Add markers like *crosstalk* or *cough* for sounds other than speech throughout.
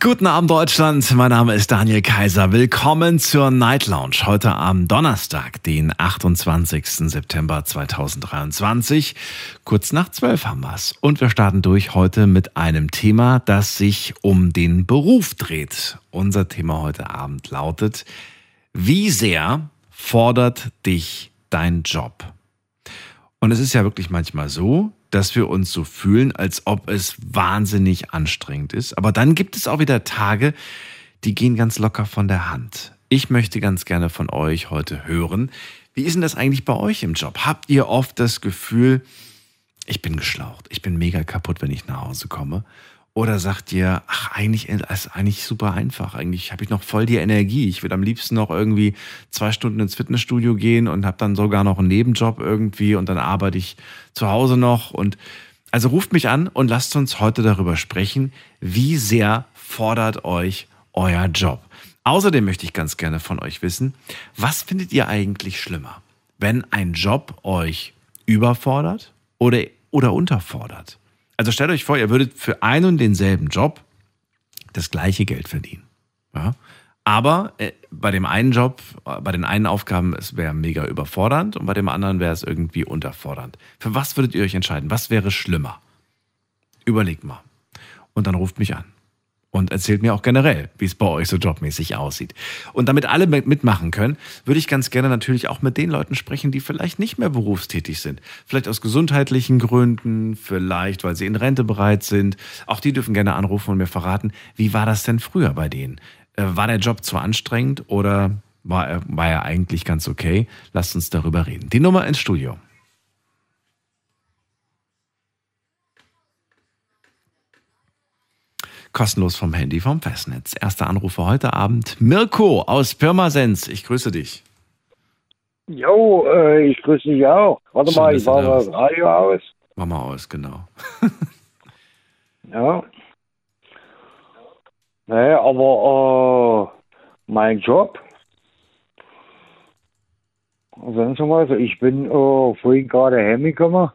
Guten Abend Deutschland, mein Name ist Daniel Kaiser. Willkommen zur Night Lounge. Heute am Donnerstag, den 28. September 2023. Kurz nach 12 haben wir's. Und wir starten durch heute mit einem Thema, das sich um den Beruf dreht. Unser Thema heute Abend lautet, wie sehr fordert dich dein Job? Und es ist ja wirklich manchmal so, dass wir uns so fühlen, als ob es wahnsinnig anstrengend ist. Aber dann gibt es auch wieder Tage, die gehen ganz locker von der Hand. Ich möchte ganz gerne von euch heute hören. Wie ist denn das eigentlich bei euch im Job? Habt ihr oft das Gefühl, ich bin geschlaucht, ich bin mega kaputt, wenn ich nach Hause komme? Oder sagt ihr, ach, eigentlich ist eigentlich super einfach. Eigentlich habe ich noch voll die Energie. Ich würde am liebsten noch irgendwie zwei Stunden ins Fitnessstudio gehen und habe dann sogar noch einen Nebenjob irgendwie und dann arbeite ich zu Hause noch. Und also ruft mich an und lasst uns heute darüber sprechen, wie sehr fordert euch euer Job. Außerdem möchte ich ganz gerne von euch wissen, was findet ihr eigentlich schlimmer? Wenn ein Job euch überfordert oder, oder unterfordert? Also stellt euch vor, ihr würdet für einen und denselben Job das gleiche Geld verdienen. Ja? Aber äh, bei dem einen Job, äh, bei den einen Aufgaben, es wäre mega überfordernd und bei dem anderen wäre es irgendwie unterfordernd. Für was würdet ihr euch entscheiden? Was wäre schlimmer? Überlegt mal. Und dann ruft mich an und erzählt mir auch generell, wie es bei euch so jobmäßig aussieht. Und damit alle mitmachen können, würde ich ganz gerne natürlich auch mit den Leuten sprechen, die vielleicht nicht mehr berufstätig sind. Vielleicht aus gesundheitlichen Gründen, vielleicht weil sie in Rente bereit sind. Auch die dürfen gerne anrufen und mir verraten, wie war das denn früher bei denen? Äh, war der Job zu anstrengend oder war er, war er eigentlich ganz okay? Lasst uns darüber reden. Die Nummer ins Studio. Kostenlos vom Handy vom Festnetz. Erster Anrufer heute Abend, Mirko aus Pirmasens. Ich grüße dich. Jo, äh, ich grüße dich auch. Warte Schön, mal, ich mache da das. Radio aus. Mach mal aus, genau. Ja. Naja, aber äh, mein Job, mal, also ich bin äh, vorhin gerade heimgekommen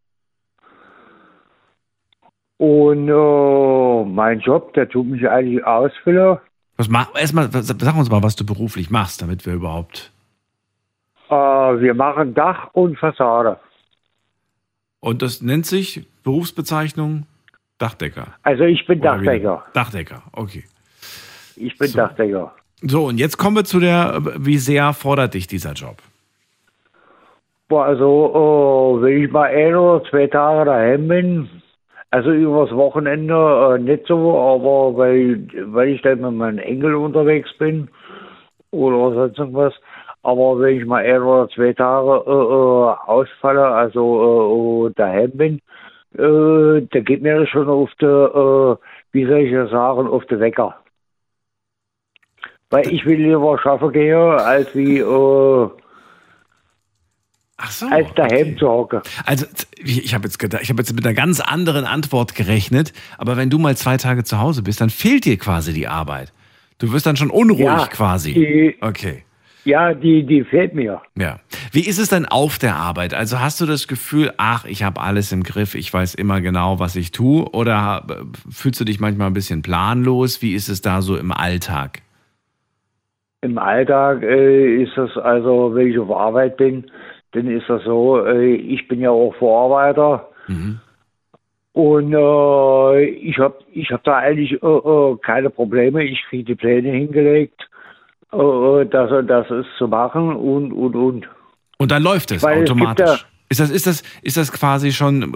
und äh, mein Job, der tut mich eigentlich ausfüllen. Was mach, erstmal, sag uns mal, was du beruflich machst, damit wir überhaupt. Äh, wir machen Dach und Fassade. Und das nennt sich Berufsbezeichnung Dachdecker. Also ich bin Oder wie- Dachdecker. Dachdecker, okay. Ich bin So. Dachdecker. So, und jetzt kommen wir zu der, wie sehr fordert dich dieser Job? Boah, also, äh, wenn ich mal ein oder zwei Tage daheim bin, also übers Wochenende äh, nicht so, aber weil, weil ich dann mit meinem Enkel unterwegs bin oder sonst irgendwas. Aber wenn ich mal ein oder zwei Tage äh, äh, ausfalle, also äh, daheim bin, äh, da geht mir das schon auf die, äh, wie soll ich das sagen, auf die Wecker. Weil ich will lieber schaffen gehen, als wie äh, Ach so. als daheim okay. zu hocken. Also ich habe jetzt gedacht, ich habe jetzt mit einer ganz anderen Antwort gerechnet, aber wenn du mal zwei Tage zu Hause bist, dann fehlt dir quasi die Arbeit. Du wirst dann schon unruhig Ja, quasi. die- Okay. Ja, die, die fehlt mir. Ja. Wie ist es denn auf der Arbeit? Also hast du das Gefühl, ach, ich habe alles im Griff, ich weiß immer genau, was ich tue? Oder äh, fühlst du dich manchmal ein bisschen planlos? Wie ist es da so im Alltag? Im Alltag äh, ist das also, wenn ich auf Arbeit bin, dann ist das so, äh, ich bin ja auch Vorarbeiter Mhm. und äh, ich habe ich hab da eigentlich äh, äh, keine Probleme. Ich kriege die Pläne hingelegt, äh, das und das ist zu machen und, und, und. Und dann läuft es Weil es automatisch. ja- ist, das, ist, das, ist das quasi schon äh,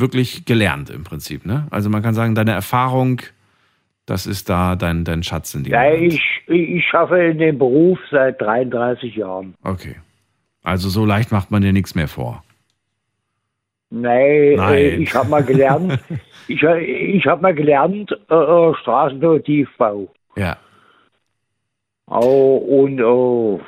wirklich gelernt im Prinzip, ne? Also man kann sagen, deine Erfahrung, das ist da dein, dein Schatz in dem Ja, Moment. ich, ich schaffe in dem Beruf seit 33 Jahren. Okay. Also so leicht macht man dir nichts mehr vor. Nein. Äh, ich habe mal gelernt, *laughs* ich, ich habe mal gelernt, äh, äh, Straßentiefbau. Ja. Oh, und oh,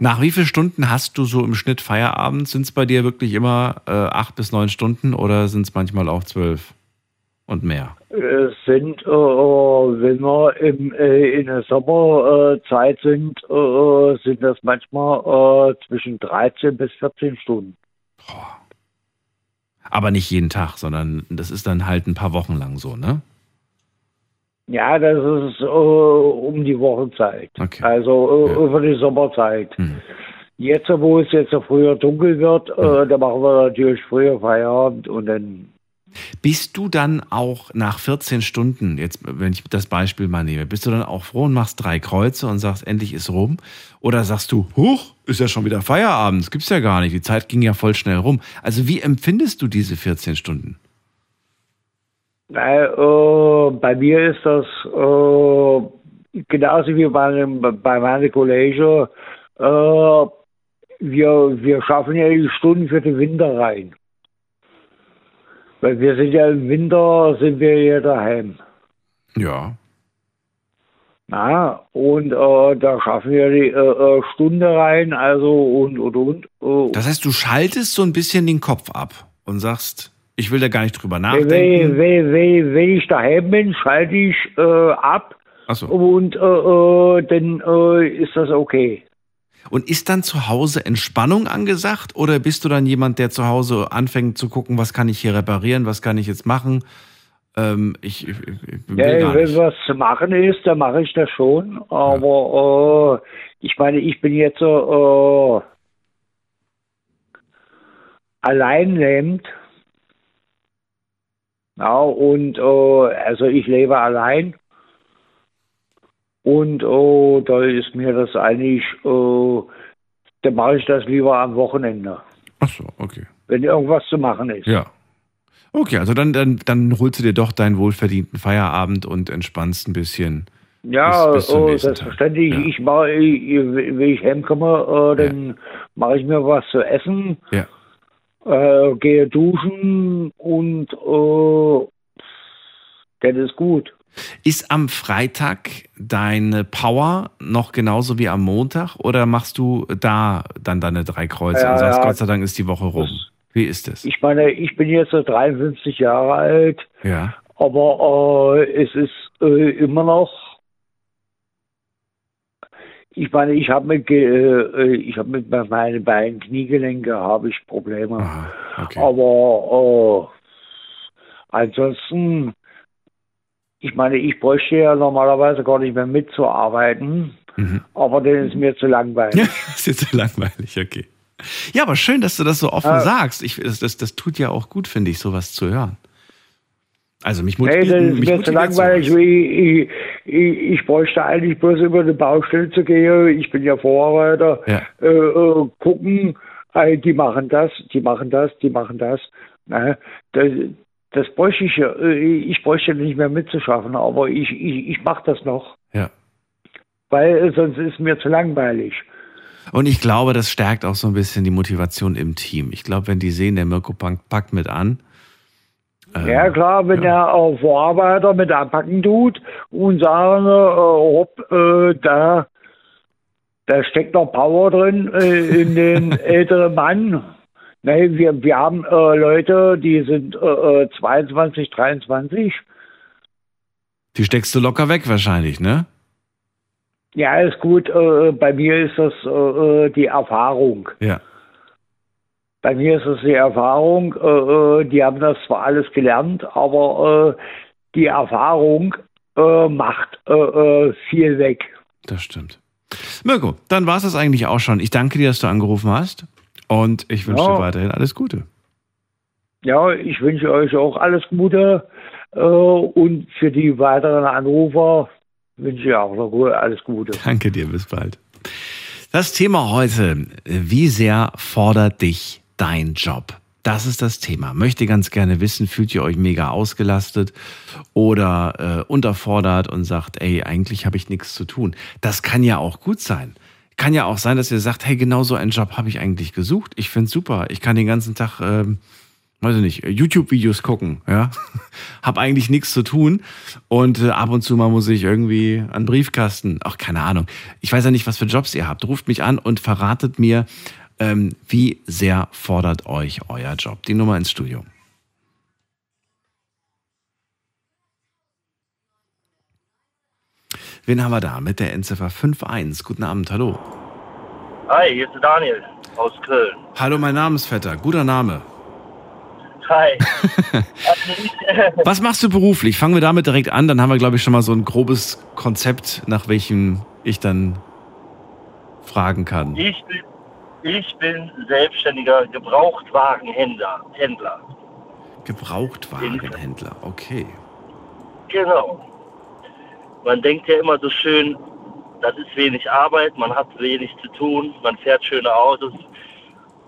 Nach wie vielen Stunden hast du so im Schnitt Feierabend? Sind es bei dir wirklich immer äh, acht bis neun Stunden oder sind es manchmal auch zwölf? und mehr? Es sind, äh, wenn wir im, äh, in der Sommerzeit sind, äh, sind das manchmal äh, zwischen 13 bis 14 Stunden. Aber nicht jeden Tag, sondern das ist dann halt ein paar Wochen lang so, ne? Ja, das ist äh, um die Wochenzeit. Okay. Also äh, Ja. über die Sommerzeit. Hm. Jetzt, wo es jetzt früher dunkel wird, äh, da machen wir natürlich früher Feierabend und dann Bist du dann auch nach 14 Stunden, jetzt wenn ich das Beispiel mal nehme, bist du dann auch froh und machst drei Kreuze und sagst, endlich ist rum? Oder sagst du, huch, ist ja schon wieder Feierabend, das gibt's ja gar nicht, die Zeit ging ja voll schnell rum. Also wie empfindest du diese 14 Stunden? Na, äh, bei mir ist das äh, genauso wie bei, bei meinen Kollegen. Äh, wir, wir schaffen ja die Stunden für den Winter rein. Weil wir sind ja im Winter, sind wir ja daheim. Ja. Na, und äh, da schaffen wir die äh, äh, Stunde rein, also und und und. Äh, Das heißt, du schaltest so ein bisschen den Kopf ab und sagst, ich will da gar nicht drüber wenn, nachdenken. wenn, wenn, wenn ich daheim bin, schalte ich äh, ab Achso. und äh, dann ist das okay. Und ist dann zu Hause Entspannung angesagt oder bist du dann jemand, der zu Hause anfängt zu gucken, was kann ich hier reparieren, was kann ich jetzt machen? Ähm, ich, ich, ich Ja, wenn was zu machen ist, dann mache ich das schon. Aber äh, ich meine, ich bin jetzt äh, alleinlebend. Ja, und äh, also ich lebe allein. Und äh, da ist mir das eigentlich, äh, dann mache ich das lieber am Wochenende, Achso, okay. wenn irgendwas zu machen ist. Ja. Okay, also dann, dann, dann holst du dir doch deinen wohlverdienten Feierabend und entspannst ein bisschen. Ja, Bis- bis oh, selbstverständlich. Ja. Ich mache, wenn ich heimkomme, äh, dann mache ich mir was zu essen, Ja. äh, gehe duschen und äh, das ist gut. Ist am Freitag deine Power noch genauso wie am Montag oder machst du da dann deine drei Kreuze Ja, und sagst, ja. Gott sei Dank ist die Woche rum? Wie ist es? Ich meine, ich bin jetzt so 53 Jahre alt, Ja. aber äh, es ist äh, immer noch. Ich meine, ich habe mit, äh, ich habe mit meinen beiden Kniegelenke habe ich Probleme. Aha, okay. Aber äh, ansonsten, ich meine, ich bräuchte ja normalerweise gar nicht mehr mitzuarbeiten, Mhm. aber dann ist mir zu langweilig. Ja, *laughs* ist jetzt so langweilig, okay. Ja, aber schön, dass du das so offen Ja. sagst. Ich, das, das, das tut ja auch gut, finde ich, sowas zu hören. Also mich Nee, motiviert, das ist mir zu langweilig. Ich, ich, ich, bräuchte eigentlich bloß über eine Baustelle zu gehen. Ich bin ja Vorarbeiter. Ja. Äh, äh, gucken, äh, die machen das, die machen das, die machen das. Na, das, das bräuchte ich ja. Äh, Ich bräuchte nicht mehr mitzuschaffen, aber ich, ich, ich mache das noch, Ja. weil äh, sonst ist mir zu langweilig. Und ich glaube, das stärkt auch so ein bisschen die Motivation im Team. Ich glaube, wenn die sehen, der Mirko Punk packt mit an. ähm, Ja klar, wenn ja. der auch Vorarbeiter mit anpacken tut und sagen, äh, hopp, äh, da, da steckt noch Power drin äh, in den *laughs* älteren Mann. Nee, wir, wir haben äh, Leute, die sind äh, äh, 22, 23. Die steckst du locker weg wahrscheinlich, ne? Ja, ist gut. Äh, bei mir ist das äh, äh, die Erfahrung. Ja. Bei mir ist es die Erfahrung. Äh, äh, die haben das zwar alles gelernt, aber äh, die Erfahrung äh, macht äh, äh, viel weg. Das stimmt. Mirko, dann war es das eigentlich auch schon. Ich danke dir, dass du angerufen hast. Und ich wünsche Ja. dir weiterhin alles Gute. Ja, ich wünsche euch auch alles Gute äh, und für die weiteren Anrufer wünsche ich auch noch alles Gute. Danke dir, bis bald. Das Thema heute, wie sehr fordert dich dein Job? Das ist das Thema. Möchte ganz gerne wissen, fühlt ihr euch mega ausgelastet oder äh, unterfordert und sagt, ey, eigentlich habe ich nichts zu tun. Das kann ja auch gut sein. Kann ja auch sein, dass ihr sagt, hey, genau so einen Job habe ich eigentlich gesucht. Ich finde super. Ich kann den ganzen Tag, ähm, weiß ich nicht, YouTube-Videos gucken, ja. *laughs* Hab eigentlich nichts zu tun. Und äh, ab und zu mal muss ich irgendwie an Briefkasten. Ach, keine Ahnung. Ich weiß ja nicht, was für Jobs ihr habt. Ruft mich an und verratet mir, ähm, wie sehr fordert euch euer Job. Die Nummer ins Studio. Wen haben wir da mit der Endziffer 51? Guten Abend, hallo. Hi, hier ist der Daniel aus Köln. Hallo, mein Namensvetter. Guter Name. Hi. *laughs* Was machst du beruflich? Fangen wir damit direkt an, dann haben wir, glaube ich, schon mal so ein grobes Konzept, nach welchem ich dann fragen kann. ich, bin, ich bin selbstständiger Gebrauchtwagenhändler. Händler. Gebrauchtwagenhändler, okay. Genau. Man denkt ja immer so schön, das ist wenig Arbeit, man hat wenig zu tun, man fährt schöne Autos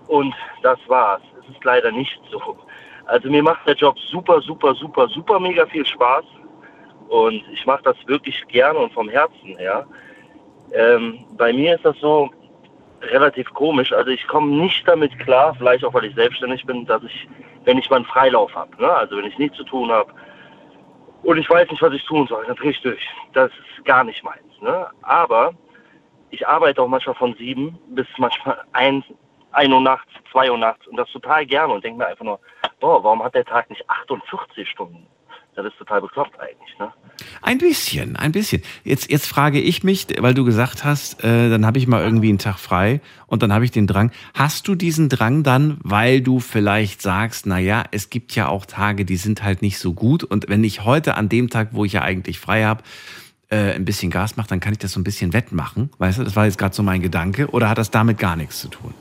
und das war's. Es ist leider nicht so. Also mir macht der Job super, super, super, super mega viel Spaß und ich mache das wirklich gerne und vom Herzen her. Ähm, bei mir ist das so relativ komisch. Also ich komme nicht damit klar, vielleicht auch weil ich selbstständig bin, dass ich, wenn ich mal einen Freilauf habe, ne? also wenn ich nichts zu tun habe und ich weiß nicht, was ich tun soll, dann drehe ich durch. Das ist gar nicht meins. Ne? Aber ich arbeite auch manchmal von sieben bis manchmal ein, ein Uhr nachts, zwei Uhr nachts und das total gerne und denke mir einfach nur, boah, warum hat der Tag nicht 48 Stunden? Das ist total bekloppt eigentlich, ne? Ein bisschen, ein bisschen. Jetzt, jetzt frage ich mich, weil du gesagt hast, äh, dann habe ich mal irgendwie einen Tag frei und dann habe ich den Drang. Hast du diesen Drang dann, weil du vielleicht sagst, na ja, es gibt ja auch Tage, die sind halt nicht so gut und wenn ich heute an dem Tag, wo ich ja eigentlich frei habe, äh, ein bisschen Gas mache, dann kann ich das so ein bisschen wettmachen. Weißt du, das war jetzt gerade so mein Gedanke. Oder hat das damit gar nichts zu tun?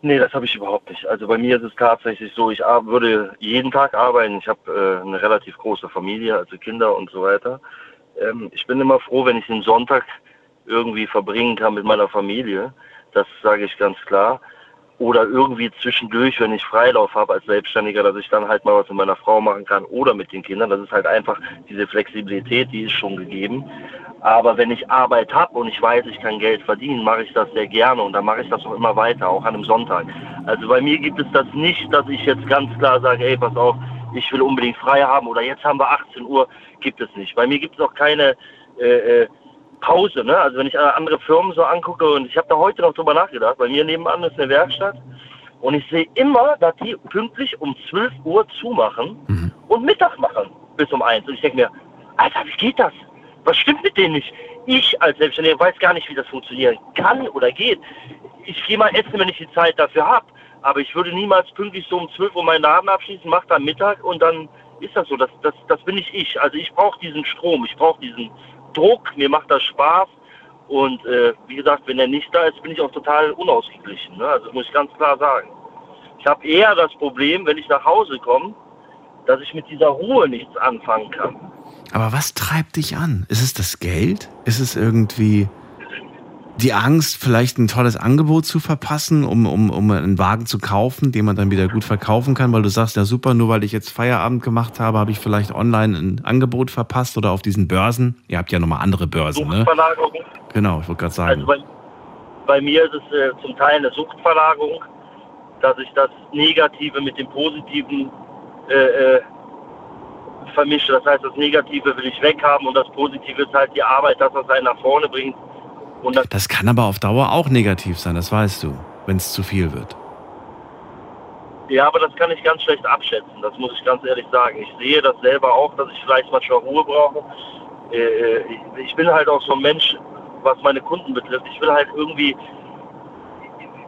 Nee, das habe ich überhaupt nicht. Also bei mir ist es tatsächlich so, ich würde jeden Tag arbeiten. Ich habe äh, eine relativ große Familie, also Kinder und so weiter. Ähm, ich bin immer froh, wenn ich den Sonntag irgendwie verbringen kann mit meiner Familie. Das sage ich ganz klar. Oder irgendwie zwischendurch, wenn ich Freilauf habe als Selbstständiger, dass ich dann halt mal was mit meiner Frau machen kann oder mit den Kindern. Das ist halt einfach diese Flexibilität, die ist schon gegeben. Aber wenn ich Arbeit habe und ich weiß, ich kann Geld verdienen, mache ich das sehr gerne und dann mache ich das auch immer weiter, auch an einem Sonntag. Also bei mir gibt es das nicht, dass ich jetzt ganz klar sage, ey, pass auf, ich will unbedingt frei haben oder jetzt haben wir 18 Uhr, gibt es nicht. Bei mir gibt es auch keine äh, äh, Pause. Ne? Also wenn ich andere Firmen so angucke und ich habe da heute noch drüber nachgedacht, bei mir nebenan ist eine Werkstatt und ich sehe immer, dass die pünktlich um 12 Uhr zumachen und Mittag machen bis um 1. Und ich denke mir, Alter, wie geht das? Was stimmt mit denen nicht? Ich als Selbstständiger weiß gar nicht, wie das funktionieren kann oder geht. Ich gehe mal essen, wenn ich die Zeit dafür habe. Aber ich würde niemals pünktlich so um 12 Uhr meinen Laden abschließen, mache dann Mittag und dann ist das so. Das, das, das bin nicht ich. Also ich brauche diesen Strom, ich brauche diesen Druck, mir macht das Spaß. Und äh, wie gesagt, wenn er nicht da ist, bin ich auch total unausgeglichen. Ne? Also muss ich ganz klar sagen. Ich habe eher das Problem, wenn ich nach Hause komme, dass ich mit dieser Ruhe nichts anfangen kann. Aber was treibt dich an? Ist es das Geld? Ist es irgendwie die Angst, vielleicht ein tolles Angebot zu verpassen, um, um, um einen Wagen zu kaufen, den man dann wieder gut verkaufen kann, weil du sagst, ja super, nur weil ich jetzt Feierabend gemacht habe, habe ich vielleicht online ein Angebot verpasst oder auf diesen Börsen. Ihr habt ja nochmal andere Börsen, ne? Suchtverlagerung. Genau, ich wollte gerade sagen. Also bei, bei mir ist es äh, zum Teil eine Suchtverlagerung, dass ich das Negative mit dem Positiven äh, äh, vermische. Das heißt, das Negative will ich weghaben und das Positive ist halt die Arbeit, das, was einen nach vorne bringt. Das, kann aber auf Dauer auch negativ sein, das weißt du, wenn es zu viel wird. ja, aber das kann ich ganz schlecht abschätzen, das muss ich ganz ehrlich sagen. Ich sehe das selber auch, dass ich vielleicht manchmal Ruhe brauche. Äh, äh, ich- ich bin halt auch so ein Mensch, was meine Kunden betrifft. Ich will halt irgendwie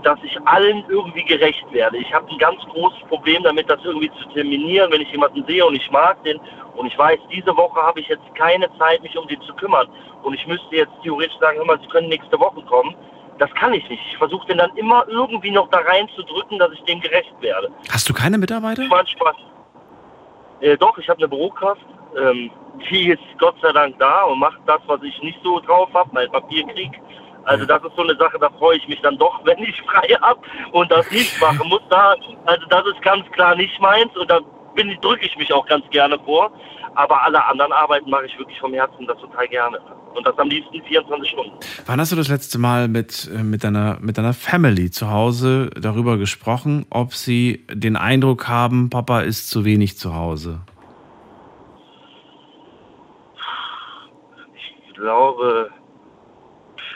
dass ich allen irgendwie gerecht werde. Ich habe ein ganz großes Problem damit, das irgendwie zu terminieren, wenn ich jemanden sehe und ich mag den und ich weiß, diese Woche habe ich jetzt keine Zeit, mich um den zu kümmern und ich müsste jetzt theoretisch sagen, hör mal, Sie können nächste Woche kommen. Das kann ich nicht. Ich versuche den dann immer irgendwie noch da reinzudrücken, dass ich dem gerecht werde. Hast du keine Mitarbeiter? Manchmal. Äh, doch, ich habe eine Bürokraft. Ähm, die ist Gott sei Dank da und macht das, was ich nicht so drauf habe, mein Papierkrieg. Also das ist so eine Sache, da freue ich mich dann doch, *laughs* wenn ich frei habe und das nicht machen muss. Da, also das ist ganz klar nicht meins und da bin, drücke ich mich auch ganz gerne vor. Aber alle anderen Arbeiten mache ich wirklich vom Herzen das total gerne. Und das am liebsten 24 Stunden. Wann hast du das letzte Mal mit, äh, mit, deiner, mit deiner Family zu Hause darüber gesprochen, ob sie den Eindruck haben, Papa ist zu wenig zu Hause? Ich glaube,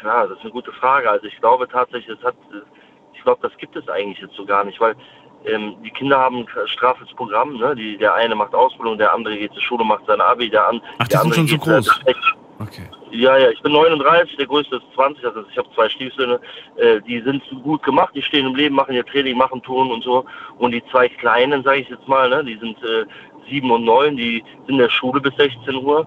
ja, das ist eine gute Frage. Also ich glaube tatsächlich, es hat, ich glaube, das gibt es eigentlich jetzt so gar nicht, weil ähm, die Kinder haben ein straffes Programm. Ne? Die, der eine macht Ausbildung, der andere geht zur Schule, macht sein Abi, der, an, Ach, die der sind andere schon so äh, groß. Okay. Ja, ja, ich bin 39, der größte ist 20, also ich habe zwei Stiefsöhne, äh, die sind gut gemacht, die stehen im Leben, machen ihr Training, machen Touren und so. Und die zwei Kleinen, sage ich jetzt mal, ne, die sind äh, sieben und neun, die sind in der Schule bis 16 Uhr,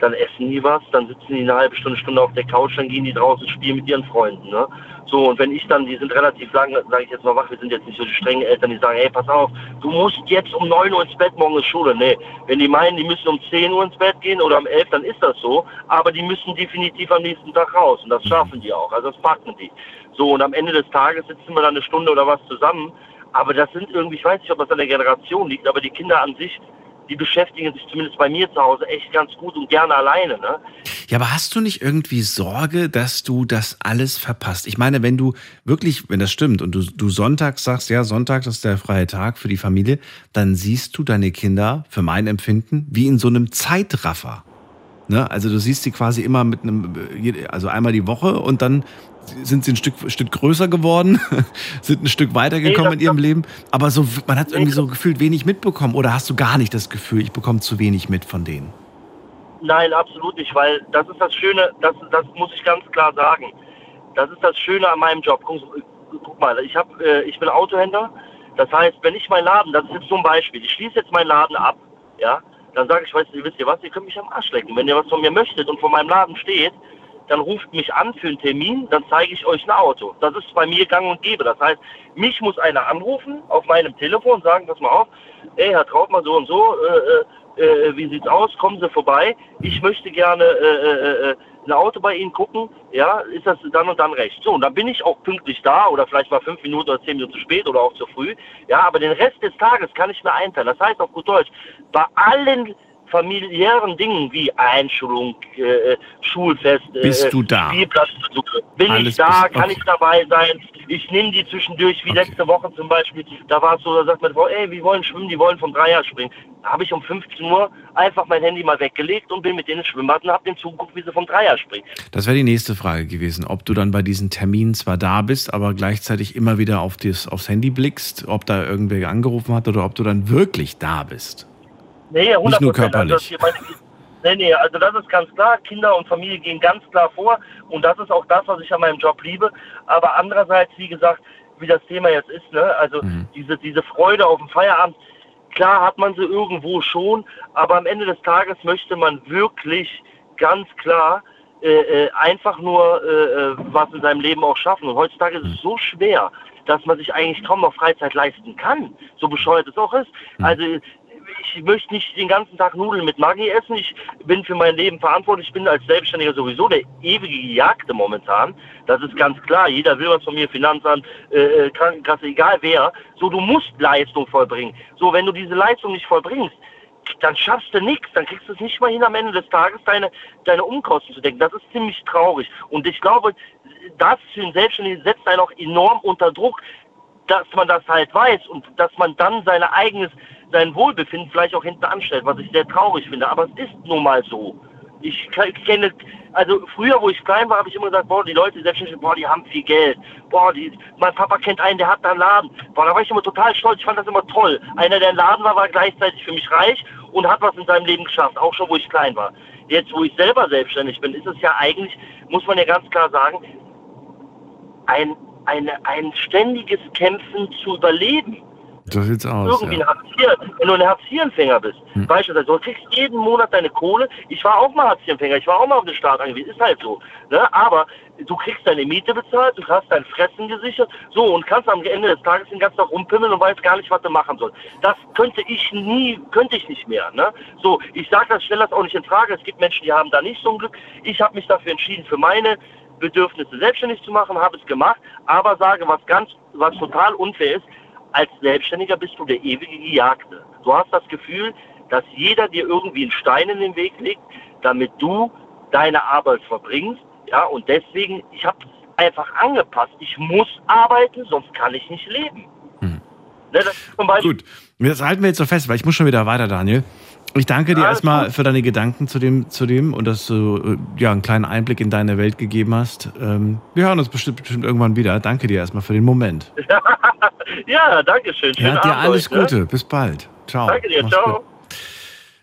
dann essen die was, dann sitzen die eine halbe Stunde, Stunde auf der Couch, dann gehen die draußen spielen mit ihren Freunden. Ne? So, und wenn ich dann, die sind relativ lang, sage ich jetzt mal wach, wir sind jetzt nicht so die strengen Eltern, die sagen, hey, pass auf, du musst jetzt um 9 Uhr ins Bett, morgen ist Schule. Nee, wenn die meinen, die müssen um 10 Uhr ins Bett gehen oder um 11, dann ist das so, aber die müssen definitiv am nächsten Tag raus und das schaffen die auch, also das packen die. So, und am Ende des Tages sitzen wir dann eine Stunde oder was zusammen, aber das sind irgendwie, ich weiß nicht, ob das an der Generation liegt, aber die Kinder an sich, die beschäftigen sich zumindest bei mir zu Hause echt ganz gut und gerne alleine. Ne? Ja, aber hast du nicht irgendwie Sorge, dass du das alles verpasst? Ich meine, wenn du wirklich, wenn das stimmt und du, du sonntags sagst, ja, Sonntag ist der freie Tag für die Familie, dann siehst du deine Kinder, für mein Empfinden, wie in so einem Zeitraffer. Ne? Also du siehst sie quasi immer mit einem, also einmal die Woche und dann sind sie ein Stück, Stück größer geworden, *laughs* sind ein Stück weitergekommen nee, in ihrem Leben. Aber so, man hat irgendwie so gefühlt wenig mitbekommen. Oder hast du gar nicht das Gefühl, ich bekomme zu wenig mit von denen? Nein, absolut nicht, weil das ist das Schöne, das, das muss ich ganz klar sagen. Das ist das Schöne an meinem Job. Guck, guck mal, ich, hab, äh, ich bin Autohändler. Das heißt, wenn ich meinen Laden, das ist jetzt so ein Beispiel, ich schließe jetzt meinen Laden ab, ja, dann sage ich, weißt du, wisst ihr was, ihr könnt mich am Arsch lecken. Wenn ihr was von mir möchtet und von meinem Laden steht, dann ruft mich an für einen Termin, dann zeige ich euch ein Auto. Das ist bei mir gang und gäbe. Das heißt, mich muss einer anrufen auf meinem Telefon sagen, pass mal auf, ey, Herr Trautmann, so und so, äh, äh, äh, wie sieht's aus, kommen Sie vorbei. Ich möchte gerne äh, äh, ein Auto bei Ihnen gucken, ja, ist das dann und dann recht. So, und dann bin ich auch pünktlich da oder vielleicht mal fünf Minuten oder zehn Minuten zu spät oder auch zu früh. Ja, aber den Rest des Tages kann ich mir einteilen. Das heißt auf gut Deutsch, bei allen familiären Dingen wie Einschulung, äh, Schulfest, äh, bist du da? Spielplatzbesuche. Bin Alles ich da, bist, kann ich dabei sein. Ich nehme die zwischendurch, wie okay. letzte Woche zum Beispiel. Da war es so, da sagt meine Frau, ey, wir wollen schwimmen, die wollen vom Dreier springen. Da habe ich um 15 Uhr einfach mein Handy mal weggelegt und bin mit denen ins Schwimmbad und habe denen zugeguckt, wie sie vom Dreier springen. Das wäre die nächste Frage gewesen, ob du dann bei diesen Terminen zwar da bist, aber gleichzeitig immer wieder auf das, aufs Handy blickst, ob da irgendwer angerufen hat oder ob du dann wirklich da bist. Nee, 100%. Nicht nur körperlich. Also nee, nee, also das ist ganz klar. Kinder und Familie gehen ganz klar vor. Und das ist auch das, was ich an meinem Job liebe. Aber andererseits, wie gesagt, wie das Thema jetzt ist, ne? also mhm. diese, diese Freude auf dem Feierabend, klar hat man sie irgendwo schon, aber am Ende des Tages möchte man wirklich ganz klar äh, äh einfach nur äh, äh, was in seinem Leben auch schaffen. Und heutzutage ist es mhm. so schwer, dass man sich eigentlich kaum noch Freizeit leisten kann, so bescheuert es auch ist. Mhm. Also ich möchte nicht den ganzen Tag Nudeln mit Maggi essen. Ich bin für mein Leben verantwortlich. Ich bin als Selbstständiger sowieso der ewige Gejagte momentan. Das ist ganz klar. Jeder will was von mir, Finanzamt, äh, äh, Krankenkasse, egal wer. So, du musst Leistung vollbringen. So, wenn du diese Leistung nicht vollbringst, dann schaffst du nichts, dann kriegst du es nicht mal hin, am Ende des Tages deine, deine Umkosten zu decken. Das ist ziemlich traurig. Und ich glaube, das für einen Selbstständigen setzt einen auch enorm unter Druck, dass man das halt weiß und dass man dann sein eigenes sein Wohlbefinden vielleicht auch hinten anstellt, was ich sehr traurig finde. Aber es ist nun mal so. Ich kenne, also früher, wo ich klein war, habe ich immer gesagt, boah, die Leute selbstständig, boah, die haben viel Geld. Boah, die, mein Papa kennt einen, der hat einen Laden. Boah, da war ich immer total stolz. Ich fand das immer toll. Einer, der einen Laden war, war gleichzeitig für mich reich und hat was in seinem Leben geschafft, auch schon, wo ich klein war. Jetzt, wo ich selber selbstständig bin, ist es ja eigentlich, muss man ja ganz klar sagen, ein, eine, ein ständiges Kämpfen zu überleben. So sieht's aus. Irgendwie ja. ein Hartz IV, wenn du ein Hartz-IV-Empfänger bist, hm. beispielsweise, du kriegst jeden Monat deine Kohle. Ich war auch mal Hartz-IV-Empfänger, ich war auch mal auf den Staat angewiesen, ist halt so. Ne? Aber du kriegst deine Miete bezahlt, du hast dein Fressen gesichert, so und kannst am Ende des Tages den ganzen Tag rumpimmeln und weißt gar nicht, was du machen sollst. Das könnte ich nie, könnte ich nicht mehr. Ne? So, ich sage das, stelle das auch nicht in Frage. Es gibt Menschen, die haben da nicht so ein Glück. Ich habe mich dafür entschieden, für meine Bedürfnisse selbstständig zu machen, habe es gemacht, aber sage, was ganz, was total unfair ist, als Selbstständiger bist du der ewige Gejagte. Du hast das Gefühl, dass jeder dir irgendwie einen Stein in den Weg legt, damit du deine Arbeit verbringst. Ja, und deswegen, ich habe es einfach angepasst. Ich muss arbeiten, sonst kann ich nicht leben. Hm. Ne, Gut, das halten wir jetzt so fest, weil ich muss schon wieder weiter, Daniel. Ich danke dir erstmal für deine Gedanken zu dem, zu dem und dass du äh, ja, einen kleinen Einblick in deine Welt gegeben hast. Ähm, wir hören uns bestimmt, bestimmt irgendwann wieder. Danke dir erstmal für den Moment. *laughs* ja, danke schön. Schönen ja, dir Abend alles euch, ne? Gute. Ne? Bis bald. Ciao. Danke dir. Mach's ciao. Gut.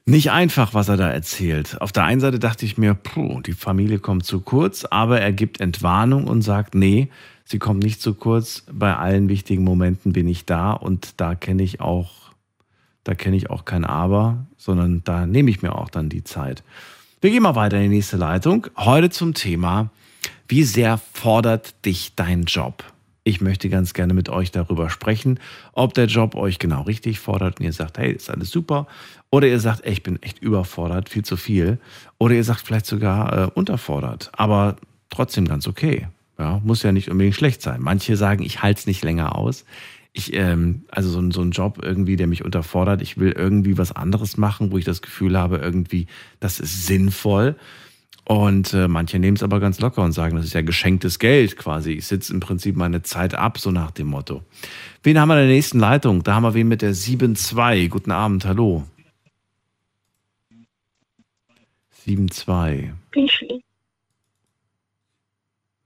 Nicht einfach, was er da erzählt. Auf der einen Seite dachte ich mir, puh, die Familie kommt zu kurz, aber er gibt Entwarnung und sagt, nee, sie kommt nicht zu kurz. Bei allen wichtigen Momenten bin ich da und da kenne ich auch, da kenne ich auch kein Aber, sondern da nehme ich mir auch dann die Zeit. Wir gehen mal weiter in die nächste Leitung. Heute zum Thema, wie sehr fordert dich dein Job? Ich möchte ganz gerne mit euch darüber sprechen, ob der Job euch genau richtig fordert und ihr sagt, hey, ist alles super. Oder ihr sagt, ey, ich bin echt überfordert, viel zu viel. Oder ihr sagt vielleicht sogar äh, unterfordert, aber trotzdem ganz okay. Ja, muss ja nicht unbedingt schlecht sein. Manche sagen, ich halte es nicht länger aus. Ich, ähm, also so, so ein Job irgendwie, der mich unterfordert. Ich will irgendwie was anderes machen, wo ich das Gefühl habe, irgendwie, das ist sinnvoll. Und äh, manche nehmen es aber ganz locker und sagen, das ist ja geschenktes Geld quasi. Ich sitze im Prinzip meine Zeit ab, so nach dem Motto. Wen haben wir in der nächsten Leitung? Da haben wir wen mit der 7-2. Guten Abend, hallo. 7-2.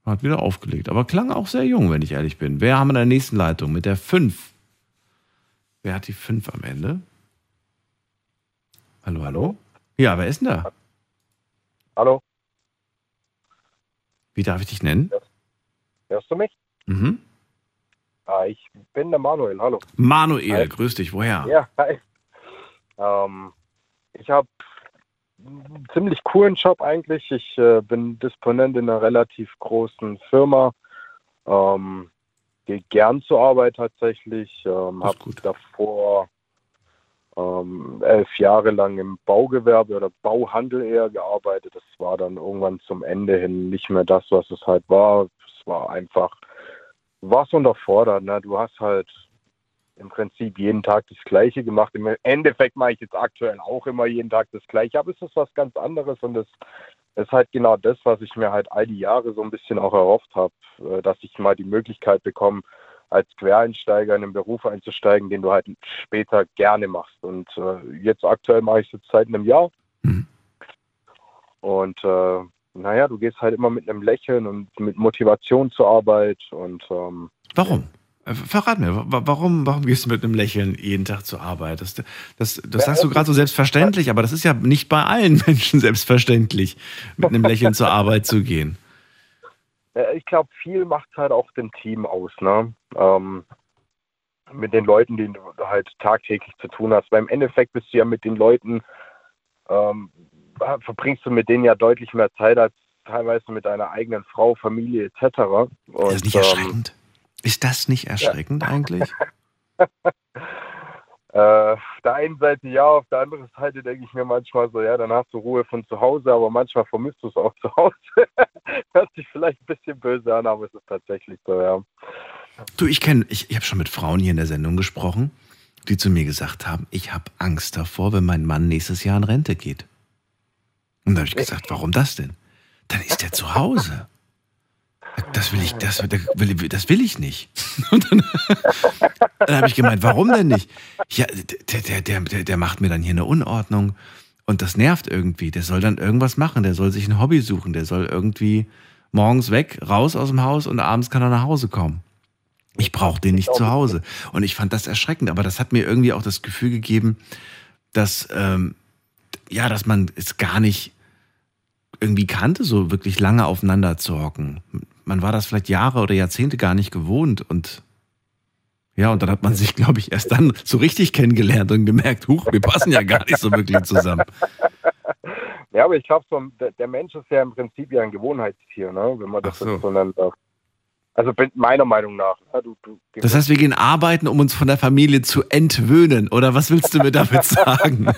Hat wieder aufgelegt, aber klang auch sehr jung, wenn ich ehrlich bin. Wer haben wir in der nächsten Leitung mit der 5? Wer hat die 5 am Ende? Hallo, hallo? Ja, wer ist denn da? Hallo, Wie darf ich dich nennen? hörst du mich? Mhm. Ah, ich bin der Manuel, hallo. Manuel, Hi. grüß dich. Woher? Ja, hi. Ähm, ich habe ziemlich coolen Job eigentlich. Ich äh, bin Disponent in einer relativ großen Firma. Ähm, Gehe gern zur Arbeit tatsächlich. Ähm, habe davor ähm, elf Jahre lang im Baugewerbe oder Bauhandel eher gearbeitet. Das war dann irgendwann zum Ende hin nicht mehr das, was es halt war. Es war einfach, was unterfordert. Ne? Du hast halt im Prinzip jeden Tag das Gleiche gemacht. Im Endeffekt mache ich jetzt aktuell auch immer jeden Tag das Gleiche, aber es ist was ganz anderes und es ist halt genau das, was ich mir halt all die Jahre so ein bisschen auch erhofft habe, äh, dass ich mal die Möglichkeit bekomme, als Quereinsteiger in einen Beruf einzusteigen, den du halt später gerne machst. Und äh, jetzt aktuell mache ich es jetzt seit einem Jahr. Mhm. Und äh, naja, du gehst halt immer mit einem Lächeln und mit Motivation zur Arbeit und ähm, Warum? Verrat mir, wa- warum, warum gehst du mit einem Lächeln jeden Tag zur Arbeit? Das, das, das sagst du gerade so selbstverständlich, aber das ist ja nicht bei allen *laughs* Menschen selbstverständlich, mit einem Lächeln zur Arbeit zu gehen. Ich glaube, viel macht halt auch dem Team aus, ne? Ähm, mit den Leuten, denen du halt tagtäglich zu tun hast. Weil im Endeffekt bist du ja mit den Leuten, ähm, verbringst du mit denen ja deutlich mehr Zeit als teilweise mit deiner eigenen Frau, Familie etc. Und, Ist das nicht ähm, erschreckend? Ist das nicht erschreckend eigentlich? *laughs* Äh, auf der einen Seite ja, auf der anderen Seite denke ich mir manchmal so, ja, dann hast du Ruhe von zu Hause, aber manchmal vermisst du es auch zu Hause. *laughs* Hört sich vielleicht ein bisschen böse an, aber es ist tatsächlich so, ja. Du, ich kenne, ich, ich habe schon mit Frauen hier in der Sendung gesprochen, die zu mir gesagt haben, ich habe Angst davor, wenn mein Mann nächstes Jahr in Rente geht. Und da habe ich gesagt, warum das denn? Dann ist er zu Hause. Das will ich, das, will, das will ich nicht. *laughs* Und dann, dann habe ich gemeint, warum denn nicht? Ja, der, der, der, der, der macht mir dann hier eine Unordnung und das nervt irgendwie. Der soll dann irgendwas machen, der soll sich ein Hobby suchen, der soll irgendwie morgens weg, raus aus dem Haus und abends kann er nach Hause kommen. Ich brauche den nicht zu Hause. Und ich fand das erschreckend, aber das hat mir irgendwie auch das Gefühl gegeben, dass, ähm, ja, dass man es gar nicht irgendwie kannte, so wirklich lange aufeinander zu hocken. Man war das vielleicht Jahre oder Jahrzehnte gar nicht gewohnt und ja, und dann hat man sich, glaube ich, erst dann so richtig kennengelernt und gemerkt, huch, wir passen ja gar nicht so wirklich zusammen. *laughs* Ja, aber ich glaube, so, der, Mensch ist ja im Prinzip ja ein Gewohnheitstier, ne? wenn man das so. so nennt. Also bin- meiner Meinung nach. Ne? Du, du, Das heißt, wir gehen arbeiten, um uns von der Familie zu entwöhnen. Oder was willst du mir damit *laughs* sagen? *laughs*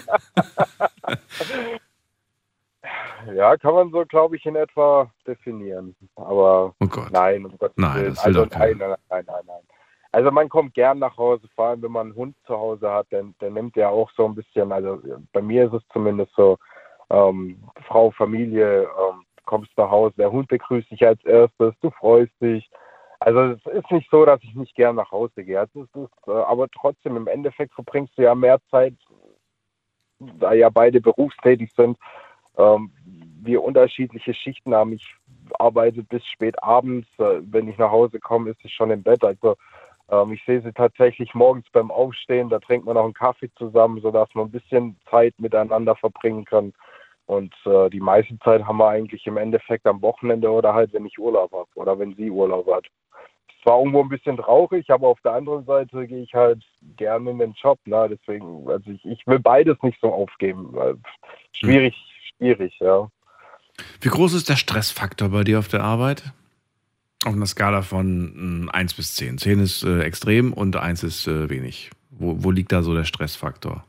ja, kann man so, glaube ich, in etwa definieren. Aber Oh nein, um Gottes Nein, Willen. also nein, nein, nein, nein, nein. Also man kommt gern nach Hause, vor allem wenn man einen Hund zu Hause hat, dann, dann nimmt der auch so ein bisschen, also bei mir ist es zumindest so, ähm, Frau, Familie, ähm, kommst nach Hause, der Hund begrüßt dich als erstes, du freust dich. Also es ist nicht so, dass ich nicht gern nach Hause gehe. Es ist, ist, äh, aber trotzdem, im Endeffekt verbringst du ja mehr Zeit, da ja beide berufstätig sind, ähm, wir unterschiedliche Schichten haben. Ich arbeite bis spät abends. Äh, wenn ich nach Hause komme, ist es schon im Bett. Also Ähm, ich sehe sie tatsächlich morgens beim Aufstehen, da trinkt man auch einen Kaffee zusammen, sodass man ein bisschen Zeit miteinander verbringen kann. Und äh, die meiste Zeit haben wir eigentlich im Endeffekt am Wochenende oder halt, wenn ich Urlaub habe oder wenn sie Urlaub hat. Es war irgendwo ein bisschen traurig, aber auf der anderen Seite gehe ich halt gerne in den Job. Ne? Deswegen, also ich, ich will beides nicht so aufgeben. Weil schwierig, schwierig, ja. Wie groß ist der Stressfaktor bei dir auf der Arbeit? Auf einer Skala von 1 bis 10. 10 ist äh, extrem und 1 ist äh, wenig. Wo, wo liegt da so der Stressfaktor?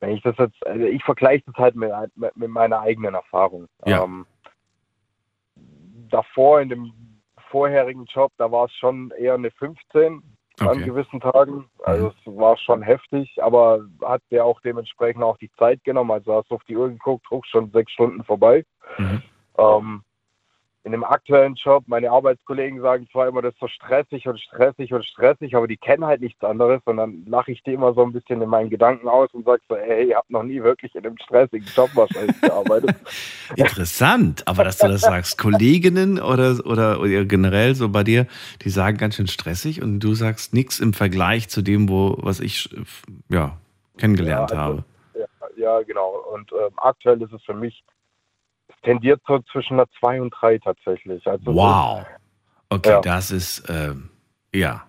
Wenn ich das jetzt, also ich vergleiche das halt mit, mit, mit meiner eigenen Erfahrung. Ja. Ähm, davor in dem vorherigen Job, da war es schon eher eine 15 an Okay. gewissen Tagen. Also es war schon heftig, aber hat der auch dementsprechend auch die Zeit genommen. Also hast du auf die Uhr geguckt, hoch schon sechs Stunden vorbei. Mhm. Ähm, in dem aktuellen Job, meine Arbeitskollegen sagen zwar immer, das ist so stressig und stressig und stressig, aber die kennen halt nichts anderes und dann lache ich die immer so ein bisschen in meinen Gedanken aus und sage so, ey, ich habe noch nie wirklich in einem stressigen Job wahrscheinlich gearbeitet. *laughs* Interessant, aber dass du das sagst, Kolleginnen oder, oder, oder generell so bei dir, die sagen ganz schön stressig und du sagst nichts im Vergleich zu dem, wo, was ich ja, kennengelernt Ja, also- habe. Ja, ja, genau. Und ähm, aktuell ist es für mich, tendiert so zwischen einer 2 und 3 tatsächlich. Also Wow. Okay, Ja. das ist, ähm, ja.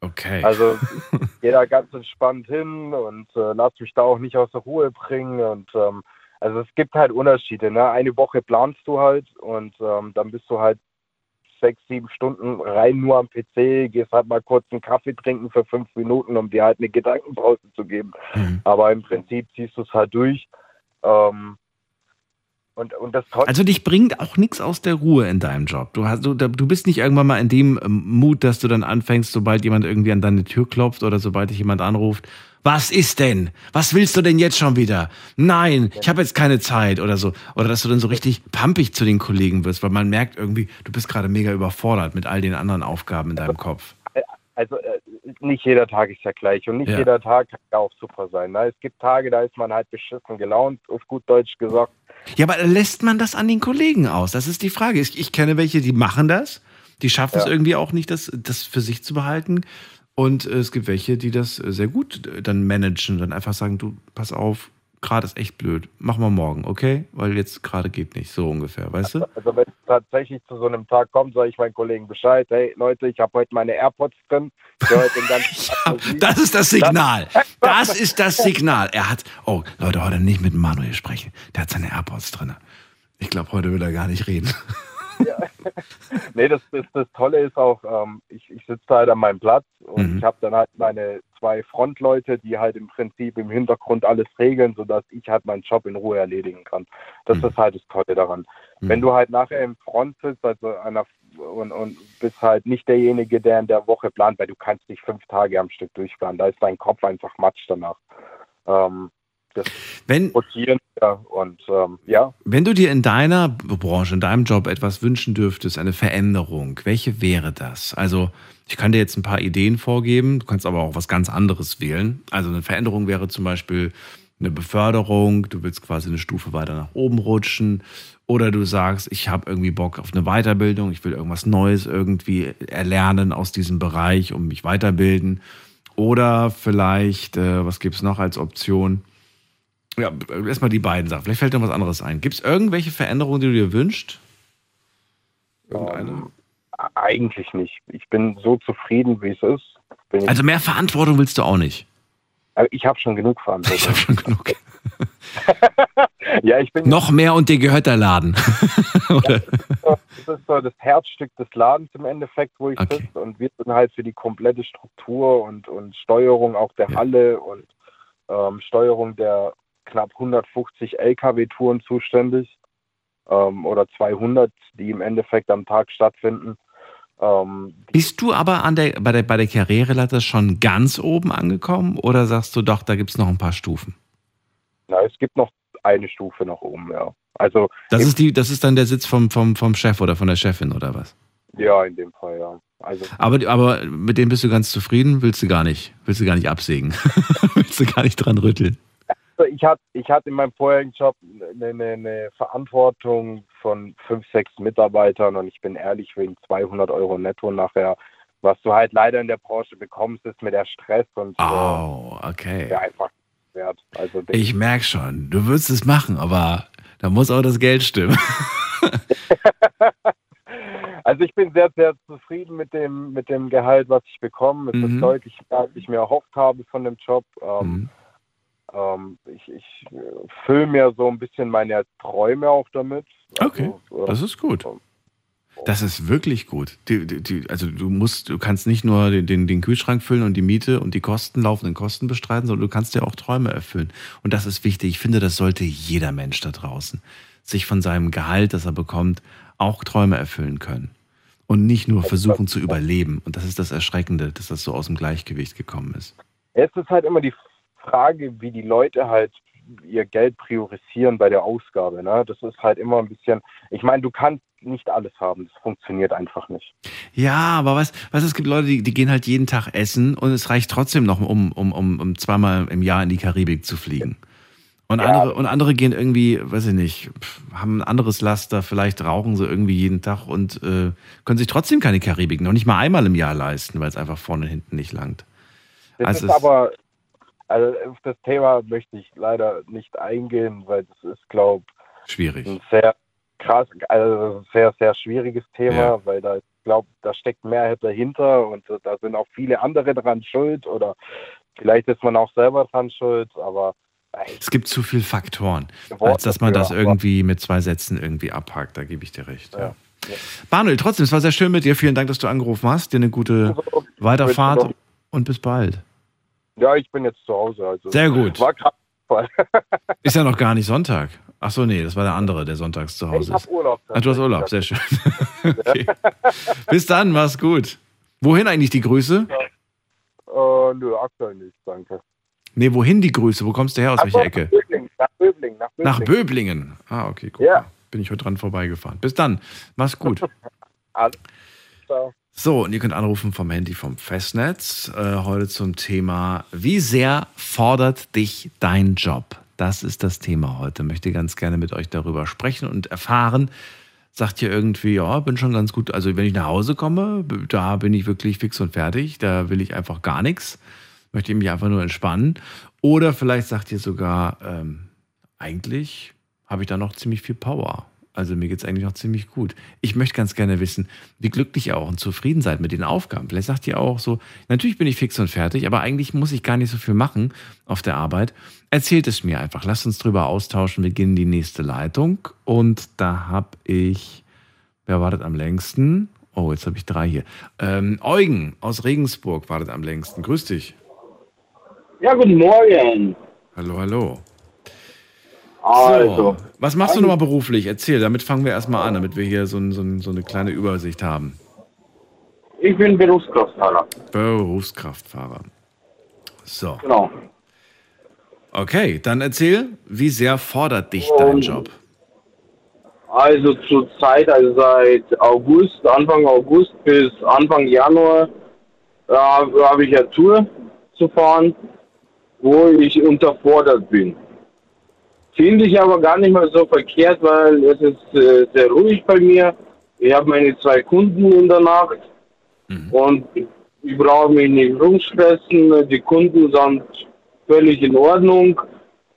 Okay. Also *laughs* ich gehe da ganz entspannt hin und äh, lass mich da auch nicht aus der Ruhe bringen. Und ähm, also es gibt halt Unterschiede. Ne? Eine Woche planst du halt und ähm, dann bist du halt sechs, sieben Stunden rein nur am PC, gehst halt mal kurz einen Kaffee trinken für fünf Minuten, um dir halt eine Gedankenpause zu geben. Mhm. Aber im Prinzip ziehst du es halt durch. Ähm, und, und Also dich bringt auch nichts aus der Ruhe in deinem Job. Du, hast, du, du bist nicht irgendwann mal in dem ähm, Mut, dass du dann anfängst, sobald jemand irgendwie an deine Tür klopft oder sobald dich jemand anruft, was ist denn? Was willst du denn jetzt schon wieder? Nein, ich habe jetzt keine Zeit oder so. Oder dass du dann so richtig pampig zu den Kollegen wirst, weil man merkt irgendwie, du bist gerade mega überfordert mit all den anderen Aufgaben in deinem Kopf. also äh, nicht jeder Tag ist ja gleich und nicht Ja. jeder Tag kann ja auch super sein. Ne? Es gibt Tage, da ist man halt beschissen gelaunt, auf gut Deutsch gesagt. Ja, aber lässt man das an den Kollegen aus? Das ist die Frage. Ich, ich kenne welche, die machen das. Die schaffen es Ja. irgendwie auch nicht, das, das für sich zu behalten. Und äh, es gibt welche, die das äh, sehr gut dann managen, dann einfach sagen, du, pass auf, gerade ist echt blöd. Machen wir morgen, okay? Weil jetzt gerade geht nicht, so ungefähr, weißt du? Also wenn es tatsächlich zu so einem Tag kommt, sage ich meinen Kollegen Bescheid, hey Leute, ich habe heute meine AirPods drin, *laughs* Musik. das ist das Signal. *laughs* Das ist das Signal. Er hat, oh, Leute, heute nicht mit Manuel sprechen. Der hat seine AirPods drin. Ich glaube, heute will er gar nicht reden. *laughs* *laughs* Nee, das, das, das Tolle ist auch, ähm, ich, ich sitze halt an meinem Platz und Mhm. ich habe dann halt meine zwei Frontleute, die halt im Prinzip im Hintergrund alles regeln, sodass ich halt meinen Job in Ruhe erledigen kann. Das Mhm. ist halt das Tolle daran. Mhm. Wenn du halt nachher im Front sitzt also einer, und, und bist halt nicht derjenige, der in der Woche plant, weil du kannst nicht fünf Tage am Stück durchplanen. Da ist dein Kopf einfach matsch danach. Ähm, das Wenn, Rotieren, ja, und ähm, ja, Wenn du dir in deiner Branche, in deinem Job etwas wünschen dürftest, eine Veränderung, welche wäre das? Also, ich kann dir jetzt ein paar Ideen vorgeben, du kannst aber auch was ganz anderes wählen. Also, eine Veränderung wäre zum Beispiel eine Beförderung, du willst quasi eine Stufe weiter nach oben rutschen. Oder du sagst, ich habe irgendwie Bock auf eine Weiterbildung, ich will irgendwas Neues irgendwie erlernen aus diesem Bereich, um mich weiterbilden. Oder vielleicht, äh, was gibt es noch als Option? Ja, erstmal die beiden Sachen. Vielleicht fällt noch was anderes ein. Gibt es irgendwelche Veränderungen, die du dir wünschst? Irgendeine? ähm, eigentlich nicht. Ich bin so zufrieden, wie es ist. Bin ich Also mehr Verantwortung willst du auch nicht. Aber ich habe schon genug Ich Verantwortung. habe schon genug. *laughs* ja, ich bin Noch mehr und dir gehört der Laden. *laughs* Oder? das ist so das Herzstück des Ladens im Endeffekt, wo ich Okay. sitze. Und wir sind halt für die komplette Struktur und, und Steuerung auch der Ja. Halle und ähm, Steuerung der knapp 150 Lkw-Touren zuständig. Ähm, oder 200, die im Endeffekt am Tag stattfinden. Ähm, Bist du aber an der, bei, der, bei der Karriereleiter schon ganz oben angekommen oder sagst du doch, da gibt es noch ein paar Stufen? na, es gibt noch eine Stufe nach oben, ja. Also, Das ist, die, das ist dann der Sitz vom, vom, vom Chef oder von der Chefin oder was? ja, in dem Fall, ja. Also, Aber, aber mit dem bist du ganz zufrieden? Willst du gar nicht? Willst du gar nicht absägen? *laughs* willst du gar nicht dran rütteln? Ich hatte, ich hatte in meinem vorherigen Job eine, eine, eine, Verantwortung von fünf, sechs Mitarbeitern und ich bin ehrlich, wegen 200 Euro netto nachher, was du halt leider in der Branche bekommst, ist mit der Stress und oh, okay. Einfach wert. Also ich merke schon, du würdest es machen, aber da muss auch das Geld stimmen. *laughs* also ich bin sehr, sehr zufrieden mit dem, mit dem Gehalt, was ich bekomme. Es mhm. ist deutlich mehr, als ich mir erhofft habe von dem Job. Ähm, mhm. Ähm, ich, ich fülle mir so ein bisschen meine Träume auch damit. Okay, also, das ist gut. Das ist wirklich gut. Die, die, also du musst, du kannst nicht nur den, den, Kühlschrank füllen und die Miete und die Kosten, laufenden Kosten bestreiten, sondern du kannst dir auch Träume erfüllen. Und das ist wichtig. Ich finde, das sollte jeder Mensch da draußen sich von seinem Gehalt, das er bekommt, auch Träume erfüllen können. Und nicht nur versuchen zu überleben. Und das ist das Erschreckende, dass das so aus dem Gleichgewicht gekommen ist. Es ist halt immer die Frage, wie die Leute halt ihr Geld priorisieren bei der Ausgabe. Ne? Das ist halt immer ein bisschen, ich meine, du kannst nicht alles haben. Das funktioniert einfach nicht. Ja, aber was, was es gibt Leute, die, die gehen halt jeden Tag essen und es reicht trotzdem noch, um, um, um, um zweimal im Jahr in die Karibik zu fliegen. Und, ja. andere, und andere gehen irgendwie, weiß ich nicht, haben ein anderes Laster, vielleicht rauchen sie irgendwie jeden Tag und äh, können sich trotzdem keine Karibik noch nicht mal einmal im Jahr leisten, weil es einfach vorne und hinten nicht langt. Das also ist aber, also auf das Thema möchte ich leider nicht eingehen, weil das ist, glaube ich, schwierig. Ein sehr krass, also sehr, sehr schwieriges Thema, ja. weil da, ich glaube, da steckt mehr dahinter und da sind auch viele andere dran schuld oder vielleicht ist man auch selber dran schuld, aber es gibt zu viele Faktoren, als dass man das irgendwie mit zwei Sätzen irgendwie abhakt. Da gebe ich dir recht. Ja. Ja. Manuel, trotzdem, es war sehr schön mit dir. Vielen Dank, dass du angerufen hast. Dir eine gute *laughs* Weiterfahrt und bis bald. Ja, ich bin jetzt zu Hause. Also sehr gut. War *laughs* ist ja noch gar nicht Sonntag. Ach so, nee, das war der andere, der sonntags zu Hause ist. Ich habe Urlaub. Ach, du hast Urlaub, sehr schön. *laughs* okay. Bis dann, mach's gut. Wohin eigentlich die Grüße? Ja. Äh, nö, aktuell nicht, danke. Nee, wohin die Grüße? Wo kommst du her? Aus Ach, welcher Ecke? Böblingen, nach Böblingen. Nach Böblingen. Nach Böblingen. Ah, okay, guck ja. Bin ich heute dran vorbeigefahren. Bis dann. Mach's gut. *laughs* Alles. Ciao. So, und ihr könnt anrufen vom Handy vom Festnetz. Äh, heute zum Thema, wie sehr fordert dich dein Job? Das ist das Thema heute. Möchte ganz gerne mit euch darüber sprechen und erfahren. Sagt ihr irgendwie, ja, bin schon ganz gut. Also, wenn ich nach Hause komme, da bin ich wirklich fix und fertig. Da will ich einfach gar nichts möchte ich mich einfach nur entspannen. Oder vielleicht sagt ihr sogar, ähm, eigentlich habe ich da noch ziemlich viel Power. Also mir geht es eigentlich noch ziemlich gut. Ich möchte ganz gerne wissen, wie glücklich ihr auch und zufrieden seid mit den Aufgaben. Vielleicht sagt ihr auch so, natürlich bin ich fix und fertig, aber eigentlich muss ich gar nicht so viel machen auf der Arbeit. Erzählt es mir einfach. Lasst uns drüber austauschen. Wir gehen in die nächste Leitung. Und da habe ich, wer wartet am längsten? Oh, jetzt habe ich drei hier. Ähm, Eugen aus Regensburg wartet am längsten. Grüß dich. Ja, guten Morgen. Hallo, hallo. Also. So, was machst du nochmal beruflich? Erzähl, damit fangen wir erstmal an, damit wir hier so, so, so eine kleine Übersicht haben. Ich bin Berufskraftfahrer. Berufskraftfahrer. So. Genau. Okay, dann erzähl, wie sehr fordert dich dein Job? Also zurzeit, also seit August, Anfang August bis Anfang Januar, äh, habe ich ja Tour zu fahren wo ich unterfordert bin. Finde ich aber gar nicht mal so verkehrt, weil es ist äh, sehr ruhig bei mir. Ich habe meine zwei Kunden in der Nacht mhm. und ich brauche mich nicht rumstressen. Die Kunden sind völlig in Ordnung.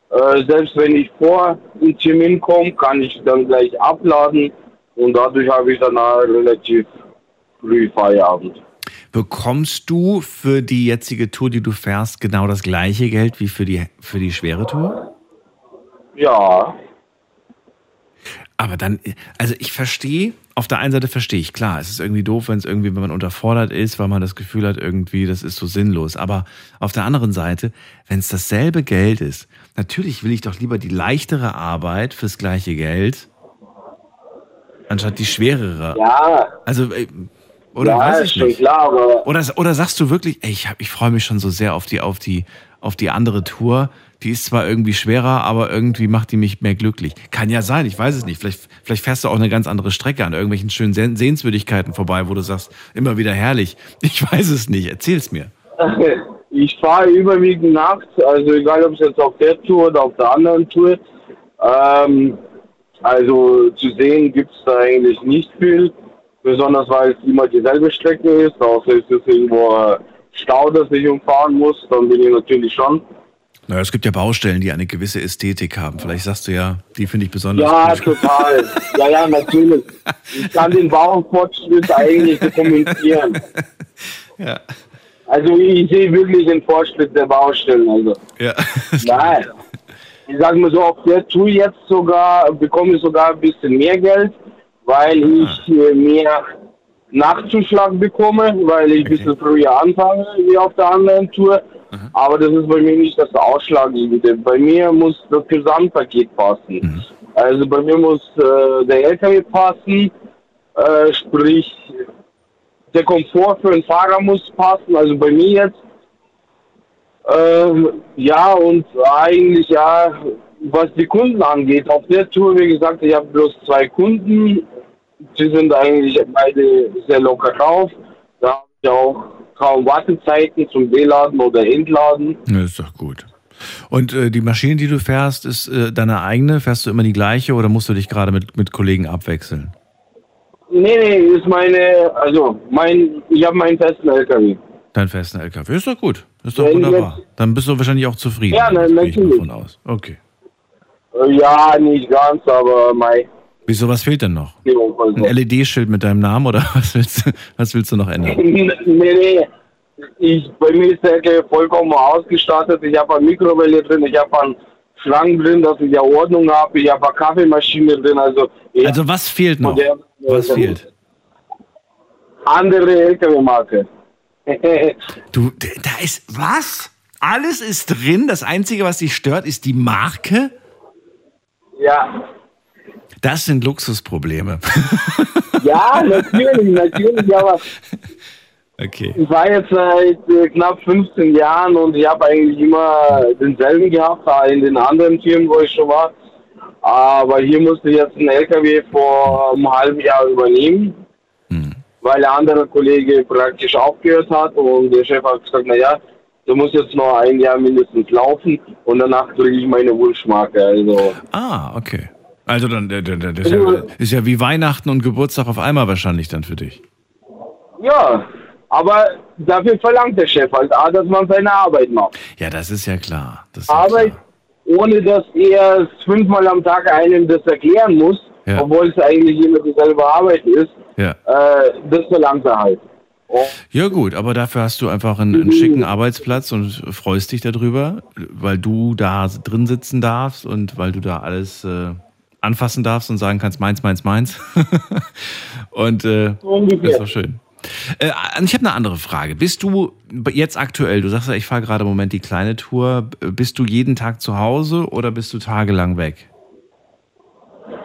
Äh, selbst wenn ich vor den Termin komme, kann ich dann gleich abladen und dadurch habe ich dann relativ früh Feierabend. Bekommst du für die jetzige Tour, die du fährst, genau das gleiche Geld wie für die, für die schwere Tour? Ja. Aber dann, also ich verstehe, auf der einen Seite verstehe ich, klar, es ist irgendwie doof, wenn es irgendwie, wenn man unterfordert ist, weil man das Gefühl hat, irgendwie, das ist so sinnlos. Aber auf der anderen Seite, wenn es dasselbe Geld ist, natürlich will ich doch lieber die leichtere Arbeit fürs gleiche Geld, anstatt die schwerere. Ja. Also äh, oder ja, weiß ich ist nicht. Klar, aber oder, oder sagst du wirklich, ey, ich, ich freue mich schon so sehr auf die, auf, die, auf die andere Tour. Die ist zwar irgendwie schwerer, aber irgendwie macht die mich mehr glücklich. Kann ja sein, ich weiß es nicht. Vielleicht, vielleicht fährst du auch eine ganz andere Strecke an irgendwelchen schönen Sehenswürdigkeiten vorbei, wo du sagst, immer wieder herrlich. *laughs* Ich weiß es nicht, erzähl's mir. *laughs* ich fahre überwiegend nachts, also egal ob es jetzt auf der Tour oder auf der anderen Tour. Ähm, also zu sehen gibt es da eigentlich nicht viel, besonders weil es immer dieselbe Strecke ist, außer es ist irgendwo ein Stau, das ich umfahren muss, dann bin ich natürlich schon. Naja, es gibt ja Baustellen, die eine gewisse Ästhetik haben. Vielleicht sagst du ja, die finde ich besonders Ja, gut. total. Ja, ja, natürlich. Ich kann den Baufortschritt eigentlich dokumentieren. *laughs* Ja. Also ich sehe wirklich den Fortschritt der Baustellen. Also. Ja. *laughs* Nein. Ich sage mal so, auf der Tour jetzt sogar bekomme ich sogar ein bisschen mehr Geld, weil ich äh, mehr Nachtzuschlag bekomme, weil ich ein bisschen früher anfange wie auf der anderen Tour. Aber das ist bei mir nicht das Ausschlaggebende. Bei mir muss das Gesamtpaket passen. Also bei mir muss äh, der LKW passen, äh, sprich der Komfort für den Fahrer muss passen. Also bei mir jetzt ähm, ja, und eigentlich ja, was die Kunden angeht, auf der Tour, wie gesagt, ich habe bloß zwei Kunden. Die sind eigentlich beide sehr locker drauf. Da habe ich auch kaum Wartezeiten zum Beladen oder Entladen. Ja, ist doch gut. Und äh, die Maschine, die du fährst, ist äh, deine eigene? Fährst du immer die gleiche oder musst du dich gerade mit, mit Kollegen abwechseln? Nee, nee, ist meine, also mein, ich habe meinen festen LKW. Dein festen LKW. Ist doch gut. Ist doch Wenn wunderbar. Dann bist du wahrscheinlich auch zufrieden. Ja, mal natürlich. von aus. Okay. Äh, Ja, nicht ganz, aber mein. Wieso, was fehlt denn noch? Also. Ein LED-Schild mit deinem Namen oder *laughs* was willst, du, was willst du noch ändern? *laughs* nee, nee. Ich, bei mir ist der vollkommen ausgestattet. Ich habe eine Mikrowelle drin, ich habe einen Schrank drin, dass ich ja Ordnung habe. Ich habe eine Kaffeemaschine drin. Also, Also was fehlt noch? Was fehlt? andere LKW-Marke. *laughs* Du, da ist was? Alles ist drin. Das Einzige, was dich stört, ist die Marke. ja. Das sind Luxusprobleme. *laughs* ja, natürlich, natürlich. Aber Okay. ich war jetzt seit äh, knapp 15 Jahren und ich habe eigentlich immer denselben gehabt, in den anderen Firmen, wo ich schon war. Aber hier musste ich jetzt einen LKW vor einem halben Jahr übernehmen, weil der andere Kollege praktisch aufgehört hat und der Chef hat gesagt, naja, du musst jetzt noch ein Jahr mindestens laufen und danach kriege ich meine Wunschmarke. Also Ah, okay. Also dann das ist ja, ist ja wie Weihnachten und Geburtstag auf einmal wahrscheinlich dann für dich. ja, aber dafür verlangt der Chef halt, auch, dass man seine Arbeit macht. Ja, das ist ja klar. Ist ja Arbeit, klar. ohne dass er fünfmal am Tag einem das erklären muss, Ja. obwohl es eigentlich immer dieselbe Arbeit ist, Ja. äh, das verlangt er halt. Und ja gut, aber dafür hast du einfach einen, einen schicken Arbeitsplatz und freust dich darüber, weil du da drin sitzen darfst und weil du da alles äh, anfassen darfst und sagen kannst, meins, meins, meins. *laughs* und äh. Das ist doch schön. Äh, ich habe eine andere Frage. Bist du jetzt aktuell, du sagst ja, ich fahre gerade im Moment die kleine Tour, bist du jeden Tag zu Hause oder bist du tagelang weg?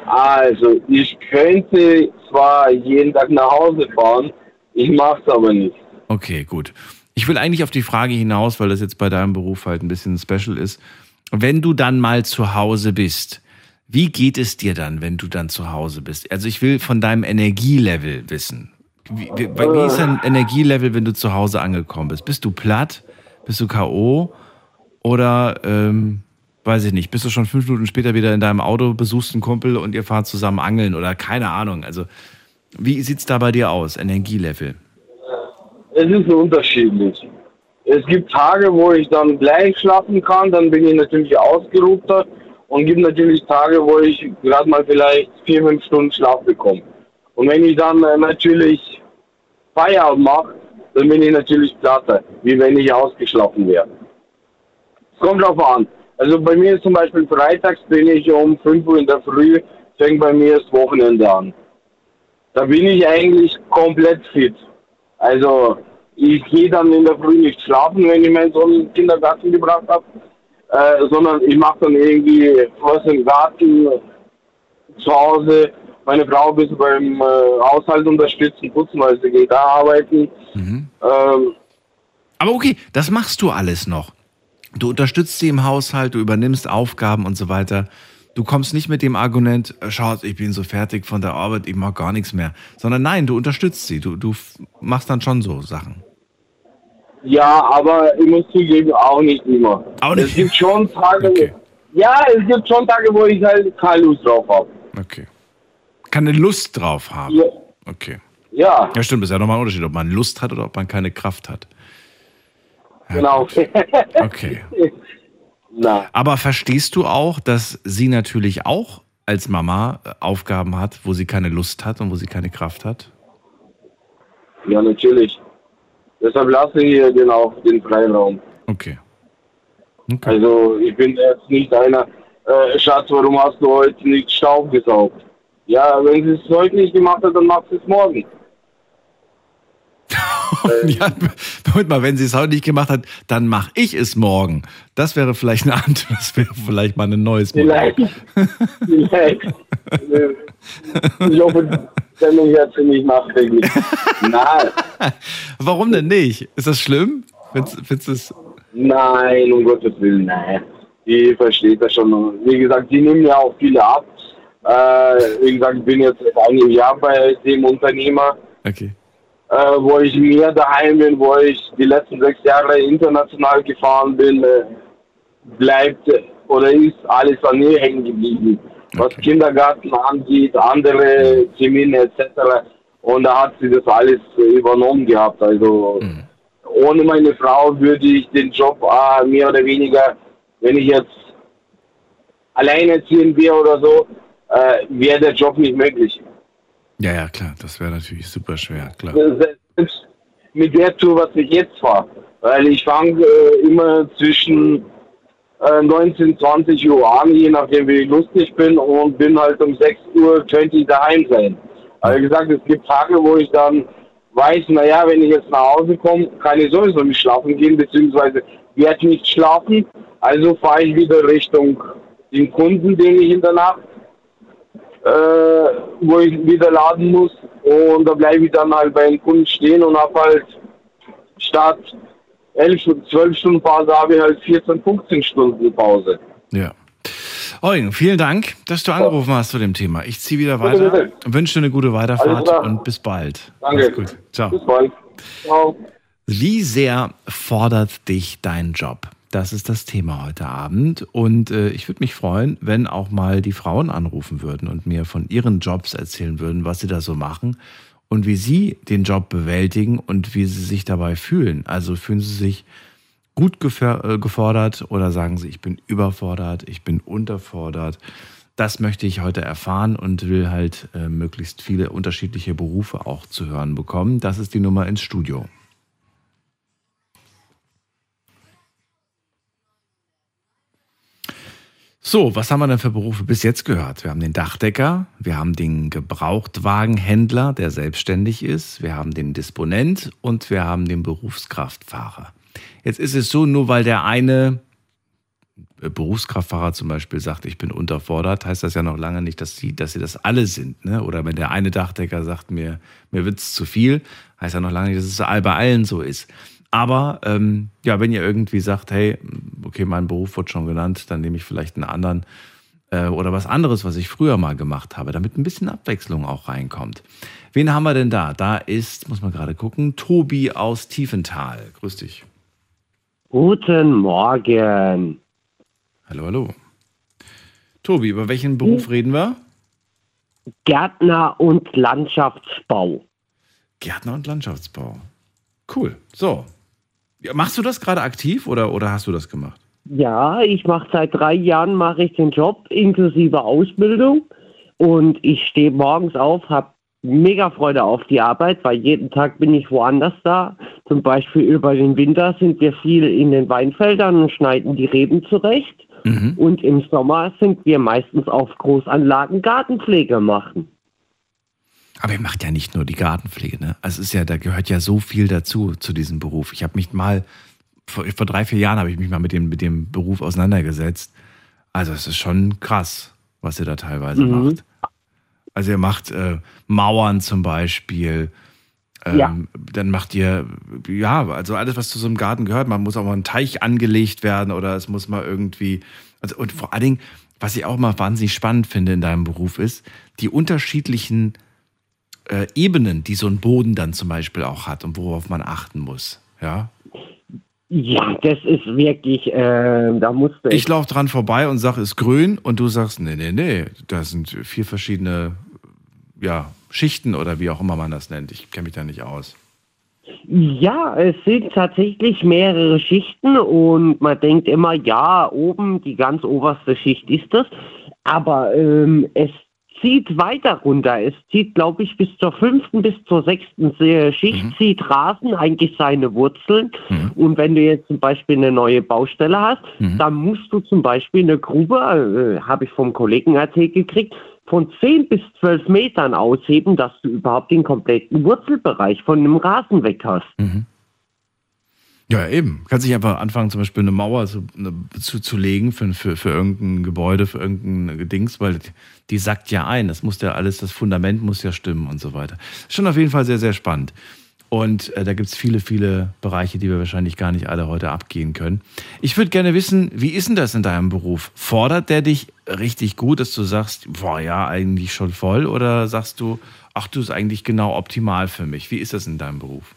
Also, ich könnte zwar jeden Tag nach Hause fahren, ich mache es aber nicht. Okay, gut. Ich will eigentlich auf die Frage hinaus, weil das jetzt bei deinem Beruf halt ein bisschen special ist. Wenn du dann mal zu Hause bist, wie geht es dir dann, wenn du dann zu Hause bist? Also ich will von deinem Energielevel wissen. Wie, wie, wie ist dein Energielevel, wenn du zu Hause angekommen bist? Bist du platt? Bist du K.O.? Oder, ähm, weiß ich nicht, bist du schon fünf Minuten später wieder in deinem Auto, besuchst einen Kumpel und ihr fahrt zusammen angeln oder keine Ahnung. Also, wie sieht's da bei dir aus, Energielevel? Es ist unterschiedlich. Es gibt Tage, wo ich dann gleich schlafen kann, dann bin ich natürlich ausgeruhter und gibt natürlich Tage, wo ich gerade mal vielleicht vier, fünf Stunden Schlaf bekomme. Und wenn ich dann äh, natürlich Feierabend mache, dann bin ich natürlich platter, wie wenn ich ausgeschlafen wäre. Es kommt drauf an. Also bei mir ist zum Beispiel freitags bin ich um 5 Uhr in der Früh, fängt bei mir das Wochenende an. Da bin ich eigentlich komplett fit. Also ich gehe dann in der Früh nicht schlafen, wenn ich meinen Sohn in den Kindergarten gebracht habe, äh, sondern ich mache dann irgendwie was im Garten zu Hause. Meine Frau ein bisschen beim äh, Haushalt unterstützen, putzen, weil sie geht da arbeiten. Ähm, Aber okay, das machst du alles noch. Du unterstützt sie im Haushalt, du übernimmst Aufgaben und so weiter. Du kommst nicht mit dem Argument, äh, schaut, ich bin so fertig von der Arbeit, ich mag gar nichts mehr. Sondern nein, du unterstützt sie. Du, du machst dann schon so Sachen. Ja, aber ich muss zugeben, auch nicht immer. Auch nicht? Es gibt schon Tage, Okay. ja, es gibt schon Tage, wo ich halt keine Lust drauf habe. Okay. Keine Lust drauf haben. Ja. Okay. Ja, Ja, stimmt, ist ja nochmal ein Unterschied, ob man Lust hat oder ob man keine Kraft hat. Ja, genau. gut. *laughs* Okay. Na, Aber verstehst du auch, dass sie natürlich auch als Mama äh, Aufgaben hat, wo sie keine Lust hat und wo sie keine Kraft hat? ja, natürlich. Deshalb lasse ich den auch den Freiraum. Okay. okay. Also ich bin jetzt nicht einer, äh, Schatz, warum hast du heute nicht Staub gesaugt? Ja, wenn sie es heute nicht gemacht hat, dann macht sie es morgen. *laughs* ja, Moment mal, wenn sie es heute nicht gemacht hat, dann mache ich es morgen. Das wäre vielleicht eine Antwort, das wäre vielleicht mal ein neues Modell. Vielleicht. *laughs* Vielleicht. *laughs* Ich hoffe, Sendung jetzt nicht nachträglich. *laughs* Nein, Warum denn nicht? Ist das schlimm? Findest, findest nein, um Gottes Willen, nein. Die versteht das schon. Wie gesagt, die nehmen ja auch viele ab. Äh, wie gesagt, ich bin jetzt seit einem Jahr bei dem Unternehmer. Okay. äh, wo ich mehr daheim bin, wo ich die letzten sechs Jahre international gefahren bin, äh, bleibt oder ist alles an mir hängen geblieben. Was Okay. Kindergarten angeht, andere Termine etc. Und da hat sie das alles äh, übernommen gehabt. Also Mhm. ohne meine Frau würde ich den Job äh, mehr oder weniger, wenn ich jetzt alleinerziehend wäre oder so, äh, wäre der Job nicht möglich. Ja, ja, klar, das wäre natürlich super schwer, klar. selbst mit der Tour, was ich jetzt fahre. Weil ich fange äh, immer zwischen äh, 19, 20 Uhr an, je nachdem wie lustig bin und bin halt um 6 Uhr könnte ich daheim sein. Also wie gesagt, es gibt Tage, wo ich dann weiß, naja, wenn ich jetzt nach Hause komme, kann ich sowieso nicht schlafen gehen, beziehungsweise werde nicht schlafen. Also fahre ich wieder Richtung den Kunden, den ich in der Nacht äh, wo ich wieder laden muss. Und da bleibe ich dann halt bei den Kunden stehen und habe halt statt 11, 12 Stunden Pause habe ich halt 14, 15 Stunden Pause. Ja. Eugen, vielen Dank, dass du angerufen hast zu dem Thema. Ich ziehe wieder Bitte, weiter. bitte. Wünsche dir eine gute Weiterfahrt und bis bald. Danke. Mach's gut. Ciao. Bis bald. Ciao. Wie sehr fordert dich dein Job? Das ist das Thema heute Abend. Und äh, ich würde mich freuen, wenn auch mal die Frauen anrufen würden und mir von ihren Jobs erzählen würden, was sie da so machen und wie sie den Job bewältigen und wie sie sich dabei fühlen. Also fühlen sie sich gut äh, gefordert oder sagen sie, ich bin überfordert, ich bin unterfordert. Das möchte ich heute erfahren und will halt äh, möglichst viele unterschiedliche Berufe auch zu hören bekommen. Das ist die Nummer ins Studio. So, was haben wir denn für Berufe bis jetzt gehört? Wir haben den Dachdecker, wir haben den Gebrauchtwagenhändler, der selbstständig ist, wir haben den Disponent und wir haben den Berufskraftfahrer. Jetzt ist es so, nur weil der eine äh, Berufskraftfahrer zum Beispiel sagt, ich bin unterfordert, heißt das ja noch lange nicht, dass sie, dass sie das alle sind. Ne? Oder wenn der eine Dachdecker sagt, mir, mir wird es zu viel, heißt ja noch lange nicht, dass es bei allen so ist. Aber ähm, ja, wenn ihr irgendwie sagt, hey, okay, mein Beruf wird schon genannt, dann nehme ich vielleicht einen anderen äh, oder was anderes, was ich früher mal gemacht habe, damit ein bisschen Abwechslung auch reinkommt. Wen haben wir denn da? Da ist, muss man gerade gucken, Tobi aus Tiefenthal. Grüß dich. Guten Morgen. Hallo, hallo. Tobi, über welchen Beruf reden wir? Gärtner und Landschaftsbau. Gärtner und Landschaftsbau. Cool. So. Machst du das gerade aktiv oder, oder hast du das gemacht? Ja, ich mache seit drei Jahren mache ich den Job inklusive Ausbildung und ich stehe morgens auf, habe mega Freude auf die Arbeit, weil jeden Tag bin ich woanders da. Zum Beispiel über den Winter sind wir viel in den Weinfeldern und schneiden die Reben zurecht. Mhm. Und im Sommer sind wir meistens auf Großanlagen Gartenpflege machen. Aber ihr macht ja nicht nur die Gartenpflege, ne? Also es ist ja, da gehört ja so viel dazu, zu diesem Beruf. Ich habe mich mal, vor, vor drei, vier Jahren habe ich mich mal mit dem, mit dem Beruf auseinandergesetzt. Also es ist schon krass, was ihr da teilweise Mhm. macht. Also ihr macht äh, Mauern zum Beispiel. Ähm, Ja. Dann macht ihr, ja, also alles, was zu so einem Garten gehört. Man muss auch mal ein Teich angelegt werden oder es muss mal irgendwie, also und vor allen Dingen, was ich auch mal wahnsinnig spannend finde in deinem Beruf ist, die unterschiedlichen äh, Ebenen, die so ein Boden dann zum Beispiel auch hat und worauf man achten muss. Ja. Ja, das ist wirklich, äh, da musste ich. Ich laufe dran vorbei und sage, ist grün und du sagst, nee, nee, nee, da sind vier verschiedene ja, Schichten oder wie auch immer man das nennt. Ich kenne mich da nicht aus. Ja, es sind tatsächlich mehrere Schichten und man denkt immer, ja, oben die ganz oberste Schicht ist das, aber ähm, es zieht weiter runter. Es zieht, glaube ich, bis zur fünften, bis zur sechsten Schicht mhm. zieht Rasen eigentlich seine Wurzeln. Mhm. Und wenn du jetzt zum Beispiel eine neue Baustelle hast, mhm. dann musst du zum Beispiel eine Grube, äh, habe ich vom Kollegen erzählt gekriegt, von 10 bis 12 Metern ausheben, dass du überhaupt den kompletten Wurzelbereich von einem Rasen weg hast. Mhm. Ja, eben. Kannst dich einfach anfangen, zum Beispiel eine Mauer zu, zu, zu legen für, für, für irgendein Gebäude, für irgendein Dings, weil die sackt ja ein. Das muss ja alles, das Fundament muss ja stimmen und so weiter. Schon auf jeden Fall sehr, sehr spannend. Und äh, da gibt es viele, viele Bereiche, die wir wahrscheinlich gar nicht alle heute abgehen können. Ich würde gerne wissen, wie ist denn das in deinem Beruf? Fordert der dich richtig gut, dass du sagst, boah, ja, eigentlich schon voll? Oder sagst du, ach, du ist eigentlich genau optimal für mich? Wie ist das in deinem Beruf?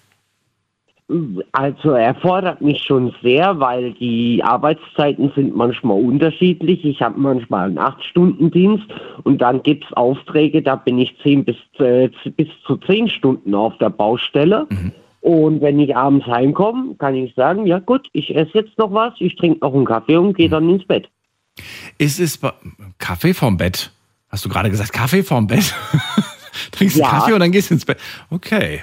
Also er fordert mich schon sehr, weil die Arbeitszeiten sind manchmal unterschiedlich. Ich habe manchmal einen 8-Stunden-Dienst und dann gibt es Aufträge, da bin ich 10 bis, äh, bis zu 10 Stunden auf der Baustelle. Mhm. Und wenn ich abends heimkomme, kann ich sagen, ja gut, ich esse jetzt noch was, ich trinke noch einen Kaffee und gehe mhm. dann ins Bett. Ist es Kaffee vorm Bett? Hast du gerade gesagt, Kaffee vorm Bett? *laughs* Trinkst ja. Kaffee und dann gehst du ins Bett? Okay.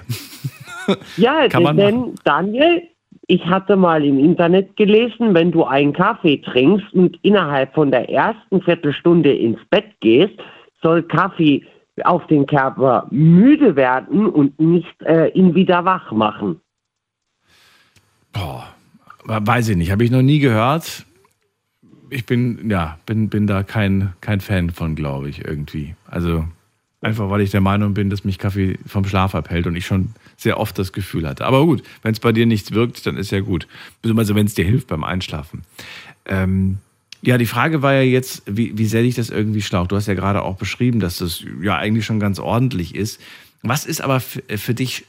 Ja, *laughs* Kann denn Daniel, ich hatte mal im Internet gelesen, wenn du einen Kaffee trinkst und innerhalb von der ersten Viertelstunde ins Bett gehst, soll Kaffee auf den Körper müde werden und nicht äh, ihn wieder wach machen. Boah, weiß ich nicht, habe ich noch nie gehört. Ich bin, ja, bin, bin da kein, kein Fan von, glaube ich, irgendwie. Also einfach, weil ich der Meinung bin, dass mich Kaffee vom Schlaf abhält und ich schon sehr oft das Gefühl hatte. Aber gut, wenn es bei dir nichts wirkt, dann ist ja gut. Beziehungsweise wenn es dir hilft beim Einschlafen. Ähm, ja, die Frage war ja jetzt, wie, wie sehr dich das irgendwie schlaucht. Du hast ja gerade auch beschrieben, dass das ja eigentlich schon ganz ordentlich ist. Was ist aber für dich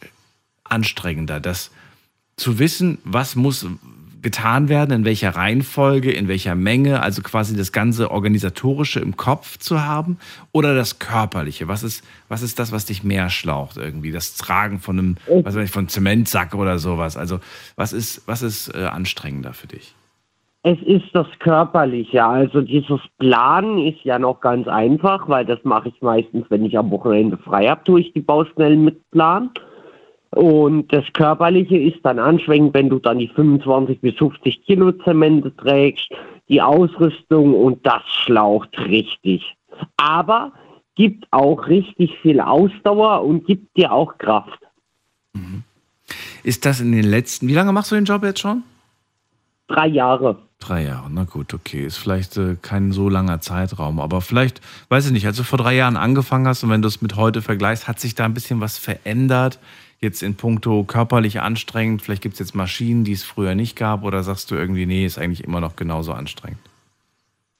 anstrengender, das zu wissen, was muss getan werden, in welcher Reihenfolge, in welcher Menge, also quasi das ganze organisatorische im Kopf zu haben oder das körperliche? Was ist, was ist das, was dich mehr schlaucht irgendwie? Das Tragen von einem, was weiß ich, von Zementsack oder sowas. Also was ist, was ist äh, anstrengender für dich? Es ist das Körperliche. Also dieses Planen ist ja noch ganz einfach, weil das mache ich meistens, wenn ich am Wochenende frei habe, tue ich die Baustellen mit planen. Und das Körperliche ist dann anstrengend, wenn du dann die 25 bis 50 Kilo Zemente trägst, die Ausrüstung und das schlaucht richtig. Aber gibt auch richtig viel Ausdauer und gibt dir auch Kraft. Mhm. Ist das in den letzten, wie lange machst du den Job jetzt schon? Drei Jahre. Drei Jahre, na gut, okay. Ist vielleicht äh, kein so langer Zeitraum, aber vielleicht, weiß ich nicht, als du vor drei Jahren angefangen hast und wenn du es mit heute vergleichst, hat sich da ein bisschen was verändert? Jetzt in puncto körperlich anstrengend? Vielleicht gibt es jetzt Maschinen, die es früher nicht gab, oder sagst du irgendwie, nee, ist eigentlich immer noch genauso anstrengend?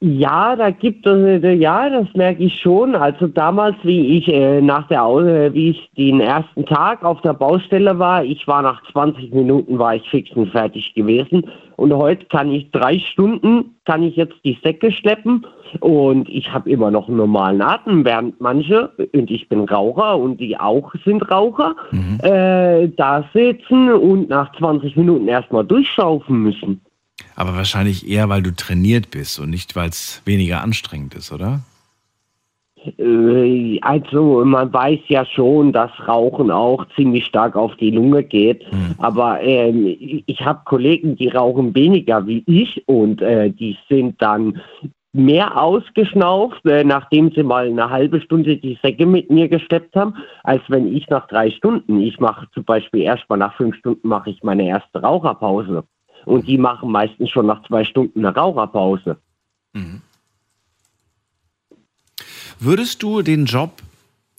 Ja, da gibt es, äh, ja, das merke ich schon. Also damals, wie ich äh, nach der, äh, wie ich den ersten Tag auf der Baustelle war, ich war nach 20 Minuten war ich fix und fertig gewesen. Und heute kann ich drei Stunden, kann ich jetzt die Säcke schleppen und ich habe immer noch einen normalen Atem, während manche, und ich bin Raucher und die auch sind Raucher, mhm. äh, da sitzen und nach 20 Minuten erstmal durchschaufen müssen. Aber wahrscheinlich eher, weil du trainiert bist und nicht, weil es weniger anstrengend ist, oder? Äh, also man weiß ja schon, dass Rauchen auch ziemlich stark auf die Lunge geht. Mhm. Aber ähm, ich habe Kollegen, die rauchen weniger wie ich und äh, die sind dann mehr ausgeschnauft, äh, nachdem sie mal eine halbe Stunde die Säcke mit mir gesteppt haben, als wenn ich nach drei Stunden. Ich mache zum Beispiel erst mal nach fünf Stunden mache ich meine erste Raucherpause. Und die machen meistens schon nach zwei Stunden eine Raucherpause. Mhm. Würdest du den Job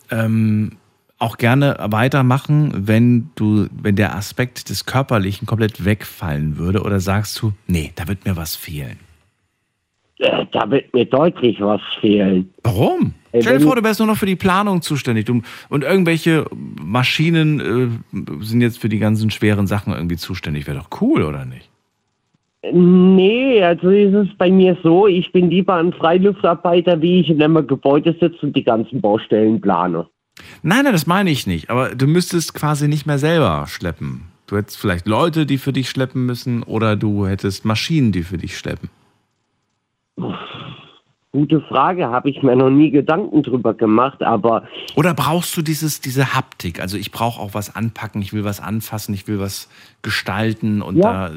ähm, auch gerne weitermachen, wenn du, wenn der Aspekt des Körperlichen komplett wegfallen würde? Oder sagst du, nee, da wird mir was fehlen? Äh, da wird mir deutlich was fehlen. Warum? Äh, Stell dir vor, du wärst nur noch für die Planung zuständig und irgendwelche Maschinen äh, sind jetzt für die ganzen schweren Sachen irgendwie zuständig. Wäre doch cool, oder nicht? Nee, also ist es bei mir so, ich bin lieber ein Freiluftarbeiter, wie ich in einem Gebäude sitze und die ganzen Baustellen plane. Nein, nein, das meine ich nicht. Aber du müsstest quasi nicht mehr selber schleppen. Du hättest vielleicht Leute, die für dich schleppen müssen, oder du hättest Maschinen, die für dich schleppen. Gute Frage, habe ich mir noch nie Gedanken drüber gemacht, aber Oder brauchst du dieses, diese Haptik? Also ich brauche auch was anpacken, ich will was anfassen, ich will was gestalten und Ja. da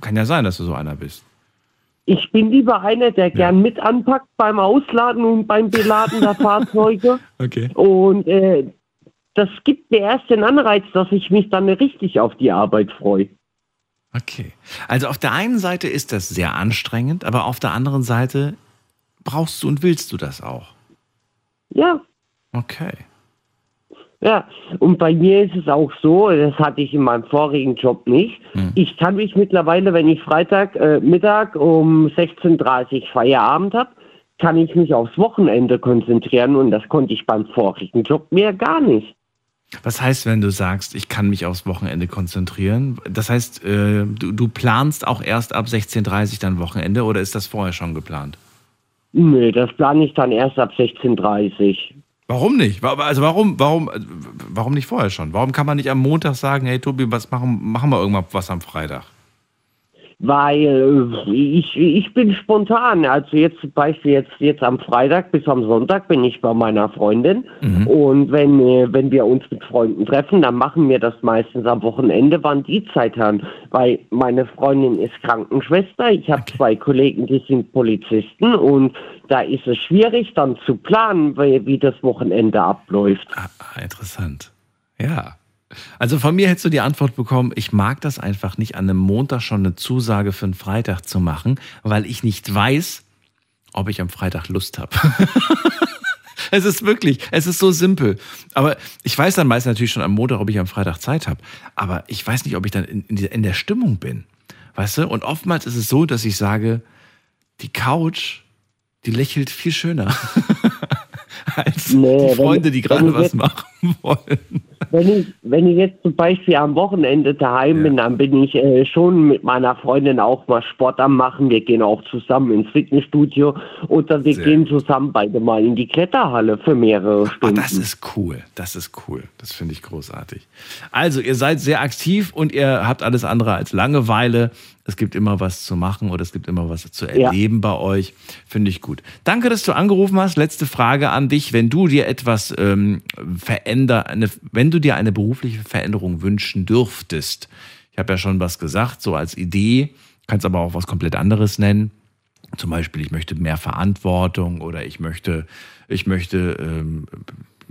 kann ja sein, dass du so einer bist. Ich bin lieber einer, der gern mit anpackt beim Ausladen und beim Beladen der *laughs* Fahrzeuge. Okay. Und äh, das gibt mir erst den Anreiz, dass ich mich dann richtig auf die Arbeit freue. Okay. Also auf der einen Seite ist das sehr anstrengend, aber auf der anderen Seite brauchst du und willst du das auch. Ja, Okay. Ja, und bei mir ist es auch so, das hatte ich in meinem vorigen Job nicht. Ich kann mich mittlerweile, wenn ich Freitag äh, Mittag um 16.30 Uhr Feierabend habe, kann ich mich aufs Wochenende konzentrieren und das konnte ich beim vorigen Job mehr gar nicht. Was heißt, wenn du sagst, ich kann mich aufs Wochenende konzentrieren? Das heißt, äh, du, du planst auch erst ab 16.30 Uhr dann Wochenende oder ist das vorher schon geplant? Nö, das plane ich dann erst ab 16.30 Uhr. Warum nicht? Also warum, warum, äh, warum nicht vorher schon? Warum kann man nicht am Montag sagen, hey Tobi, was machen, machen wir irgendwas was am Freitag? Weil äh, ich, ich bin spontan. Also jetzt zum Beispiel jetzt, jetzt am Freitag bis am Sonntag bin ich bei meiner Freundin. Und wenn, äh, wenn wir uns mit Freunden treffen, dann machen wir das meistens am Wochenende, wann die Zeit haben. Weil meine Freundin ist Krankenschwester, ich habe zwei Kollegen, die sind Polizisten und da ist es schwierig dann zu planen, wie, wie das Wochenende abläuft. Ah, interessant. Ja. Also von mir hättest du die Antwort bekommen, ich mag das einfach nicht, an einem Montag schon eine Zusage für einen Freitag zu machen, weil ich nicht weiß, ob ich am Freitag Lust habe. *laughs* es ist wirklich, es ist so simpel. Aber ich weiß dann meist natürlich schon am Montag, ob ich am Freitag Zeit habe. Aber ich weiß nicht, ob ich dann in, in, der Stimmung bin. Weißt du? Und oftmals ist es so, dass ich sage, die Couch, die lächelt viel schöner. *laughs* als Nee, die wenn- Freunde, die gerade was jetzt- machen *laughs* wollen. Wenn ich, wenn ich jetzt zum Beispiel am Wochenende daheim bin, dann bin ich äh, schon mit meiner Freundin auch mal Sport am machen. Wir gehen auch zusammen ins Fitnessstudio oder wir Sehr gehen zusammen beide mal in die Kletterhalle für mehrere Ah, Stunden. das ist cool. Das ist cool. Das finde ich großartig. Also, ihr seid sehr aktiv und ihr habt alles andere als Langeweile. Es gibt immer was zu machen oder es gibt immer was zu Ja. erleben bei euch. Finde ich gut. Danke, dass du angerufen hast. Letzte Frage an dich. Wenn du dir etwas ähm, veränder, eine, wenn du dir eine berufliche Veränderung wünschen dürftest, ich habe ja schon was gesagt, so als Idee, kannst aber auch was komplett anderes nennen. Zum Beispiel, ich möchte mehr Verantwortung oder ich möchte, ich möchte, ähm,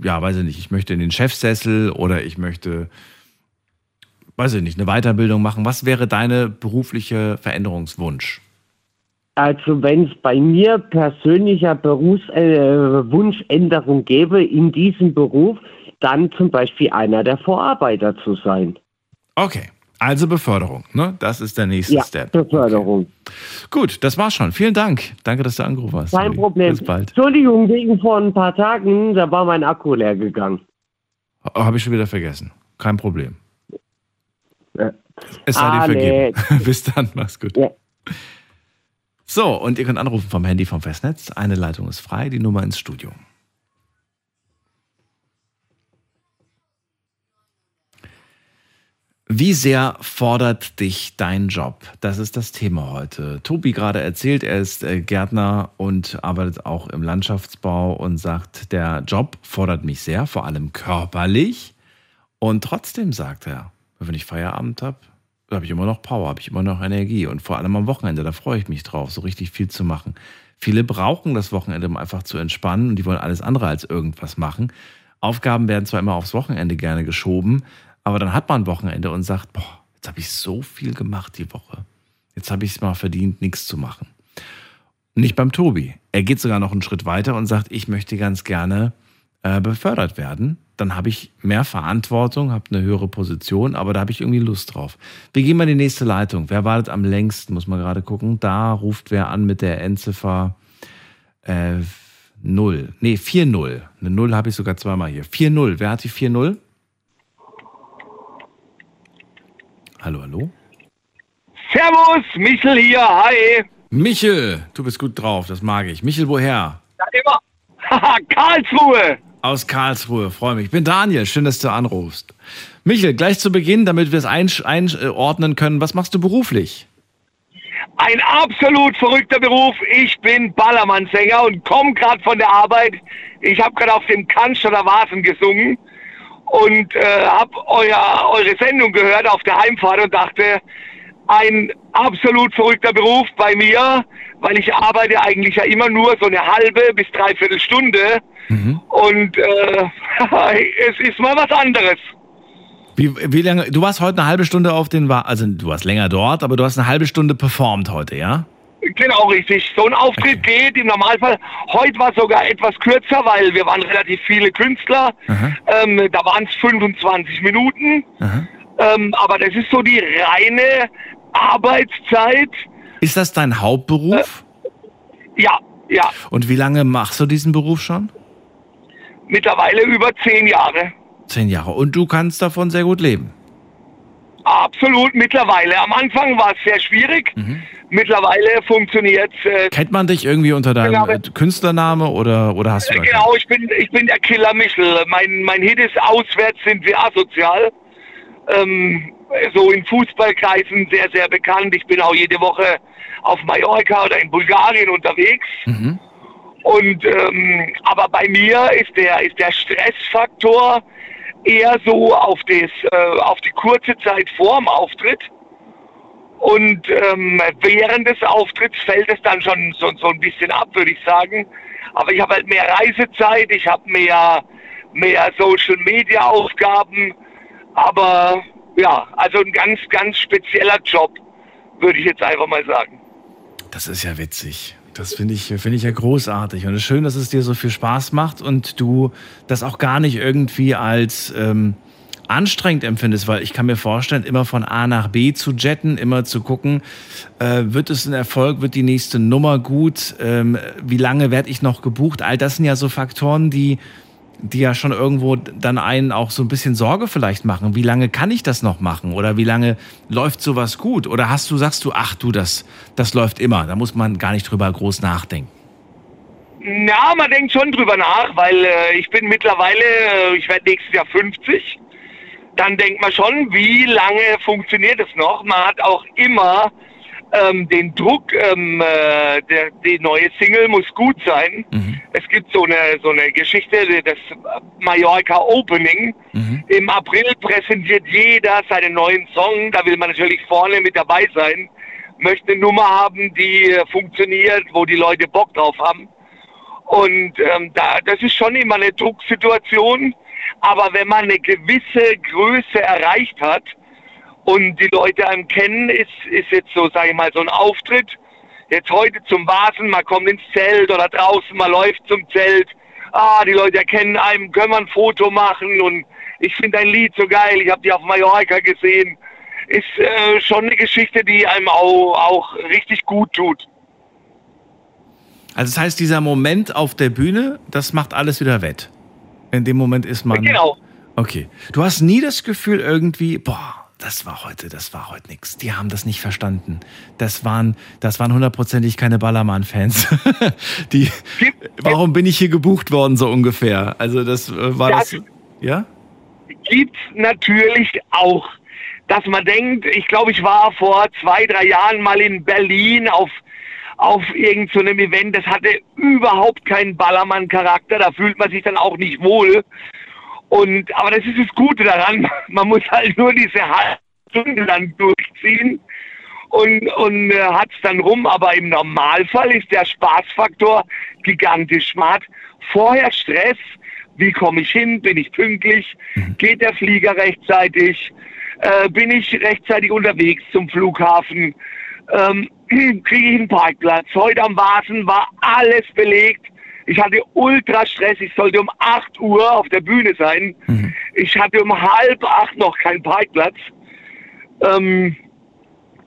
ja, weiß ich nicht, ich möchte in den Chefsessel oder ich möchte, weiß ich nicht, eine Weiterbildung machen. Was wäre deine berufliche Veränderungswunsch? Also wenn es bei mir persönlicher Berufswunschänderung äh, gäbe in diesem Beruf, dann zum Beispiel einer der Vorarbeiter zu sein. Okay, also Beförderung, ne? Das ist der nächste Ja, Step. Beförderung. Gut, das war's schon. Vielen Dank. Danke, dass du angerufen hast. Kein. Problem. Bis bald. Entschuldigung, wegen vor ein paar Tagen, da war mein Akku leer gegangen. Habe ich schon wieder vergessen. Kein Problem. Ja. Es sei dir vergeben. *laughs* Bis dann, mach's gut. Ja. So, und ihr könnt anrufen vom Handy vom Festnetz. Eine Leitung ist frei, die Nummer ins Studio. Wie sehr fordert dich dein Job? Das ist das Thema heute. Tobi gerade erzählt, er ist äh, Gärtner und arbeitet auch im Landschaftsbau und sagt, der Job fordert mich sehr, vor allem körperlich. Und trotzdem sagt er, wenn ich Feierabend habe, habe ich immer noch Power, habe ich immer noch Energie. Und vor allem am Wochenende, da freue ich mich drauf, so richtig viel zu machen. Viele brauchen das Wochenende, um einfach zu entspannen und die wollen alles andere als irgendwas machen. Aufgaben werden zwar immer aufs Wochenende gerne geschoben, aber dann hat man ein Wochenende und sagt, boah, jetzt habe ich so viel gemacht die Woche. Jetzt habe ich es mal verdient, nichts zu machen. Nicht beim Tobi. Er geht sogar noch einen Schritt weiter und sagt, ich möchte ganz gerne äh, befördert werden. Dann habe ich mehr Verantwortung, habe eine höhere Position, aber da habe ich irgendwie Lust drauf. Wir gehen mal in die nächste Leitung. Wer wartet am längsten, muss man gerade gucken. Da ruft wer an mit der Endziffer äh, 0. Nee, 4-0. Eine 0 habe ich sogar zweimal hier. 4-0. Wer hat die 4-0? Hallo, hallo? Servus, Michel hier, hi. Michel, du bist gut drauf, das mag ich. Michel, woher? Ja, immer. *laughs* Karlsruhe. Aus Karlsruhe, freue mich. Ich bin Daniel, schön, dass du anrufst. Michel, gleich zu Beginn, damit wir es einordnen können, was machst du beruflich? Ein absolut verrückter Beruf. Ich bin Ballermannsänger und komme gerade von der Arbeit. Ich habe gerade auf dem Cannstatter Vasen gesungen und äh, habe eure Sendung gehört auf der Heimfahrt und dachte, ein absolut verrückter Beruf bei mir, weil ich arbeite eigentlich ja immer nur so eine halbe bis dreiviertel Stunde und äh, *laughs* es ist mal was anderes. Wie, wie lange? Du warst heute eine halbe Stunde auf den, also du warst länger dort, aber du hast eine halbe Stunde performt heute, ja? Genau, richtig. So ein Auftritt geht im Normalfall. Heute war sogar etwas kürzer, weil wir waren relativ viele Künstler. Ähm, da waren es 25 Minuten. Ähm, aber das ist so die reine Arbeitszeit. Ist das dein Hauptberuf? Ja, ja. Und wie lange machst du diesen Beruf schon? Mittlerweile über zehn Jahre. Zehn Jahre. Und du kannst davon sehr gut leben. Absolut, mittlerweile. Am Anfang war es sehr schwierig. Mittlerweile funktioniert es. Äh, Kennt man dich irgendwie unter deinem Genau. äh, Künstlername oder, oder hast du da Genau, ich bin, ich bin der Killer Michel. Mein, mein Hit ist Auswärts sind wir asozial. Ähm, so in Fußballkreisen sehr, sehr bekannt. Ich bin auch jede Woche auf Mallorca oder in Bulgarien unterwegs. Und ähm, aber bei mir ist der ist der Stressfaktor eher so auf das äh, auf die kurze Zeit vorm Auftritt. Und ähm, während des Auftritts fällt es dann schon so, so ein bisschen ab, würde ich sagen. Aber ich habe halt mehr Reisezeit, ich habe mehr, mehr Social Media Aufgaben. Aber ja, also ein ganz, ganz spezieller Job, würde ich jetzt einfach mal sagen. Das ist ja witzig. Das finde ich, finde ich ja großartig. Und es ist schön, dass es dir so viel Spaß macht und du das auch gar nicht irgendwie als ähm, anstrengend empfindest, weil ich kann mir vorstellen, immer von A nach B zu jetten, immer zu gucken, äh, wird es ein Erfolg, wird die nächste Nummer gut, ähm, wie lange werde ich noch gebucht? All das sind ja so Faktoren, die, die ja schon irgendwo dann einen auch so ein bisschen Sorge vielleicht machen. Wie lange kann ich das noch machen? Oder wie lange läuft sowas gut? Oder hast du, sagst du, ach du, das, das läuft immer. Da muss man gar nicht drüber groß nachdenken. Na, man denkt schon drüber nach, weil äh, ich bin mittlerweile, äh, ich werde nächstes Jahr 50. Dann denkt man schon, wie lange funktioniert es noch? Man hat auch immer ähm, den Druck, ähm, äh, der, die neue Single muss gut sein. Es gibt so eine, so eine Geschichte, das Mallorca Opening. Im April präsentiert jeder seinen neuen Song. Da will man natürlich vorne mit dabei sein. Möchte eine Nummer haben, die äh, funktioniert, wo die Leute Bock drauf haben. Und ähm, da, das ist schon immer eine Drucksituation. Aber wenn man eine gewisse Größe erreicht hat und die Leute einem kennen, ist, ist jetzt so, sage ich mal, so ein Auftritt. Jetzt heute zum Vasen, man kommt ins Zelt oder draußen, man läuft zum Zelt. Ah, die Leute erkennen einem, können wir ein Foto machen und ich finde dein Lied so geil, ich habe die auf Mallorca gesehen. Ist äh, schon eine Geschichte, die einem auch, auch richtig gut tut. Also das heißt, dieser Moment auf der Bühne, das macht alles wieder wett. In dem Moment ist man. Genau. Okay. Du hast nie das Gefühl irgendwie, boah, das war heute, das war heute nix. Die haben das nicht verstanden. Das waren, das waren hundertprozentig keine Ballermann-Fans. *laughs* Die, warum bin ich hier gebucht worden, so ungefähr? Also das äh, war das, Das- ja? gibt's natürlich auch, dass man denkt, ich glaube, ich war vor zwei, drei Jahren mal in Berlin auf auf irgendeinem so Event, das hatte überhaupt keinen Ballermann-Charakter, da fühlt man sich dann auch nicht wohl. Und, aber das ist das Gute daran, *laughs* man muss halt nur diese halbe Stunde dann durchziehen und, und äh, hat es dann rum. Aber im Normalfall ist der Spaßfaktor gigantisch. Man hat vorher Stress, wie komme ich hin, bin ich pünktlich, geht der Flieger rechtzeitig, äh, bin ich rechtzeitig unterwegs zum Flughafen, ähm, *clears throat* kriege ich einen Parkplatz. Heute am Vasen war alles belegt. Ich hatte ultra Stress. Ich sollte um 8 Uhr auf der Bühne sein. Ich hatte um halb acht noch keinen Parkplatz. Ähm,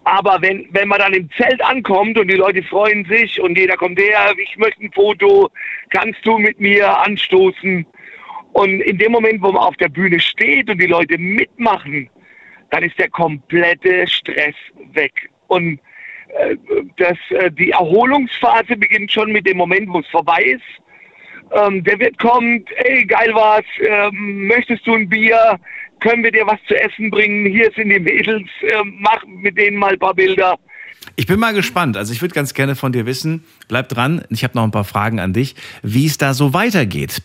aber wenn, wenn man dann im Zelt ankommt und die Leute freuen sich und jeder kommt her, ich möchte ein Foto, kannst du mit mir anstoßen? Und in dem Moment, wo man auf der Bühne steht und die Leute mitmachen, dann ist der komplette Stress weg. Und das, äh, die Erholungsphase beginnt schon mit dem Moment, wo es vorbei ist. Ähm, der Wirt kommt, ey, geil war's, ähm, möchtest du ein Bier? Können wir dir was zu essen bringen? Hier sind die Mädels, ähm, mach mit denen mal ein paar Bilder. Ich bin mal gespannt. Also ich würde ganz gerne von dir wissen, bleib dran, ich habe noch ein paar Fragen an dich, wie es da so weitergeht.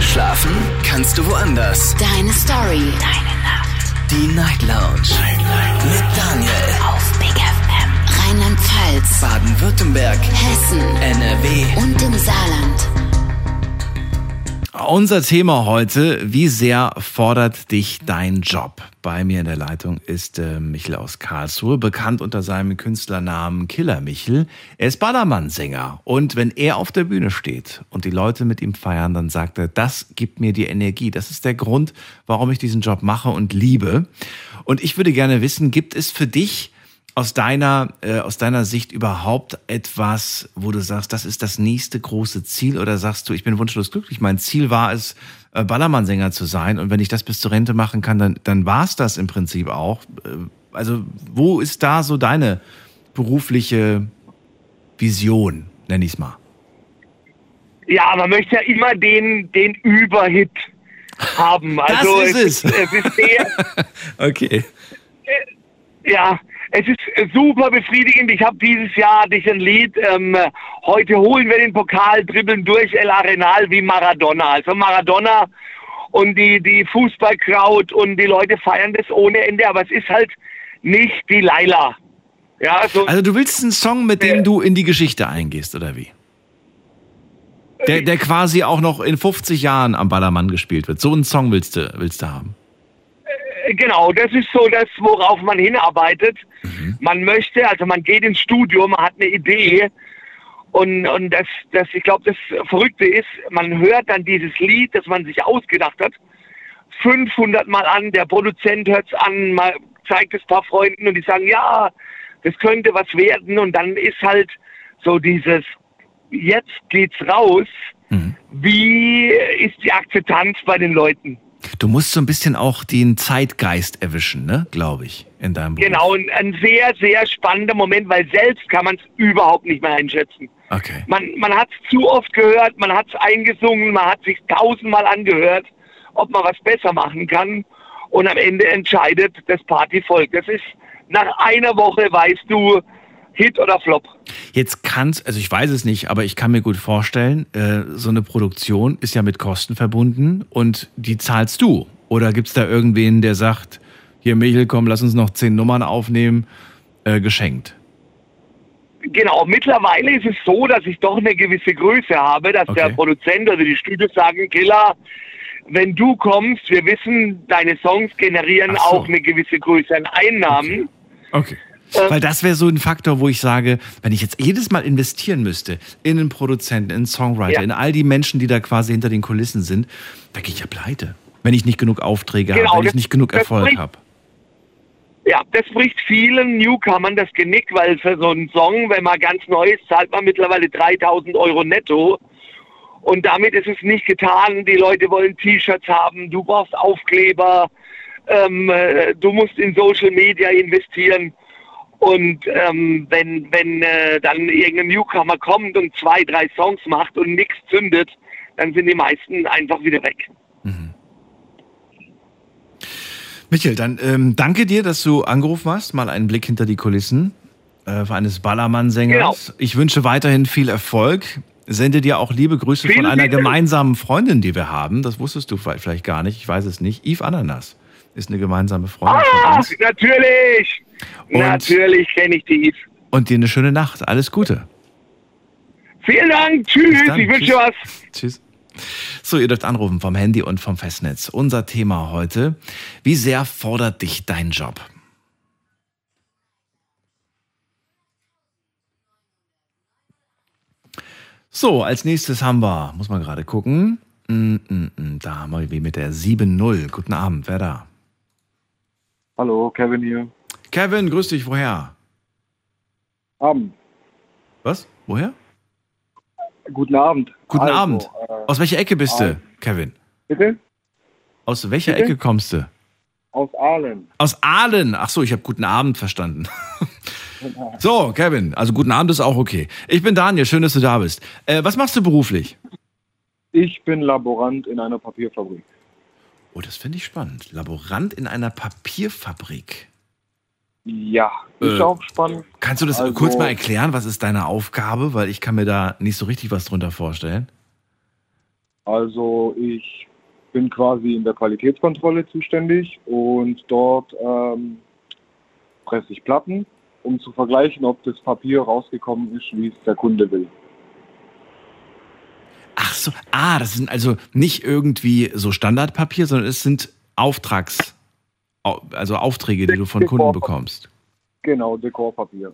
Schlafen kannst du woanders. Deine Story. Deine Nacht. Die Night Lounge. Night, Night. Mit Daniel. Rheinland-Pfalz. Baden-Württemberg. Hessen. NRW. Und im Saarland. Unser Thema heute, wie sehr fordert dich dein Job? Bei mir in der Leitung ist äh, Michel aus Karlsruhe, bekannt unter seinem Künstlernamen Killer Michel. Er ist Ballermann-Sänger und wenn er auf der Bühne steht und die Leute mit ihm feiern, dann sagt er, das gibt mir die Energie. Das ist der Grund, warum ich diesen Job mache und liebe. Und ich würde gerne wissen, gibt es für dich aus deiner, äh, aus deiner Sicht überhaupt etwas, wo du sagst, das ist das nächste große Ziel? Oder sagst du, ich bin wunschlos glücklich? Mein Ziel war es, äh, Ballermann-Sänger zu sein. Und wenn ich das bis zur Rente machen kann, dann, dann war es das im Prinzip auch. Äh, also, wo ist da so deine berufliche Vision, nenne ich es mal? Ja, man möchte ja immer den, den Überhit haben. Also das ist es. ist sehr, *laughs* okay. Ja, es ist äh, super befriedigend. Ich habe dieses Jahr hatte ich ein Lied. Ähm, heute holen wir den Pokal, dribbeln durch El Arenal wie Maradona. Also Maradona und die, die Fußballkraut und die Leute feiern das ohne Ende, aber es ist halt nicht die Laila. Ja, so, Also du willst einen Song, mit dem du in die Geschichte eingehst, oder wie? Der, der quasi auch noch in 50 Jahren am Ballermann gespielt wird. So einen Song willst du, willst du haben. Genau, das ist so das, worauf man hinarbeitet. Man möchte, also man geht ins Studio, man hat eine Idee. Und, und das, das, ich glaube, das Verrückte ist, man hört dann dieses Lied, das man sich ausgedacht hat, 500 Mal an, der Produzent hört es an, mal zeigt es ein paar Freunden und die sagen, ja, das könnte was werden. Und dann ist halt so dieses, jetzt geht's raus, wie ist die Akzeptanz bei den Leuten? Du musst so ein bisschen auch den Zeitgeist erwischen, ne? Glaube ich, in deinem Beruf. Genau, ein, ein sehr, sehr spannender Moment, weil selbst kann man es überhaupt nicht mehr einschätzen. Okay. Man, man hat es zu oft gehört, man hat es eingesungen, man hat sich tausendmal angehört, ob man was besser machen kann. Und am Ende entscheidet das Partyvolk. Das ist nach einer Woche, weißt du, Hit oder Flop. Jetzt kann's, also ich weiß es nicht, aber ich kann mir gut vorstellen, äh, so eine Produktion ist ja mit Kosten verbunden und die zahlst du. Oder gibt's da irgendwen, der sagt, hier Michel, komm, lass uns noch zehn Nummern aufnehmen, äh, geschenkt. Genau, mittlerweile ist es so, dass ich doch eine gewisse Größe habe, dass der Okay. Produzent oder die Studios sagen, Killer, wenn du kommst, wir wissen, deine Songs generieren so. auch eine gewisse Größe an Einnahmen. Okay. Weil das wäre so ein Faktor, wo ich sage, wenn ich jetzt jedes Mal investieren müsste in einen Produzenten, in einen Songwriter, Ja. in all die Menschen, die da quasi hinter den Kulissen sind, da gehe ich ja pleite. Wenn ich nicht genug Aufträge Genau, habe, wenn ich das- nicht genug Erfolg habe. Ja, das bricht vielen Newcomern das Genick, weil für so einen Song, wenn man ganz neu ist, zahlt man mittlerweile 3000 Euro netto. Und damit ist es nicht getan. Die Leute wollen T-Shirts haben, du brauchst Aufkleber, ähm, äh, du musst in Social Media investieren. Und ähm, wenn, wenn äh, dann irgendein Newcomer kommt und zwei, drei Songs macht und nichts zündet, dann sind die meisten einfach wieder weg. Michael, dann ähm, danke dir, dass du angerufen hast. Mal einen Blick hinter die Kulissen äh, eines Ballermann-Sängers. Ich wünsche weiterhin viel Erfolg. Sende dir auch liebe Grüße Vielen von einer Dank. gemeinsamen Freundin, die wir haben. Das wusstest du vielleicht gar nicht. Ich weiß es nicht. Yves Ananas ist eine gemeinsame Freundin Ah, natürlich! Und- natürlich kenne ich die. Und dir eine schöne Nacht. Alles Gute. Vielen Dank, tschüss, ich wünsche Tschüss. was. Tschüss. So, ihr dürft anrufen vom Handy und vom Festnetz. Unser Thema heute. Wie sehr fordert dich dein Job? So, als nächstes haben wir, muss man gerade gucken. Mm, mm, mm, Da haben wir wie mit der 7-0. Guten Abend, wer da? Hallo, Kevin hier. Kevin, grüß dich, woher? Abend. Was? Woher? Guten Abend. Guten Also, Abend. Äh, Aus welcher Ecke bist du, Abend. Kevin? bitte? Aus welcher Bitte? Ecke kommst du? Aus Aalen. Aus Aalen. Ach so, ich habe guten Abend verstanden. *laughs* So, Kevin, also guten Abend ist auch okay. Ich bin Daniel, schön, dass du da bist. Äh, was machst du beruflich? Ich bin Laborant in einer Papierfabrik. Oh, das finde ich spannend. Laborant in einer Papierfabrik. Ja, ist Äh, auch spannend. Kannst du das Also- kurz mal erklären? Was ist deine Aufgabe? Weil ich kann mir da nicht so richtig was drunter vorstellen. Also ich bin quasi in der Qualitätskontrolle zuständig und dort ähm, presse ich Platten, um zu vergleichen, ob das Papier rausgekommen ist, wie es der Kunde will. Ach so, ah, das sind also nicht irgendwie so Standardpapier, sondern es sind Auftrags, au- also Aufträge, die du von Kunden bekommst. Genau, Dekorpapier.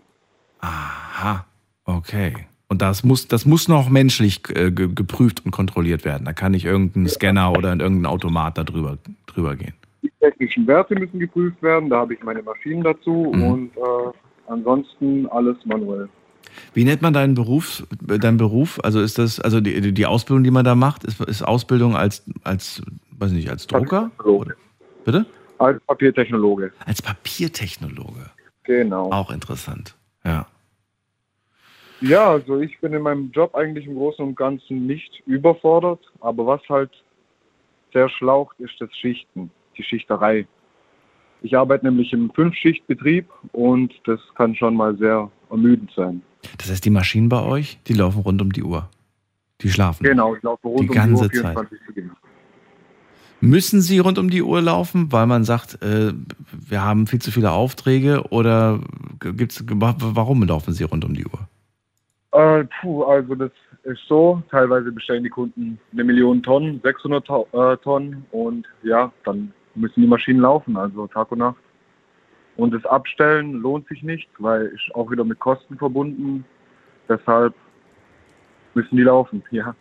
Aha, okay. Und das muss, das muss noch menschlich äh, ge geprüft und kontrolliert werden. Da kann nicht irgendein Scanner oder irgendein Automat da drüber, drüber gehen. Die technischen Werte müssen geprüft werden, da habe ich meine Maschinen dazu Mhm. und äh, ansonsten alles manuell. Wie nennt man deinen Beruf, deinen Beruf? Also ist das, also die, die Ausbildung, die man da macht, ist, ist Ausbildung als, als, weiß nicht, als Drucker? Oder, bitte? Als Papiertechnologe. Als Papiertechnologe. Genau. Auch interessant. Ja. Ja, also ich bin in meinem Job eigentlich im Großen und Ganzen nicht überfordert, aber was halt sehr schlaucht, ist das Schichten, die Schichterei. Ich arbeite nämlich im Fünfschichtbetrieb und das kann schon mal sehr ermüdend sein. Das heißt, die Maschinen bei euch, die laufen rund um die Uhr. Die schlafen. Genau, ich laufe rund Die um ganze die Uhr Zeit. 24 Stunden. Müssen sie rund um die Uhr laufen, weil man sagt, äh, wir haben viel zu viele Aufträge oder gibt's, warum laufen sie rund um die Uhr? Äh, puh, also das ist so, teilweise bestellen die Kunden eine Million Tonnen, 600 Tau- äh, Tonnen und ja, dann müssen die Maschinen laufen, also Tag und Nacht. Und das Abstellen lohnt sich nicht, weil ist auch wieder mit Kosten verbunden. Deshalb müssen die laufen, ja.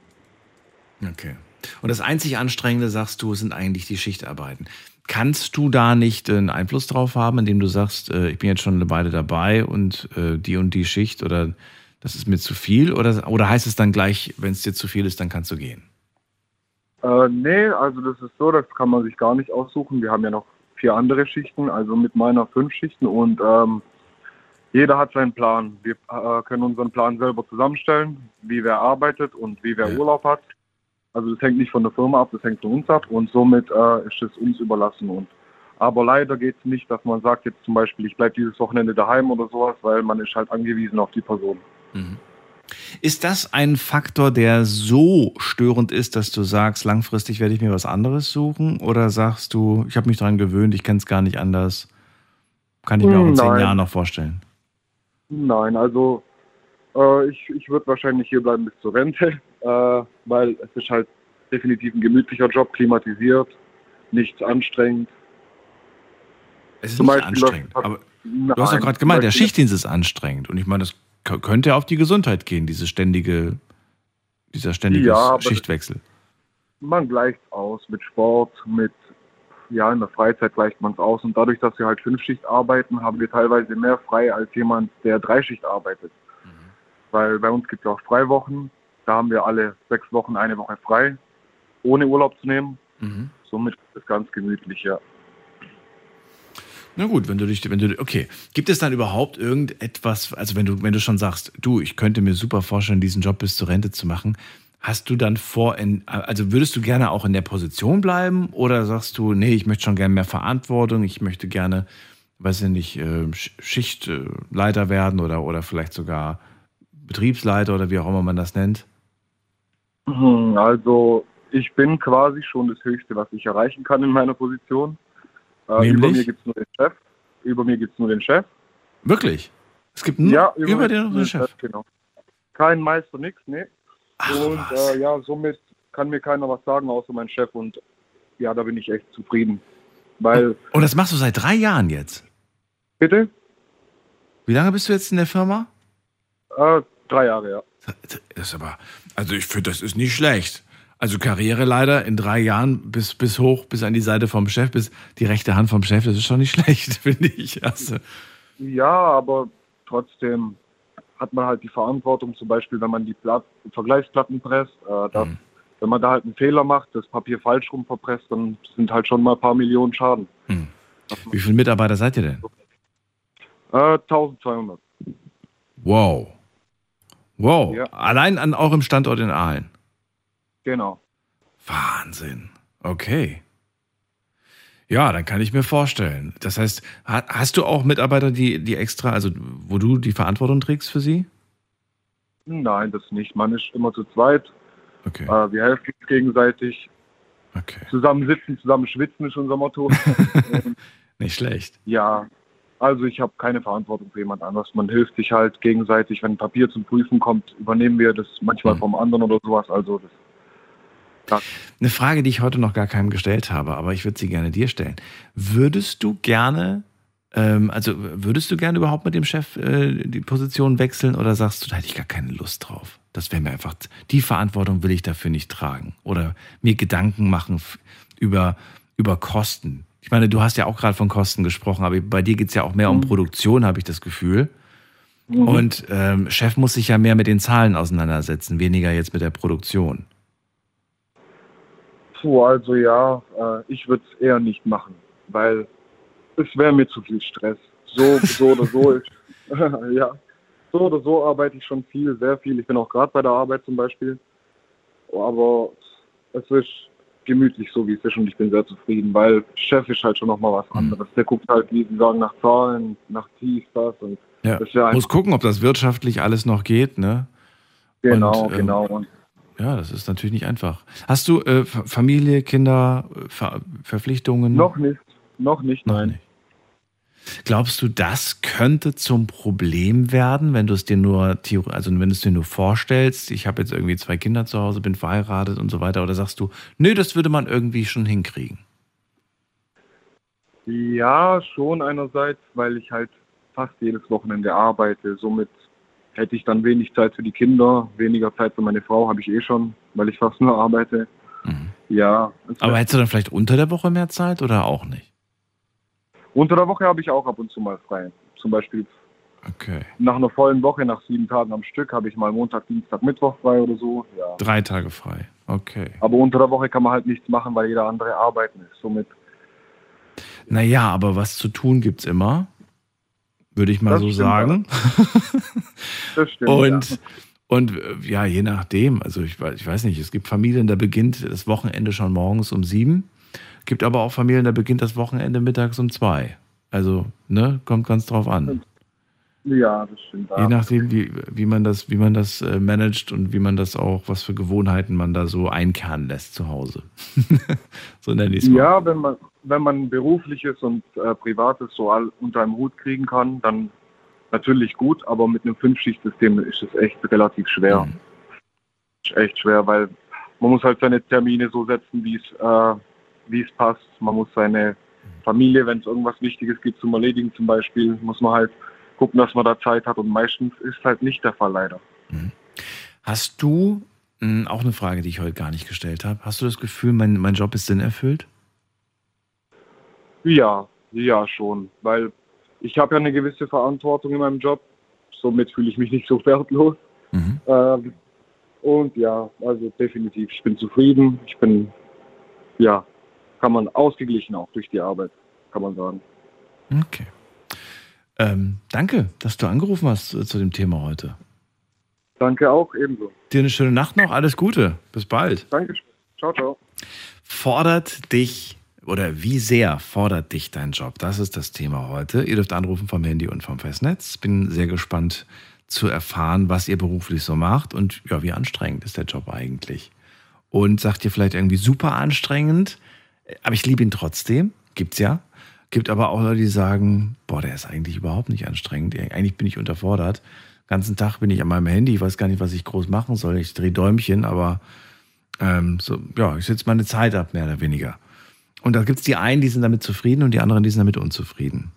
Okay. Und das einzig Anstrengende, sagst du, sind eigentlich die Schichtarbeiten. Kannst du da nicht äh, einen Einfluss drauf haben, indem du sagst, äh, ich bin jetzt schon eine Weile dabei und äh, die und die Schicht oder das ist mir zu viel? Oder, oder heißt es dann gleich, wenn es dir zu viel ist, dann kannst du gehen? Äh, nee, also das ist so, das kann man sich gar nicht aussuchen. Wir haben ja noch vier andere Schichten, also mit meiner fünf Schichten und ähm, jeder hat seinen Plan. Wir äh, können unseren Plan selber zusammenstellen, wie wer arbeitet und wie wer Urlaub hat. Also das hängt nicht von der Firma ab, das hängt von uns ab und somit äh, ist es uns überlassen. Und aber leider geht es nicht, dass man sagt jetzt zum Beispiel, ich bleibe dieses Wochenende daheim oder sowas, weil man ist halt angewiesen auf die Person. Ist das ein Faktor, der so störend ist, dass du sagst, langfristig werde ich mir was anderes suchen? Oder sagst du, ich habe mich daran gewöhnt, ich kann es gar nicht anders? Kann ich mir auch in zehn. Jahren noch vorstellen. Nein, also äh, ich, ich würde wahrscheinlich hier bleiben bis zur Rente, äh, weil es ist halt definitiv ein gemütlicher Job, klimatisiert, nicht anstrengend. Es ist Zum nicht Beispiel anstrengend. läuft- Aber du hast doch Nein, gerade gemeint, der Schichtdienst ist anstrengend. Und ich meine, das könnte auf die Gesundheit gehen, diese ständige, dieser ständige Ja, Schichtwechsel. Man gleicht aus mit Sport, mit ja, in der Freizeit gleicht man es aus. Und dadurch, dass wir halt Fünfschicht arbeiten, haben wir teilweise mehr frei als jemand, der Dreischicht arbeitet. Weil bei uns gibt es auch Freiwochen. Da haben wir alle sechs Wochen eine Woche frei, ohne Urlaub zu nehmen. Mhm. Somit ist es ganz gemütlich, ja. Na gut, wenn du dich, wenn du, okay. Gibt es dann überhaupt irgendetwas, also wenn du, wenn du schon sagst, du, ich könnte mir super vorstellen, diesen Job bis zur Rente zu machen, hast du dann vor, in, also würdest du gerne auch in der Position bleiben oder sagst du, nee, ich möchte schon gerne mehr Verantwortung, ich möchte gerne, weiß ich nicht, äh, Sch- Schichtleiter werden oder, oder vielleicht sogar Betriebsleiter oder wie auch immer man das nennt? Hm, Also ich bin quasi schon das Höchste, was ich erreichen kann in meiner Position. Äh, über mir gibt es nur den Chef. Über mir gibt es nur den Chef. Wirklich? Es gibt nur ja, über, dir noch nur einen Chef. Genau. Kein Meister, nix, nee. und äh, ja, somit kann mir keiner was sagen, außer mein Chef. Und ja, da bin ich echt zufrieden. Weil, Und das machst du seit drei Jahren jetzt? bitte? Wie lange bist du jetzt in der Firma? Äh, drei Jahre, ja. Das ist aber, also ich finde, das ist nicht schlecht. Also Karriere leider in drei Jahren bis, bis hoch, bis an die Seite vom Chef, bis die rechte Hand vom Chef, das ist schon nicht *laughs* schlecht, finde ich. Also, Ja, aber trotzdem hat man halt die Verantwortung, zum Beispiel, wenn man die Platt Vergleichsplatten presst, äh, dass, wenn man da halt einen Fehler macht, das Papier falsch rum verpresst, dann sind halt schon mal ein paar Millionen Schaden. Wie viele Mitarbeiter seid ihr denn? Äh, 1200. Wow. Wow. Ja. Allein an eurem Standort in Aalen. Genau. Wahnsinn. Okay. Ja, dann kann ich mir vorstellen. Das heißt, ha- hast du auch Mitarbeiter, die, die extra, also wo du die Verantwortung trägst für sie? Nein, das nicht. Man ist immer zu zweit. Okay. Äh, wir helfen uns gegenseitig. Okay. Zusammen sitzen, zusammen schwitzen ist unser Motto. *laughs* Nicht schlecht. ja, also ich habe keine Verantwortung für jemand anderes. Man hilft sich halt gegenseitig. Wenn ein Papier zum Prüfen kommt, übernehmen wir das manchmal Hm. vom anderen oder sowas. Also das, Eine Frage, die ich heute noch gar keinem gestellt habe, aber ich würde sie gerne dir stellen. Würdest du gerne, ähm, also würdest du gerne überhaupt mit dem Chef äh, die Position wechseln oder sagst du, da hätte ich gar keine Lust drauf? Das wäre mir einfach, die Verantwortung will ich dafür nicht tragen. Oder mir Gedanken machen über, über Kosten. Ich meine, du hast ja auch gerade von Kosten gesprochen, aber bei dir geht es ja auch mehr um Produktion, habe ich das Gefühl. Und ähm, Chef muss sich ja mehr mit den Zahlen auseinandersetzen, weniger jetzt mit der Produktion. Puh, also ja, äh, ich würde es eher nicht machen, weil es wäre mir zu viel Stress. So, so oder so *laughs* ist, *laughs* ja, so oder so arbeite ich schon viel, sehr viel. Ich bin auch gerade bei der Arbeit zum Beispiel, aber es ist gemütlich so, wie es ist und ich bin sehr zufrieden, weil Chef ist halt schon nochmal was anderes. Der guckt halt, wie Sie sagen, nach Zahlen, nach dies, das und Ja, das wäre muss gucken, ob das wirtschaftlich alles noch geht, ne? genau, und, ähm, genau. Und Ja, das ist natürlich nicht einfach. Hast du äh, Familie, Kinder, Ver Verpflichtungen? noch nicht, noch nicht, Noch nein. Glaubst du, das könnte zum Problem werden, wenn du es dir nur, also wenn du es dir nur vorstellst, ich habe jetzt irgendwie zwei Kinder zu Hause, bin verheiratet und so weiter, oder sagst du, nö, das würde man irgendwie schon hinkriegen? Ja, schon einerseits, weil ich halt fast jedes Wochenende arbeite. Somit hätte ich dann wenig Zeit für die Kinder, weniger Zeit für meine Frau habe ich eh schon, weil ich fast nur arbeite. Ja, es Aber hättest du dann vielleicht unter der Woche mehr Zeit oder auch nicht? Unter der Woche habe ich auch ab und zu mal frei. Zum Beispiel Okay. nach einer vollen Woche, nach sieben Tagen am Stück, habe ich mal Montag, Dienstag, Mittwoch frei oder so. Ja. Drei Tage frei. Okay. Aber unter der Woche kann man halt nichts machen, weil jeder andere arbeiten ist. Somit Naja, aber was zu tun gibt's immer, würde ich mal Das so stimmt, sagen. *laughs* das stimmt. Und, ja. und ja, je nachdem. Also ich, weiß- ich weiß nicht, es gibt Familien, da beginnt das Wochenende schon morgens um sieben. Gibt aber auch Familien, da beginnt das Wochenende mittags um zwei. Also, ne, kommt ganz drauf an. ja, das stimmt. Je nachdem, wie, wie man das, wie man das äh, managt und wie man das auch, was für Gewohnheiten man da so einkehren lässt zu Hause. *laughs* so nenne ich es mal. Ja, wenn man, wenn man berufliches und äh, privates so all unter einem Hut kriegen kann, dann natürlich gut, aber mit einem Fünf-Schicht-System ist es echt relativ schwer. Mhm. Echt schwer, weil man muss halt seine Termine so setzen, wie es äh, wie es passt. Man muss seine Familie, wenn es irgendwas Wichtiges gibt zum Erledigen zum Beispiel, muss man halt gucken, dass man da Zeit hat und meistens ist halt nicht der Fall leider. Hast du, mh, auch eine Frage, die ich heute gar nicht gestellt habe, hast du das Gefühl, mein, mein Job ist sinnerfüllt? Ja, ja schon, weil ich habe ja eine gewisse Verantwortung in meinem Job. Somit fühle ich mich nicht so *laughs* wertlos. Mhm. Ähm, und ja, also definitiv, ich bin zufrieden. Ich bin, ja, kann man ausgeglichen auch durch die Arbeit, kann man sagen. Okay. Ähm, danke, dass du angerufen hast äh, zu dem Thema heute. Danke auch, ebenso. Dir eine schöne Nacht noch, alles Gute. Bis bald. Danke, ciao, ciao. Fordert dich oder wie sehr fordert dich dein Job? Das ist das Thema heute. Ihr dürft anrufen vom Handy und vom Festnetz. Bin sehr gespannt zu erfahren, was ihr beruflich so macht und ja, wie anstrengend ist der Job eigentlich. Und sagt ihr vielleicht irgendwie super anstrengend, aber ich liebe ihn trotzdem. Gibt's ja. Gibt aber auch Leute, die sagen, boah, der ist eigentlich überhaupt nicht anstrengend. Eigentlich bin ich unterfordert. Den ganzen Tag bin ich an meinem Handy, ich weiß gar nicht, was ich groß machen soll. Ich drehe Däumchen, aber ähm, so, ja, ich sitze meine Zeit ab, mehr oder weniger. Und da gibt es die einen, die sind damit zufrieden und die anderen, die sind damit unzufrieden.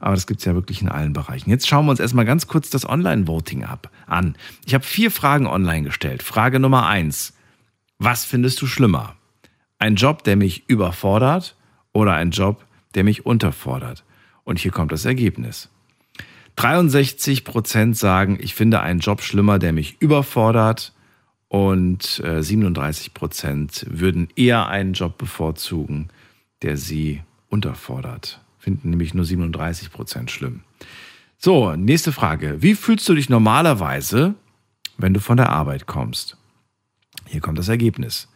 Aber das gibt es ja wirklich in allen Bereichen. Jetzt schauen wir uns erstmal ganz kurz das Online-Voting ab an. Ich habe vier Fragen online gestellt. Frage Nummer eins. Was findest du schlimmer? Ein Job, der mich überfordert oder ein Job, der mich unterfordert? Und hier kommt das Ergebnis. 63 Prozent sagen, ich finde einen Job schlimmer, der mich überfordert. Und äh, 37 Prozent würden eher einen Job bevorzugen, der sie unterfordert. Finden nämlich nur 37 Prozent schlimm. So, nächste Frage. Wie fühlst du dich normalerweise, wenn du von der Arbeit kommst? Hier kommt das Ergebnis.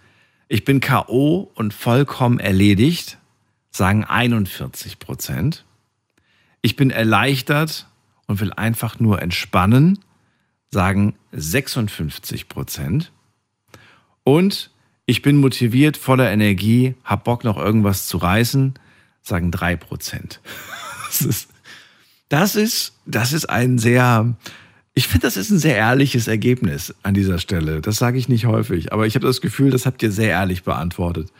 Ich bin K.O. und vollkommen erledigt, sagen 41 Prozent. Ich bin erleichtert und will einfach nur entspannen, sagen 56 Prozent. Und ich bin motiviert, voller Energie, hab Bock noch irgendwas zu reißen, sagen 3 Prozent. *laughs* Das ist, das ist, das ist ein sehr, ich finde, das ist ein sehr ehrliches Ergebnis an dieser Stelle. Das sage ich nicht häufig, aber ich habe das Gefühl, das habt ihr sehr ehrlich beantwortet.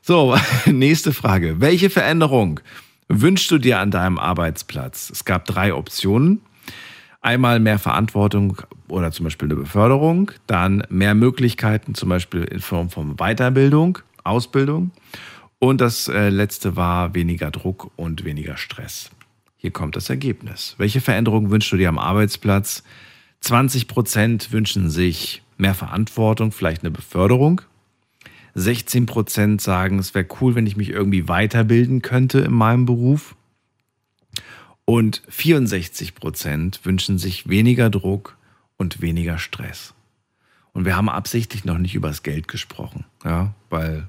So, *laughs* nächste Frage. Welche Veränderung wünschst du dir an deinem Arbeitsplatz? Es gab drei Optionen. Einmal mehr Verantwortung oder zum Beispiel eine Beförderung, dann mehr Möglichkeiten, zum Beispiel in Form von Weiterbildung, Ausbildung. Und das äh, letzte war weniger Druck und weniger Stress. Hier kommt das Ergebnis. Welche Veränderung wünschst du dir am Arbeitsplatz? 20 Prozent wünschen sich mehr Verantwortung, vielleicht eine Beförderung. 16 Prozent sagen, es wäre cool, wenn ich mich irgendwie weiterbilden könnte in meinem Beruf. Und 64 Prozent wünschen sich weniger Druck und weniger Stress. Und wir haben absichtlich noch nicht über das Geld gesprochen, ja, weil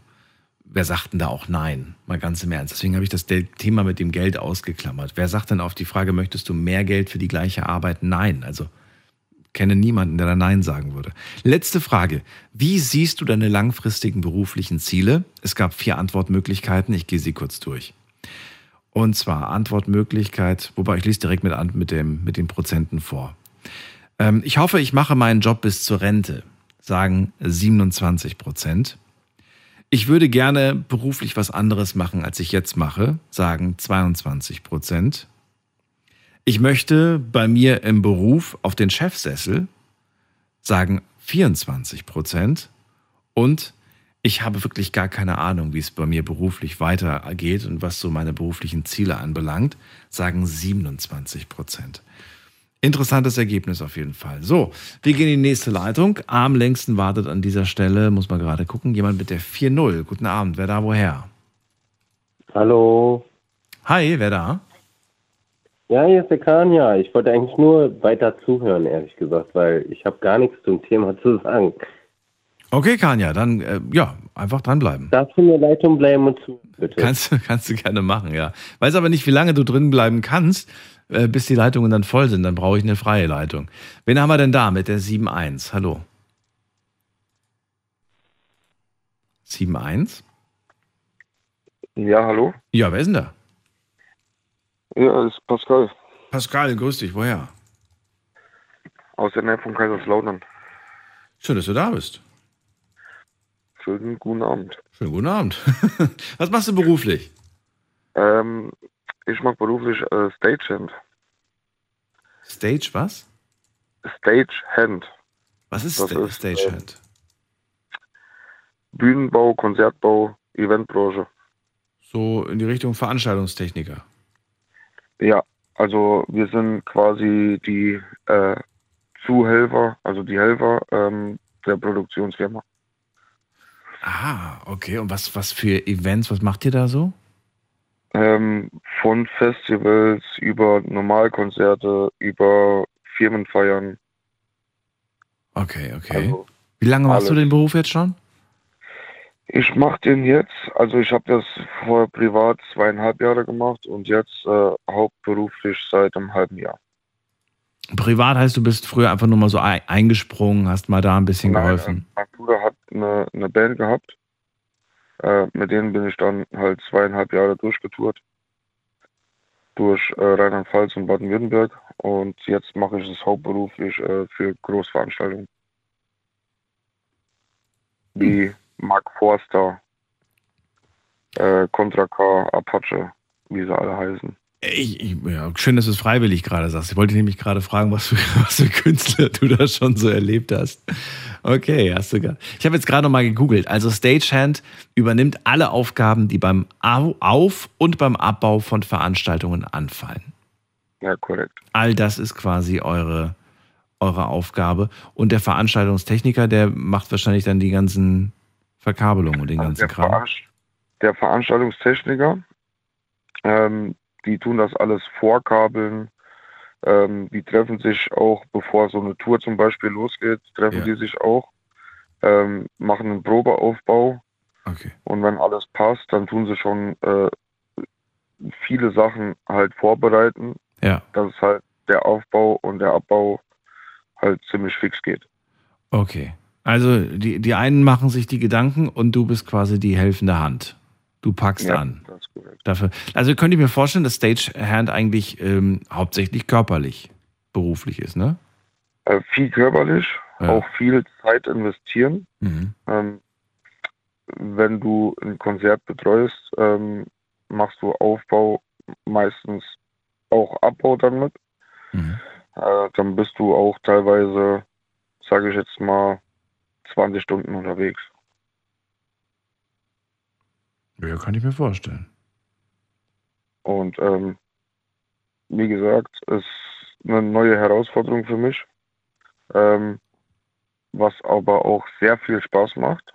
wer sagt denn da auch nein? Mal ganz im Ernst. Deswegen habe ich das Thema mit dem Geld ausgeklammert. Wer sagt denn auf die Frage, möchtest du mehr Geld für die gleiche Arbeit? Nein. Also kenne niemanden, der da Nein sagen würde. Letzte Frage. Wie siehst du deine langfristigen beruflichen Ziele? Es gab vier Antwortmöglichkeiten. Ich gehe sie kurz durch. Und zwar Antwortmöglichkeit, wobei ich lese direkt mit, mit, dem, mit den Prozenten vor. Ähm, ich hoffe, ich mache meinen Job bis zur Rente, sagen 27 Prozent. Ich würde gerne beruflich was anderes machen, als ich jetzt mache, sagen 22 Prozent. Ich möchte bei mir im Beruf auf den Chefsessel, sagen 24 Prozent. Und ich habe wirklich gar keine Ahnung, wie es bei mir beruflich weitergeht und was so meine beruflichen Ziele anbelangt, sagen 27 Prozent. Interessantes Ergebnis auf jeden Fall. So, wir gehen in die nächste Leitung. Am längsten wartet an dieser Stelle, muss man gerade gucken, jemand mit der 4-0. Guten Abend, wer da woher? Hallo. Hi, wer da? Ja, hier ist der Kanja. Ich wollte eigentlich nur weiter zuhören, ehrlich gesagt, weil ich habe gar nichts zum Thema zu sagen. Okay, Kanja, dann äh, ja, einfach dranbleiben. Darfst du in der Leitung bleiben und zu, bitte? Kannst, kannst du gerne machen, ja. Weiß aber nicht, wie lange du drin bleiben kannst. Äh, bis die Leitungen dann voll sind. Dann brauche ich eine freie Leitung. Wen haben wir denn da mit der 7.1? Hallo. 7.1? Ja, hallo? Ja, wer ist denn da? Ja, das ist Pascal. Pascal, grüß dich. Woher? Aus der Nähe von Kaiserslautern. Schön, dass du da bist. Schönen guten Abend. Schönen guten Abend. *laughs* Was machst du beruflich? Ähm, ich mache beruflich äh, Stagehand. Stage was? Stagehand. Was ist, Das Sta ist, Stagehand? Bühnenbau, Konzertbau, Eventbranche. So in die Richtung Veranstaltungstechniker. Ja, also wir sind quasi die äh, Zuhelfer, also die Helfer ähm, der Produktionsfirma. Ah, okay. Und was, was für Events, was macht ihr da so? Ähm, von Festivals über Normalkonzerte, über Firmenfeiern. Okay, okay. Also Wie lange machst du den Beruf jetzt schon? Ich mache den jetzt, also ich habe das vorher privat zweieinhalb Jahre gemacht und jetzt äh, hauptberuflich seit einem halben Jahr. Privat heißt, du bist früher einfach nur mal so ei- eingesprungen, hast mal da ein bisschen Nein, geholfen. Mein Bruder hat eine, eine Band gehabt. Äh, mit denen bin ich dann halt zweieinhalb Jahre durchgetourt. Durch äh, Rheinland-Pfalz und Baden-Württemberg. Und jetzt mache ich es hauptberuflich äh, für Großveranstaltungen. Wie Mark Forster, äh, Contra K, Apache, wie sie alle heißen. Ich, ich, ja, schön, dass du es freiwillig gerade sagst. Ich wollte nämlich gerade fragen, was für, *laughs* was für Künstler du da schon so erlebt hast. Okay, hast du gar. Ich habe jetzt gerade mal gegoogelt. Also Stagehand übernimmt alle Aufgaben, die beim Au- Auf- und beim Abbau von Veranstaltungen anfallen. Ja, korrekt. All das ist quasi eure, eure Aufgabe. Und der Veranstaltungstechniker, der macht wahrscheinlich dann die ganzen Verkabelungen und den ganzen der, Kram. Veranst der Veranstaltungstechniker, ähm, die tun das alles vorkabeln. Ähm, die treffen sich auch, bevor so eine Tour zum Beispiel losgeht, treffen Ja. die sich auch, ähm, machen einen Probeaufbau. Okay. Und wenn alles passt, dann tun sie schon äh, viele Sachen halt vorbereiten, Ja. dass es halt der Aufbau und der Abbau halt ziemlich fix geht. Okay. Also die, die einen machen sich die Gedanken und du bist quasi die helfende Hand. Du packst Ja, an. Dafür. Also könnt ihr mir vorstellen, dass Stagehand eigentlich ähm, hauptsächlich körperlich beruflich ist, ne? Äh, viel körperlich, Ja. auch viel Zeit investieren. Mhm. Ähm, wenn du ein Konzert betreust, ähm, machst du Aufbau, meistens auch Abbau dann mit. Mhm. Äh, dann bist du auch teilweise, sage ich jetzt mal, 20 Stunden unterwegs. Ja, kann ich mir vorstellen. Und ähm, wie gesagt, ist eine neue Herausforderung für mich, ähm, was aber auch sehr viel Spaß macht,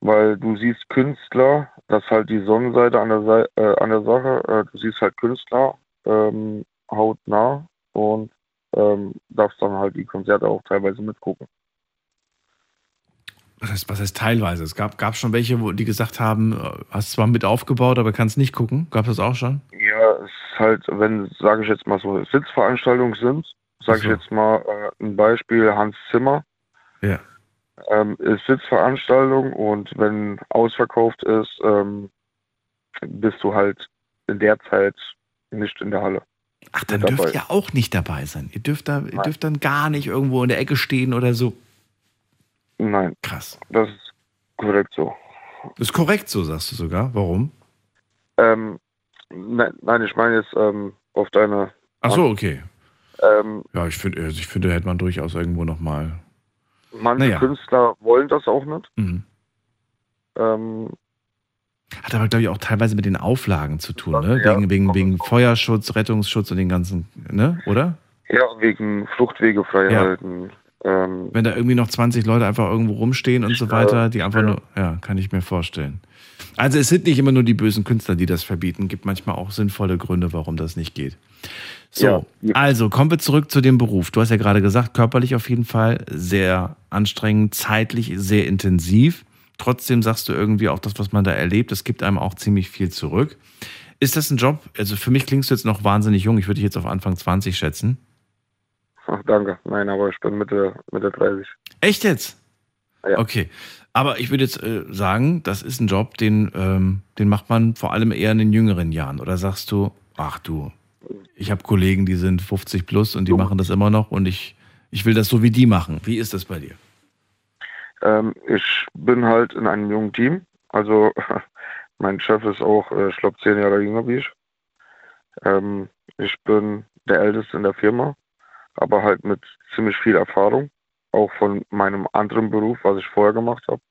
weil du siehst Künstler, das ist halt die Sonnenseite an der, Sei äh, an der Sache, äh, du siehst halt Künstler ähm, hautnah und ähm, darfst dann halt die Konzerte auch teilweise mitgucken. Was heißt, teilweise? Es gab, gab schon welche, wo die gesagt haben, äh, hast zwar mit aufgebaut, aber kannst nicht gucken. Gab es das auch schon? Ja, es ist halt, wenn, sage ich jetzt mal so, Sitzveranstaltungen sind, sage ich so. jetzt mal äh, ein Beispiel, Hans Zimmer, Ja. ähm, ist Sitzveranstaltung und wenn ausverkauft ist, ähm, bist du halt in der Zeit nicht in der Halle. Ach, dann dürft ihr auch nicht dabei sein. Ihr dürft, da, ihr dürft dann gar nicht irgendwo in der Ecke stehen oder so. Nein. Krass. Das ist korrekt so. Das ist korrekt so, sagst du sogar. Warum? Ähm, nein, nein, ich meine jetzt ähm, auf deine. Ach so, okay. Ähm, Ja, ich finde, also ich finde, da hätte man durchaus irgendwo nochmal. manche Naja. Künstler wollen das auch nicht. Mhm. Ähm, Hat aber, glaube ich, auch teilweise mit den Auflagen zu tun, ne? Ja. Wegen, wegen, wegen Feuerschutz, Rettungsschutz und den ganzen, ne? Oder? ja, wegen Fluchtwege frei Ja. Ähm, Wenn da irgendwie noch 20 Leute einfach irgendwo rumstehen und so weiter, die einfach ja. nur, ja, kann ich mir vorstellen. Also es sind nicht immer nur die bösen Künstler, die das verbieten, gibt manchmal auch sinnvolle Gründe, warum das nicht geht. So, Ja. also kommen wir zurück zu dem Beruf. Du hast ja gerade gesagt, körperlich auf jeden Fall sehr anstrengend, zeitlich sehr intensiv. Trotzdem sagst du irgendwie auch das, was man da erlebt, es gibt einem auch ziemlich viel zurück. Ist das ein Job? Also für mich klingst du jetzt noch wahnsinnig jung. Ich würde dich jetzt auf Anfang 20 schätzen. Ach, danke. Nein, aber ich bin Mitte, Mitte 30. Echt jetzt? Ja. Okay. Aber ich würde jetzt äh, sagen, das ist ein Job, den, ähm, den macht man vor allem eher in den jüngeren Jahren. Oder sagst du, ach du, ich habe Kollegen, die sind 50 plus und die machen das immer noch und ich, ich will das so wie die machen. Wie ist das bei dir? Ähm, ich bin halt in einem jungen Team. Also *laughs* mein Chef ist auch, äh, ich glaube, zehn Jahre jünger wie ich. Ähm, ich bin der Älteste in der Firma, aber halt mit ziemlich viel Erfahrung, auch von meinem anderen Beruf, was ich vorher gemacht habe.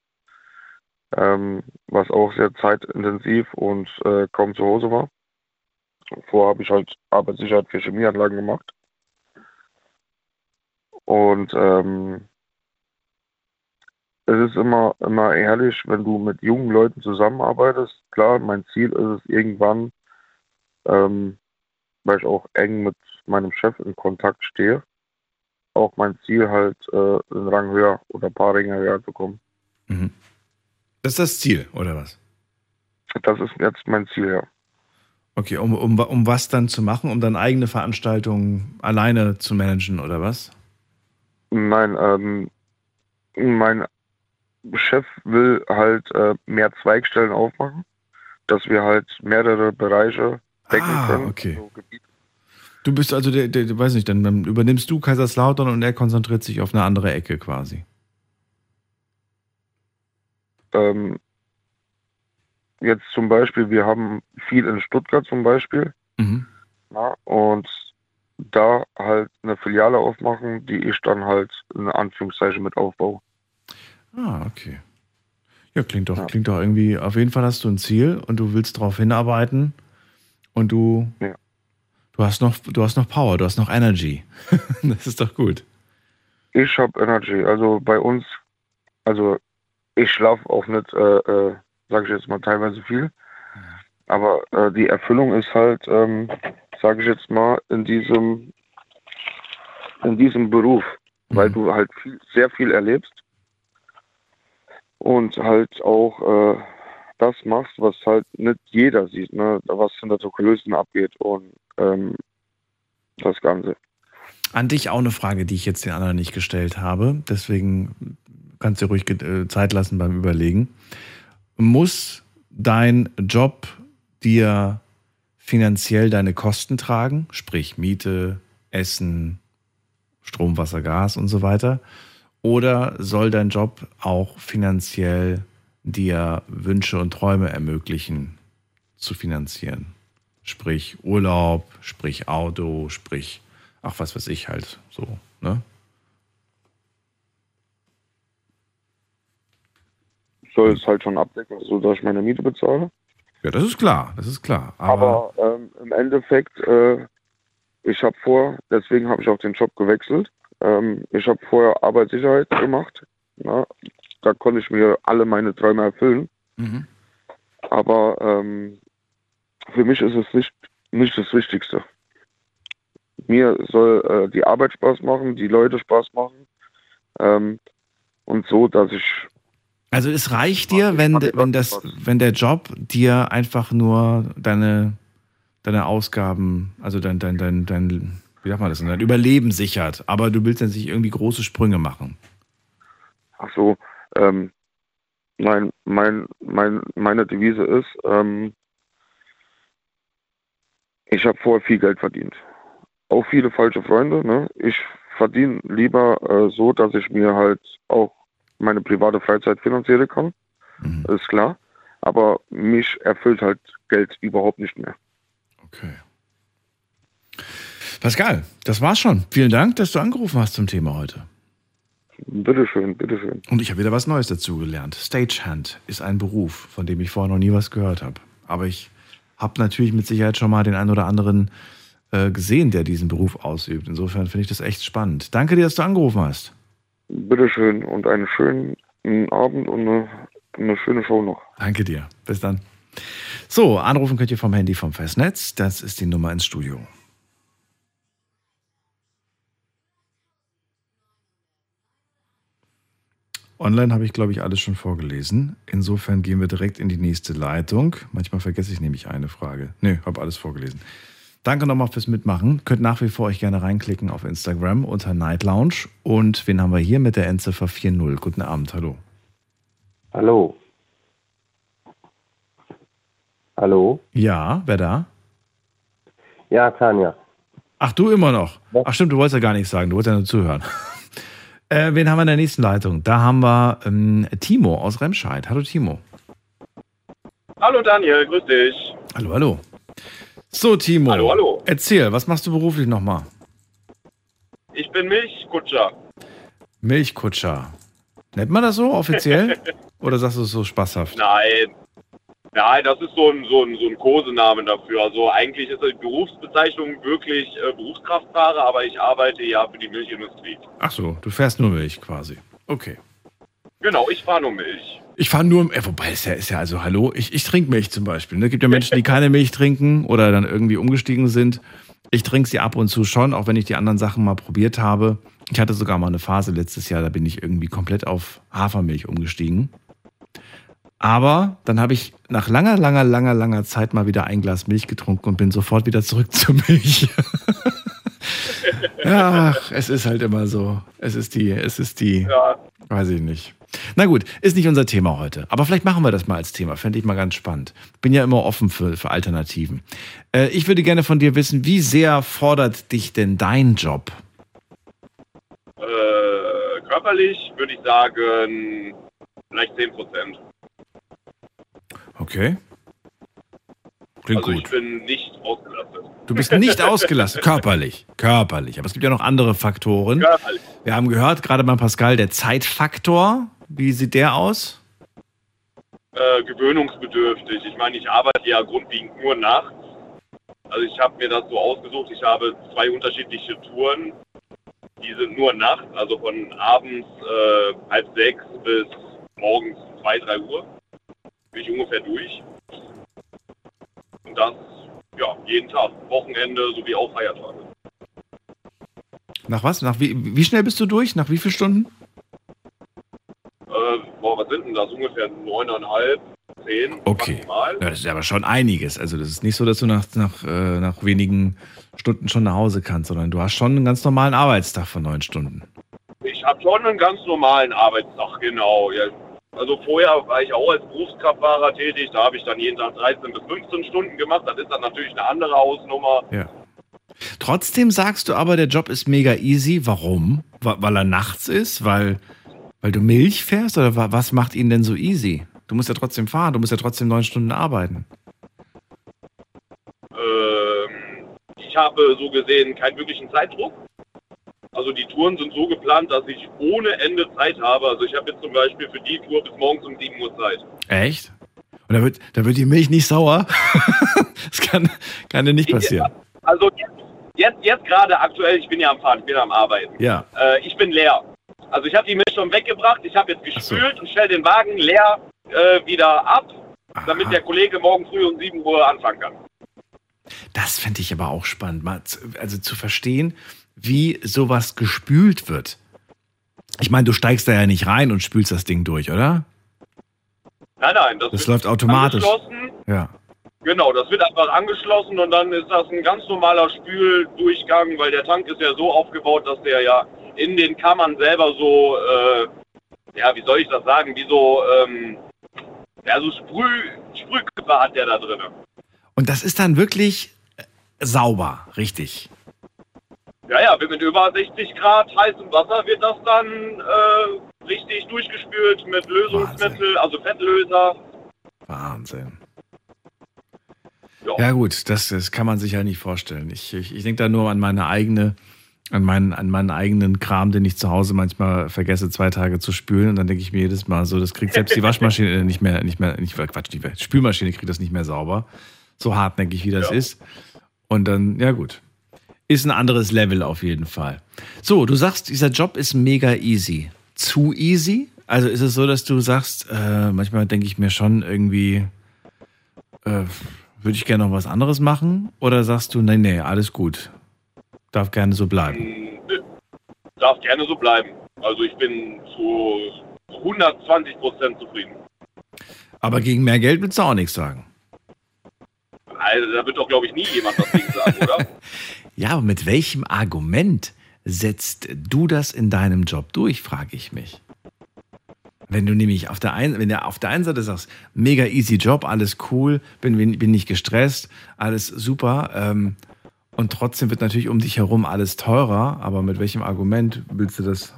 Ähm, was auch sehr zeitintensiv und äh, kaum zu Hause war. Vorher habe ich halt Arbeitssicherheit für Chemieanlagen gemacht. Und ähm, es ist immer, immer ehrlich, wenn du mit jungen Leuten zusammenarbeitest. Klar, mein Ziel ist es irgendwann, ähm, weil ich auch eng mit meinem Chef in Kontakt stehe, auch mein Ziel halt, äh, einen Rang höher oder ein paar Ränge höher zu kommen. Mhm. Das ist das Ziel, oder was? Das ist jetzt mein Ziel, ja. Okay, um, um, um was dann zu machen? Um dann eigene Veranstaltungen alleine zu managen, oder was? Nein, ähm, mein Chef will halt äh, mehr Zweigstellen aufmachen, dass wir halt mehrere Bereiche decken Ah, können. okay. So. Du bist also der, der, weiß nicht, dann, übernimmst du Kaiserslautern und er konzentriert sich auf eine andere Ecke quasi. Ähm, jetzt zum Beispiel, wir haben viel in Stuttgart zum Beispiel. Mhm. Ja, und da halt eine Filiale aufmachen, die ich dann halt in Anführungszeichen mit aufbaue. Ah, okay. Ja, klingt doch, klingt doch irgendwie, auf jeden Fall hast du ein Ziel und du willst darauf hinarbeiten und du, Ja. du hast noch, du hast noch Power, du hast noch Energy. *laughs* das ist doch gut. Ich habe Energy. Also bei uns, also ich schlafe auch nicht, äh, äh, sage ich jetzt mal teilweise viel. Aber äh, die Erfüllung ist halt, ähm, sage ich jetzt mal, in diesem, in diesem Beruf, weil du halt viel, sehr viel erlebst und halt auch äh, das machst, was halt nicht jeder sieht, ne? was hinter so Kulissen abgeht und ähm, das Ganze. An dich auch eine Frage, die ich jetzt den anderen nicht gestellt habe. Deswegen kannst du ruhig äh, Zeit lassen beim Überlegen. Muss dein Job dir finanziell deine Kosten tragen, sprich Miete, Essen, Strom, Wasser, Gas und so weiter? Oder soll dein Job auch finanziell dir Wünsche und Träume ermöglichen zu finanzieren? Sprich Urlaub, sprich Auto, sprich, ach was weiß ich halt so, ne? soll es halt schon abdecken, so dass ich meine Miete bezahle. Ja, das ist klar, das ist klar. Aber, Aber ähm, im Endeffekt, äh, ich habe vor, deswegen habe ich auch den Job gewechselt. Ähm, ich habe vorher Arbeitssicherheit gemacht. Na, da konnte ich mir alle meine Träume erfüllen. Mhm. Aber ähm, für mich ist es nicht, nicht das Wichtigste. Mir soll äh, die Arbeit Spaß machen, die Leute Spaß machen. Ähm, und so, dass ich also es reicht dir, wenn, wenn, das, wenn der Job dir einfach nur deine, deine Ausgaben, also dein, dein, dein, dein, wie sagt man das, dein Überleben sichert, aber du willst dann nicht irgendwie große Sprünge machen. Ach so, ähm, nein, mein, mein, meine Devise ist, ähm, ich habe vorher viel Geld verdient. Auch viele falsche Freunde. Ne? Ich verdiene lieber äh, so, dass ich mir halt auch meine private Freizeit finanzieren kann. Mhm. Ist klar. Aber mich erfüllt halt Geld überhaupt nicht mehr. Okay. Pascal, das war's schon. Vielen Dank, dass du angerufen hast zum Thema heute. Bitteschön, bitteschön. Und ich habe wieder was Neues dazu gelernt. Stagehand ist ein Beruf, von dem ich vorher noch nie was gehört habe. Aber ich habe natürlich mit Sicherheit schon mal den einen oder anderen äh, gesehen, der diesen Beruf ausübt. Insofern finde ich das echt spannend. Danke dir, dass du angerufen hast. Bitteschön und einen schönen Abend und eine, eine schöne Show noch. Danke dir. Bis dann. So, anrufen könnt ihr vom Handy vom Festnetz. Das ist die Nummer ins Studio. Online habe ich, glaube ich, alles schon vorgelesen. Insofern gehen wir direkt in die nächste Leitung. Manchmal vergesse ich nämlich eine Frage. Nö, habe alles vorgelesen. Danke nochmal fürs Mitmachen. Könnt nach wie vor euch gerne reinklicken auf Instagram unter Night Lounge. Und wen haben wir hier mit der Endziffer 4.0? Guten Abend, hallo. Hallo. Hallo? Ja, wer da? Ja, Tanja. Ach, du immer noch? Ach stimmt, du wolltest ja gar nichts sagen, du wolltest ja nur zuhören. *laughs* äh, wen haben wir in der nächsten Leitung? Da haben wir ähm, Timo aus Remscheid. Hallo Timo. Hallo Daniel, grüß dich. Hallo, hallo. So, Timo. Hallo, hallo. Erzähl, was machst du beruflich nochmal? Ich bin Milchkutscher. Milchkutscher. Nennt man das so offiziell? *laughs* Oder sagst du es so spaßhaft? Nein. Nein, das ist so ein, so ein, so ein Kosenamen dafür. Also eigentlich ist die Berufsbezeichnung wirklich äh, Berufskraftfahrer, aber ich arbeite ja für die Milchindustrie. Ach so, du fährst nur Milch quasi. Okay. Genau, ich fahre nur Milch. Ich fahre nur, äh, wobei ist ja, ist ja also, hallo, ich, ich trinke Milch zum Beispiel. Es ne? gibt ja Menschen, die keine Milch trinken oder dann irgendwie umgestiegen sind. Ich trinke sie ab und zu schon, auch wenn ich die anderen Sachen mal probiert habe. Ich hatte sogar mal eine Phase letztes Jahr, da bin ich irgendwie komplett auf Hafermilch umgestiegen. Aber dann habe ich nach langer, langer, langer, langer Zeit mal wieder ein Glas Milch getrunken und bin sofort wieder zurück *laughs* zur Milch. *laughs* ja, es ist halt immer so. Es ist die, es ist die, ja. weiß ich nicht. Na gut, ist nicht unser Thema heute. Aber vielleicht machen wir das mal als Thema. Fände ich mal ganz spannend. Bin ja immer offen für, für Alternativen. Äh, ich würde gerne von dir wissen, wie sehr fordert dich denn dein Job? Äh, körperlich würde ich sagen, vielleicht 10 Prozent. Okay. Klingt also gut. ich bin nicht ausgelastet. Du bist nicht ausgelastet, körperlich. Körperlich. Aber es gibt ja noch andere Faktoren. Körperlich. Wir haben gehört, gerade beim Pascal, der Zeitfaktor. Wie sieht der aus? Äh, gewöhnungsbedürftig. Ich meine, ich arbeite ja grundlegend nur nachts. Also ich habe mir das so ausgesucht. Ich habe zwei unterschiedliche Touren. Die sind nur nachts, also von abends äh, halb sechs bis morgens zwei, drei Uhr. Bin ich ungefähr durch. Und das, ja, jeden Tag. Wochenende sowie auch Feiertage. Nach was? Nach wie, wie schnell bist du durch? Nach wie vielen Stunden? Äh, boah, was sind denn das? Ungefähr neuneinhalb, zehn Okay. maximal. Ja, das ist aber schon einiges. Also das ist nicht so, dass du nach, nach, äh, nach wenigen Stunden schon nach Hause kannst, sondern du hast schon einen ganz normalen Arbeitstag von neun Stunden. Ich habe schon einen ganz normalen Arbeitstag, genau. Ja. Also vorher war ich auch als Berufskraftfahrer tätig, da habe ich dann jeden Tag 13 bis 15 Stunden gemacht. Das ist dann natürlich eine andere Hausnummer. Ja. Trotzdem sagst du aber, der Job ist mega easy. Warum? Wa- Weil er nachts ist? Weil, weil du Milch fährst? Oder wa- was macht ihn denn so easy? Du musst ja trotzdem fahren, du musst ja trotzdem neun Stunden arbeiten. Ähm, ich habe so gesehen keinen wirklichen Zeitdruck. Also die Touren sind so geplant, dass ich ohne Ende Zeit habe. Also ich habe jetzt zum Beispiel für die Tour bis morgens um 7 Uhr Zeit. Echt? Und da wird, da wird die Milch nicht sauer? *laughs* das kann, kann dir nicht passieren. Also jetzt, jetzt, jetzt gerade aktuell, ich bin ja am Fahren, ich bin am Arbeiten. Ja. Äh, ich bin leer. Also ich habe die Milch schon weggebracht, ich habe jetzt gespült und stelle den Wagen leer äh, wieder ab, damit der Kollege morgen früh um 7 Uhr anfangen kann. Das fände ich aber auch spannend, mal zu, also zu verstehen, wie sowas gespült wird. Ich meine, du steigst da ja nicht rein und spülst das Ding durch, oder? Nein, nein, das, Das läuft automatisch. angeschlossen. Ja. Genau, das wird einfach angeschlossen und dann ist das ein ganz normaler Spüldurchgang, weil der Tank ist ja so aufgebaut, dass der ja in den Kammern selber so, äh, ja, wie soll ich das sagen, wie so, ähm, ja, so Sprüh, Sprühkörper hat der da drin. Und das ist dann wirklich sauber, richtig. Ja, ja, mit über 60 Grad heißem Wasser wird das dann äh, richtig durchgespült mit Lösungsmittel, also Fettlöser. Wahnsinn. Ja, gut, das, das kann man sich ja nicht vorstellen. Ich, ich, ich denke da nur an meine eigene, an meinen, an meinen eigenen Kram, den ich zu Hause manchmal vergesse, zwei Tage zu spülen. Und dann denke ich mir jedes Mal so, das kriegt selbst die Waschmaschine *laughs* nicht mehr, nicht mehr, nicht, Quatsch, die Spülmaschine kriegt das nicht mehr sauber. So hartnäckig wie das ist. Und dann, ja gut. Ist ein anderes Level auf jeden Fall. So, du sagst, dieser Job ist mega easy. Zu easy? Also ist es so, dass du sagst, äh, manchmal denke ich mir schon irgendwie, äh, würde ich gerne noch was anderes machen? Oder sagst du, nee, nee, alles gut. Darf gerne so bleiben. Darf gerne so bleiben. Also ich bin zu 120 Prozent zufrieden. Aber gegen mehr Geld willst du auch nichts sagen. Also da wird doch, glaube ich, nie jemand was gegen sagen, oder? *laughs* Ja, aber mit welchem Argument setzt du das in deinem Job durch, frage ich mich. Wenn du nämlich auf der einen, wenn du auf der einen Seite sagst, mega easy Job, alles cool, bin, bin, nicht gestresst, alles super, ähm, und trotzdem wird natürlich um dich herum alles teurer, aber mit welchem Argument willst du das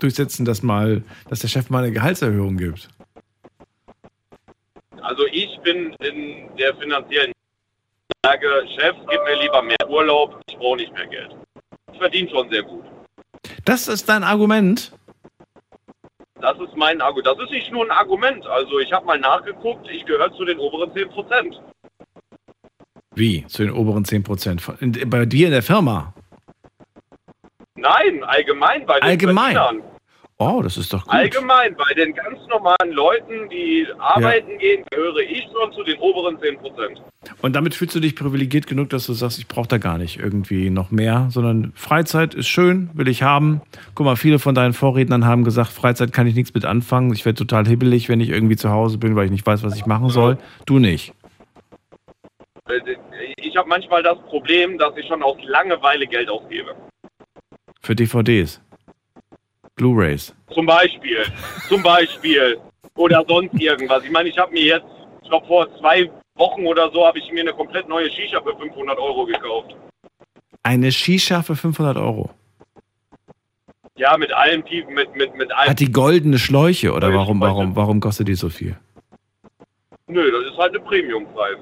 durchsetzen, dass mal, dass der Chef mal eine Gehaltserhöhung gibt? Also ich bin in der finanziellen Lage, Chef, gib mir lieber mehr Urlaub, ich brauche nicht mehr Geld. Ich verdiene schon sehr gut. Das ist dein Argument? Das ist mein Argument. Das ist nicht nur ein Argument. Also ich habe mal nachgeguckt, ich gehöre zu den oberen 10 Prozent. Wie? Zu den oberen 10 Prozent? Bei dir in der Firma? Nein, allgemein bei den Allgemein? Verdienern. Oh, das ist doch gut. Allgemein bei den ganz normalen Leuten, die arbeiten gehen, gehöre ich schon zu den oberen 10 Prozent. Und damit fühlst du dich privilegiert genug, dass du sagst, ich brauche da gar nicht irgendwie noch mehr, sondern Freizeit ist schön, will ich haben. Guck mal, viele von deinen Vorrednern haben gesagt, Freizeit kann ich nichts mit anfangen. Ich werde total hibbelig, wenn ich irgendwie zu Hause bin, weil ich nicht weiß, was ich machen soll. Du nicht. Äh, Ich habe manchmal das Problem, dass ich schon aus Langeweile Geld ausgebe. Für DVDs. Blu-Rays. Zum Beispiel, zum Beispiel. Oder sonst irgendwas. Ich meine, ich habe mir jetzt, ich glaube vor zwei Wochen oder so, habe ich mir eine komplett neue Shisha für 500 Euro gekauft. Eine Shisha für 500 Euro. Ja, mit allem, Piepen, mit, mit, mit allem. Hat die goldene Schläuche oder warum, warum, warum kostet die so viel? Nö, das ist halt eine Premium-Preise.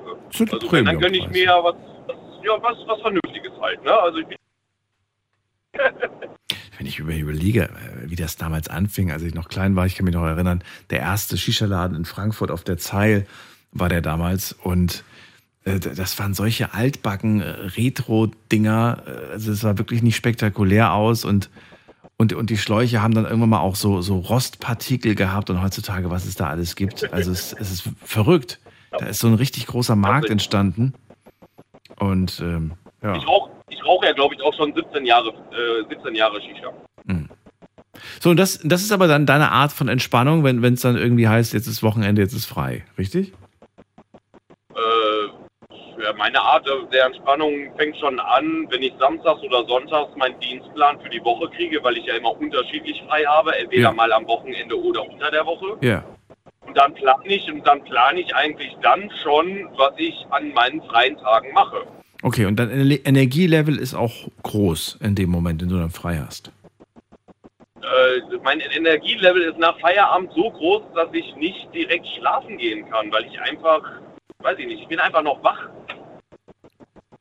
Also wenn, dann gönne ich mir was, was, ja, was, was Vernünftiges halt. Ne? Also ich bin *laughs* Wenn ich über- überlege, äh, wie das damals anfing, als ich noch klein war, ich kann mich noch erinnern, der erste Shisha-Laden in Frankfurt auf der Zeil war der damals. Und äh, das waren solche altbacken äh, Retro-Dinger, also es sah wirklich nicht spektakulär aus. Und, und, und die Schläuche haben dann irgendwann mal auch so, so Rostpartikel gehabt. Und heutzutage, was es da alles gibt, also es, es ist verrückt, Da ist so ein richtig großer Markt entstanden. Und ähm, ja. Ich rauche ich rauch ja, glaube ich, auch schon 17 Jahre, äh, 17 Jahre Shisha. So, und das, das ist aber dann deine Art von Entspannung, wenn es dann irgendwie heißt, jetzt ist Wochenende, jetzt ist frei, richtig? Äh, meine Art der Entspannung fängt schon an, wenn ich samstags oder sonntags meinen Dienstplan für die Woche kriege, weil ich ja immer unterschiedlich frei habe, entweder Ja. mal am Wochenende oder unter der Woche. Ja. Und dann plane ich und dann plane ich eigentlich dann schon, was ich an meinen freien Tagen mache. Okay, und dein Ener- Energielevel ist auch groß in dem Moment, in dem du dann frei hast. Äh, mein Energielevel ist nach Feierabend so groß, dass ich nicht direkt schlafen gehen kann, weil ich einfach, weiß ich nicht, ich bin einfach noch wach.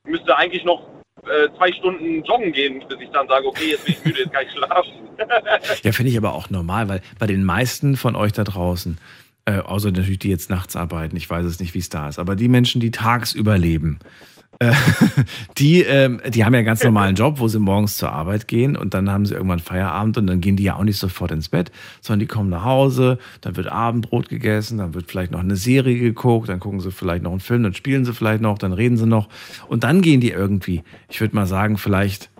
Ich müsste eigentlich noch äh, zwei Stunden joggen gehen, bis ich dann sage, okay, jetzt bin ich müde, jetzt kann ich schlafen. *laughs* Ja, finde ich aber auch normal, weil bei den meisten von euch da draußen, äh, außer natürlich die jetzt nachts arbeiten, ich weiß es nicht, wie es da ist, aber die Menschen, die tagsüber leben, *laughs* die, ähm, die haben ja einen ganz normalen Job, wo sie morgens zur Arbeit gehen und dann haben sie irgendwann Feierabend und dann gehen die ja auch nicht sofort ins Bett, sondern die kommen nach Hause, dann wird Abendbrot gegessen, dann wird vielleicht noch eine Serie geguckt, dann gucken sie vielleicht noch einen Film, dann spielen sie vielleicht noch, dann reden sie noch und dann gehen die irgendwie, ich würde mal sagen, vielleicht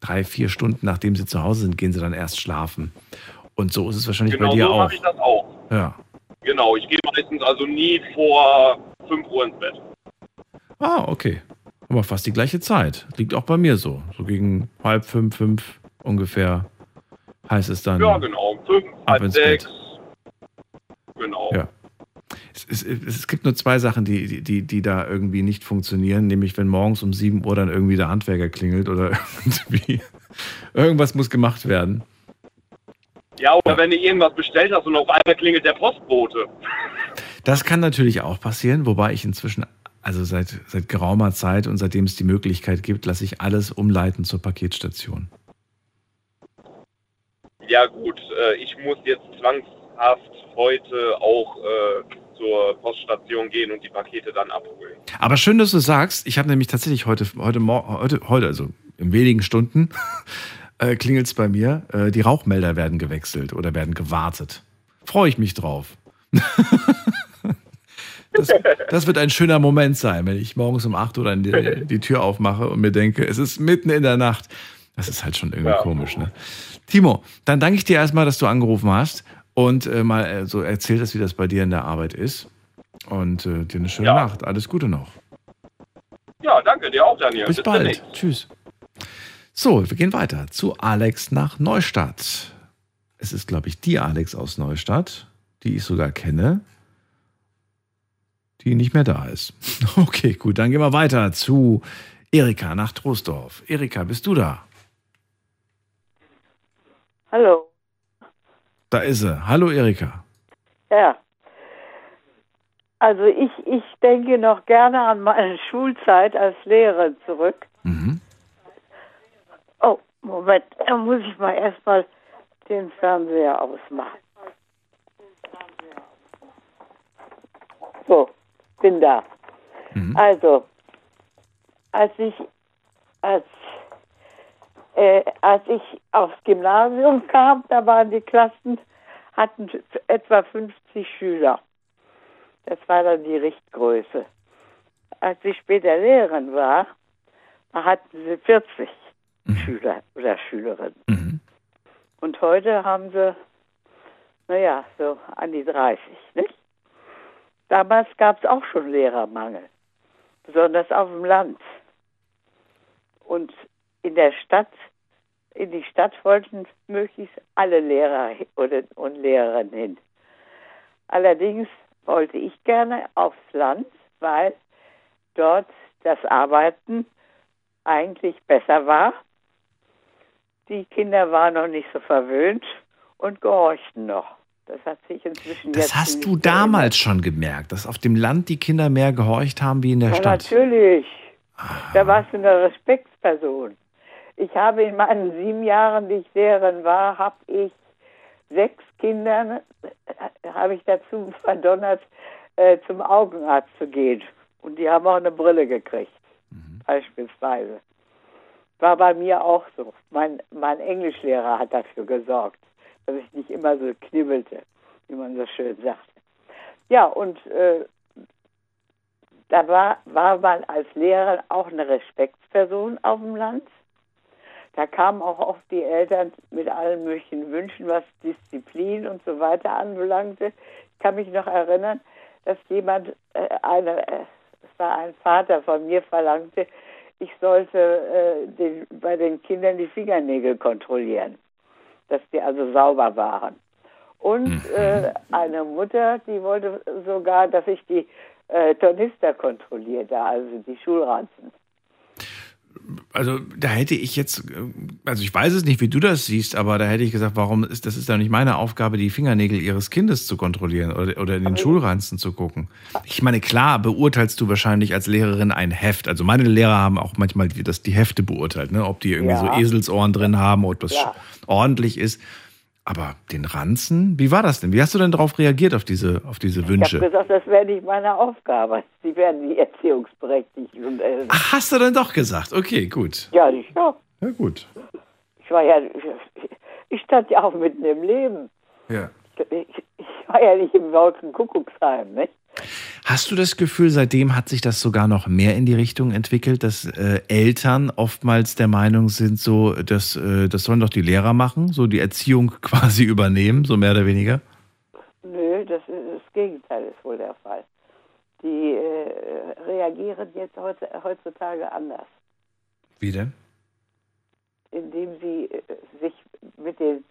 drei, vier Stunden nachdem sie zu Hause sind, gehen sie dann erst schlafen. Und so ist es wahrscheinlich genau bei dir so auch. mache ich das auch. Ja. Genau, ich gehe meistens also nie vor 5 Uhr ins Bett. Ah, okay. Aber fast die gleiche Zeit. Liegt auch bei mir so. So gegen halb fünf, fünf ungefähr heißt es dann. Ja, genau, 5, ab halb 6. Bett. Genau. Ja. Es, es, es gibt nur zwei Sachen, die, die, die da irgendwie nicht funktionieren, nämlich wenn morgens um 7 Uhr dann irgendwie der Handwerker klingelt oder *laughs* irgendwie irgendwas muss gemacht werden. Ja, oder wenn du irgendwas bestellt hast und auf einmal klingelt der Postbote. Das kann natürlich auch passieren, wobei ich inzwischen, also seit, seit geraumer Zeit und seitdem es die Möglichkeit gibt, lasse ich alles umleiten zur Paketstation. Ja gut, äh, ich muss jetzt zwangshaft heute auch äh, zur Poststation gehen und die Pakete dann abholen. Aber schön, dass du sagst, ich habe nämlich tatsächlich heute, heute, heute, heute, also in wenigen Stunden, *laughs* äh, klingelt es bei mir. Äh, die Rauchmelder werden gewechselt oder werden gewartet. Freue ich mich drauf. *laughs* das, das wird ein schöner Moment sein, wenn ich morgens um 8 Uhr dann die, die Tür aufmache und mir denke, es ist mitten in der Nacht. Das ist halt schon irgendwie Ja. komisch, ne? Timo, dann danke ich dir erstmal, dass du angerufen hast und äh, mal äh, so erzählt hast, wie das bei dir in der Arbeit ist. Und äh, dir eine schöne Ja. Nacht. Alles Gute noch. Ja, danke dir auch, Daniel. Bis bald. demnächst. Tschüss. So, wir gehen weiter zu Alex nach Neustadt. Es ist, glaube ich, die Alex aus Neustadt, die ich sogar kenne, die nicht mehr da ist. *laughs* Okay, gut, dann gehen wir weiter zu Erika nach Troisdorf. Erika, bist du da? Hallo. Da ist sie. Hallo Erika. Ja. Also ich, ich denke noch gerne an meine *laughs* Schulzeit als Lehrerin zurück. Oh, Moment, da muss ich mal erstmal den Fernseher ausmachen. So, bin da. Also, als ich als äh, als ich aufs Gymnasium kam, da waren die Klassen, hatten etwa 50 Schüler. Das war dann die Richtgröße. Als ich später Lehrerin war, da hatten sie 40 Schüler oder Schülerinnen. Und heute haben sie, naja, so an die 30, nicht? Damals gab es auch schon Lehrermangel, besonders auf dem Land. Und in der Stadt, in die Stadt wollten möglichst alle Lehrer und Lehrerinnen hin. Allerdings wollte ich gerne aufs Land, weil dort das Arbeiten eigentlich besser war. Die Kinder waren noch nicht so verwöhnt und gehorchten noch. Das hat sich inzwischen Das hast du damals schon gemerkt, dass auf dem Land die Kinder mehr gehorcht haben wie in der Ja, Stadt. natürlich. Da warst du eine Respektsperson. Ich habe in meinen sieben Jahren, die ich Lehrerin war, habe ich sechs Kindern, äh, habe ich dazu verdonnert, äh, zum Augenarzt zu gehen. Und die haben auch eine Brille gekriegt, beispielsweise. War bei mir auch so. Mein, mein Englischlehrer hat dafür gesorgt, dass ich nicht immer so knibbelte, wie man so schön sagt. Ja, und äh, da war, war man als Lehrer auch eine Respektsperson auf dem Land. Da kamen auch oft die Eltern mit allen möglichen Wünschen, was Disziplin und so weiter anbelangte. Ich kann mich noch erinnern, dass jemand, äh, eine, es war ein Vater von mir, verlangte, ich sollte äh, den, bei den Kindern die Fingernägel kontrollieren, dass die also sauber waren. Und äh, eine Mutter, die wollte sogar, dass ich die äh, Tornister kontrollierte, also die Schulranzen. Also da hätte ich jetzt, also ich weiß es nicht, wie du das siehst, aber da hätte ich gesagt, warum ist das ist doch nicht meine Aufgabe, die Fingernägel ihres Kindes zu kontrollieren oder, oder in den Schulranzen zu gucken. Ich meine, klar beurteilst du wahrscheinlich als Lehrerin ein Heft. Also meine Lehrer haben auch manchmal die, das, die Hefte beurteilt, ne? ob die irgendwie Ja. so Eselsohren drin haben, ob das Ja. ordentlich ist. Aber den Ranzen, wie war das denn? Wie hast du denn darauf reagiert, auf diese, auf diese Ich habe Wünsche? gesagt, das wäre nicht meine Aufgabe. Sie werden die Erziehungsberechtigten. Und, äh, Ach, hast du dann doch gesagt? Okay, gut. ja, ich, ja, Ja, gut. ich war ja, ich stand ja auch mitten im Leben. Ja. Ich, ich war ja nicht im Wolkenkuckucksheim, nicht? Hast du das Gefühl, seitdem hat sich das sogar noch mehr in die Richtung entwickelt, dass äh, Eltern oftmals der Meinung sind, so, dass, äh, das sollen doch die Lehrer machen, so die Erziehung *laughs* quasi übernehmen, so mehr oder weniger? Nö, das, ist, das Gegenteil ist wohl der Fall. Die äh, reagieren jetzt heutzutage anders, Wie denn? indem sie äh, sich mit den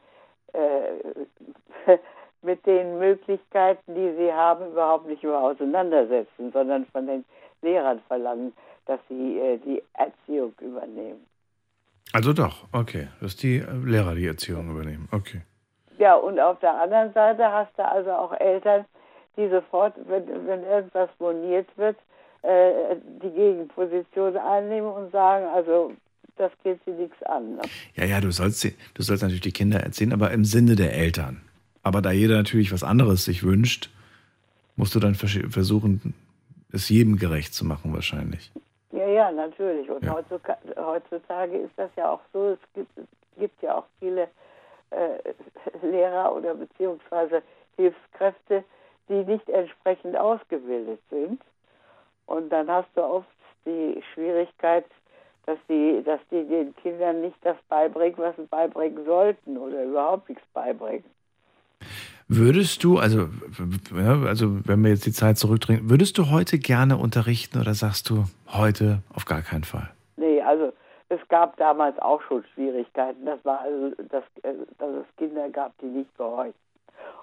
äh, *laughs* mit den Möglichkeiten, die sie haben, überhaupt nicht mehr auseinandersetzen, sondern von den Lehrern verlangen, dass sie äh, die Erziehung übernehmen. Also doch, okay, dass die äh, Lehrer die Erziehung übernehmen. Okay. Ja, und auf der anderen Seite hast du also auch Eltern, die sofort, wenn, wenn irgendwas moniert wird, äh, die Gegenposition einnehmen und sagen, also das geht sie nichts an. Ne? Ja, ja, du sollst, sie- du sollst natürlich die Kinder erziehen, aber im Sinne der Eltern. Aber da jeder natürlich was anderes sich wünscht, musst du dann versuchen, es jedem gerecht zu machen wahrscheinlich. Ja, ja, natürlich. Und Ja. Heutzutage, heutzutage ist das ja auch so, es gibt, es gibt ja auch viele äh, *laughs* Lehrer oder beziehungsweise Hilfskräfte, die nicht entsprechend ausgebildet sind. Und dann hast du oft die Schwierigkeit, dass die, dass die den Kindern nicht das beibringen, was sie beibringen sollten oder überhaupt nichts beibringen. Würdest du, also, ja, also wenn wir jetzt die Zeit zurückdrehen, würdest du heute gerne unterrichten oder sagst du heute auf gar keinen Fall? Nee, also es gab damals auch schon Schwierigkeiten. Das war also, dass, äh, dass es Kinder gab, die nicht gehorchten.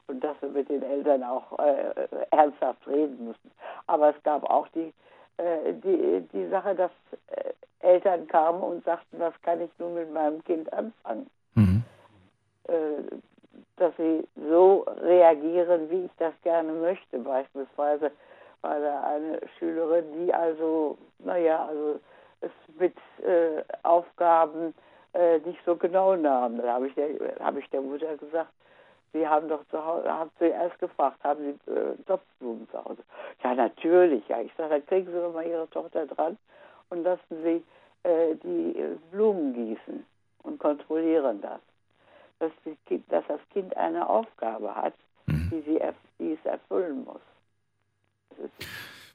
Und dass wir mit den Eltern auch äh, ernsthaft reden mussten. Aber es gab auch die, äh, die, die Sache, dass äh, Eltern kamen und sagten, was kann ich nun mit meinem Kind anfangen? Äh, dass sie so reagieren, wie ich das gerne möchte. Beispielsweise war da eine Schülerin, die also, naja, also es mit äh, Aufgaben äh, nicht so genau nahm. Da habe ich, der, hab ich der Mutter gesagt, Sie haben doch zu Hause, haben zuerst gefragt, haben Sie äh, Topfblumen zu Hause? Ja, natürlich. Ja, ich sage, dann kriegen Sie doch mal Ihre Tochter dran und lassen Sie äh, die Blumen gießen und kontrollieren das. Dass, die kind, dass das Kind eine Aufgabe hat, die, sie, die es erfüllen muss.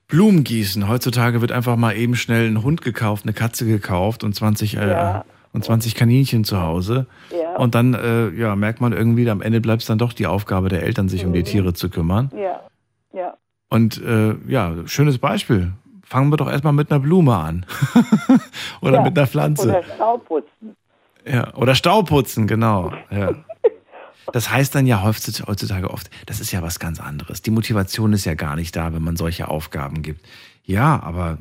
Blumen gießen. Heutzutage wird einfach mal eben schnell ein Hund gekauft, eine Katze gekauft und 20, äh, Ja. und 20 Kaninchen zu Hause. Ja. Und dann äh, ja, merkt man irgendwie, am Ende bleibt es dann doch die Aufgabe der Eltern, sich um die Mhm. Tiere zu kümmern. Ja, ja. Und äh, ja, schönes Beispiel. Fangen wir doch erstmal mit einer Blume an. *laughs* Oder ja. mit einer Pflanze. Oder Staubputzen. Ja, oder Staubputzen, genau. Ja. Das heißt dann ja heutzutage heutzutage oft, das ist ja was ganz anderes. Die Motivation ist ja gar nicht da, wenn man solche Aufgaben gibt. Ja, aber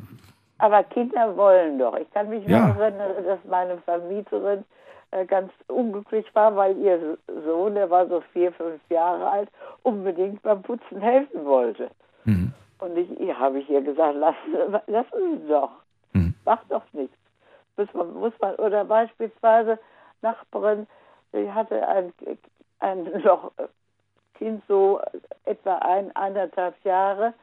Aber Kinder wollen doch. Ich kann mich Ja. erinnern, dass meine Vermieterin äh, ganz unglücklich war, weil ihr Sohn, der war so vier, fünf Jahre alt, unbedingt beim Putzen helfen wollte. Mhm. Und ich, habe ich ihr gesagt, lassen, lassen Sie doch. Macht doch nichts. Muss man, muss man, oder beispielsweise Nachbarin, die hatte ein, ein noch Kind so etwa ein, anderthalb Jahre.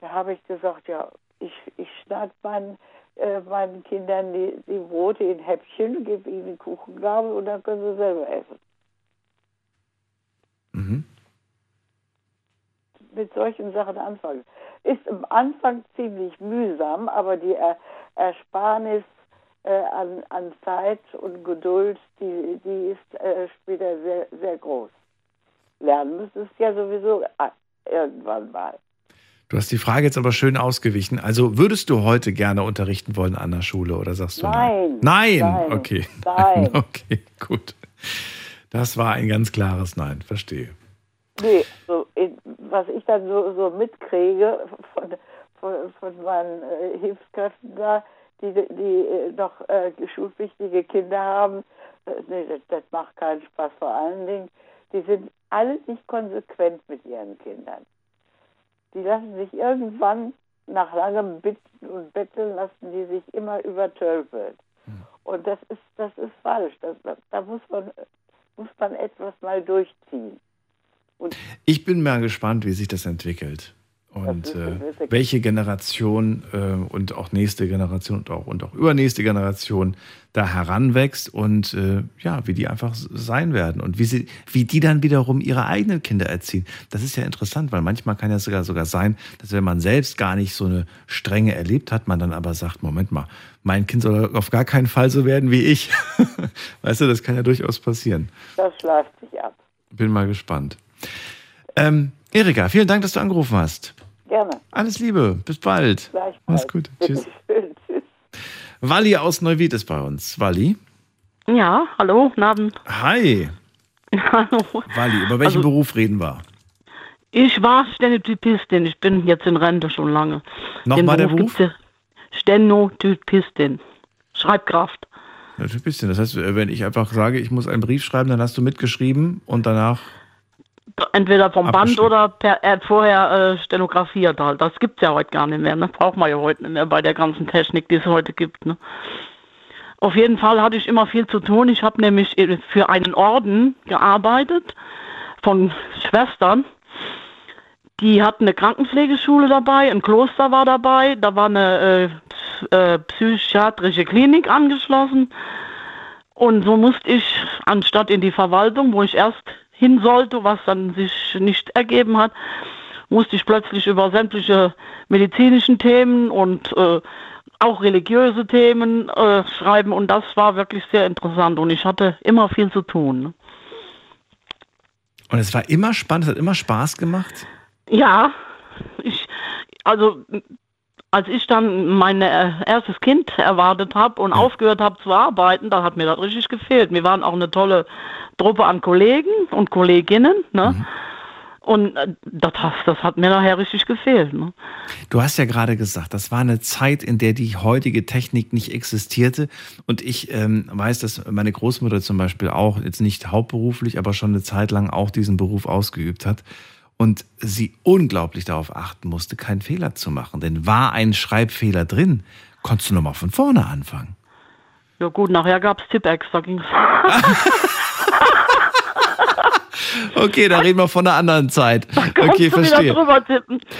Da habe ich gesagt, ja, ich, ich schneide meinen, äh, meinen Kindern die, die Brote in Häppchen, gebe ihnen Kuchengabel und dann können sie selber essen. Mhm. mit solchen Sachen anfangen. Ist am Anfang ziemlich mühsam, aber die er Ersparnis äh, an, an Zeit und Geduld, die, die ist äh, später sehr, sehr groß. Lernen müsstest ja sowieso äh, irgendwann mal. Du hast die Frage jetzt aber schön ausgewichen. Also würdest du heute gerne unterrichten wollen an der Schule oder sagst du nein? Nein. Nein, nein okay. *laughs* Nein. Okay, gut. Das war ein ganz klares Nein, verstehe. Nee, so, was ich dann so, so mitkriege von, von, von meinen äh, Hilfskräften da, die, die äh, noch äh, schulpflichtige Kinder haben, äh, nee, das, das macht keinen Spaß. Vor allen Dingen, die sind alle nicht konsequent mit ihren Kindern. Die lassen sich irgendwann nach langem Bitten und Betteln lassen die sich immer übertölpeln. Und das ist, das ist falsch. Das, da muss man, muss man etwas mal durchziehen. Und ich bin mal gespannt, wie sich das entwickelt. Und äh, welche Generation äh, und auch nächste Generation und auch, und auch übernächste Generation da heranwächst und äh, ja, wie die einfach sein werden und wie, sie, wie die dann wiederum ihre eigenen Kinder erziehen. Das ist ja interessant, weil manchmal kann ja sogar, sogar sein, dass wenn man selbst gar nicht so eine Strenge erlebt hat, man dann aber sagt, Moment mal, mein Kind soll auf gar keinen Fall so werden wie ich. *laughs* weißt du, das kann ja durchaus passieren. Das schleift sich ab. Bin mal gespannt. Ähm, Erika, vielen Dank, dass du angerufen hast. Gerne. Alles Liebe, bis bald. Mach's gut. Tschüss. Tschüss. Walli aus Neuwied ist bei uns. Walli? Ja, hallo, guten Abend. Hi. *laughs* Hallo. Walli, über welchen Also- Beruf reden wir? Ich war Stenotypistin. Ich bin jetzt in Rente schon lange. Nochmal der ja- Stenotypistin. Schreibkraft. Denn. Das heißt, wenn ich einfach sage, ich muss einen Brief schreiben, dann hast du mitgeschrieben und danach. Entweder vom Band oder per, äh, vorher äh, stenografiert halt. Das gibt's ja heute gar nicht mehr. Ne? Braucht man ja heute nicht mehr bei der ganzen Technik, die es heute gibt. Ne? Auf jeden Fall hatte ich immer viel zu tun. Ich habe nämlich äh, für einen Orden gearbeitet von Schwestern. Die hatten eine Krankenpflegeschule dabei, ein Kloster war dabei, da war eine äh, äh, psychiatrische Klinik angeschlossen. Und so musste ich, anstatt in die Verwaltung, wo ich erst hin sollte, was dann sich nicht ergeben hat, musste ich plötzlich über sämtliche medizinischen Themen und äh, auch religiöse Themen äh, schreiben. Und das war wirklich sehr interessant. Und ich hatte immer viel zu tun. ne? Und es war immer spannend, es hat immer Spaß gemacht. Ja, ich, also als ich dann mein äh, erstes Kind erwartet habe und aufgehört habe zu arbeiten, da hat mir das richtig gefehlt. Wir waren auch eine tolle Truppe an Kollegen und Kolleginnen, ne? Und äh, das, hat- das hat mir nachher richtig gefehlt. Ne? Du hast ja gerade gesagt, das war eine Zeit, in der die heutige Technik nicht existierte. Und ich ähm, weiß, dass meine Großmutter zum Beispiel auch, jetzt nicht hauptberuflich, aber schon eine Zeit lang auch diesen Beruf ausgeübt hat. Und sie unglaublich darauf achten musste, keinen Fehler zu machen. Denn war ein Schreibfehler drin, konntest du nochmal von vorne anfangen. Ja gut, nachher gab's Tippex, da ging's. *laughs* Okay, da reden wir von einer anderen Zeit. Okay, verstehe.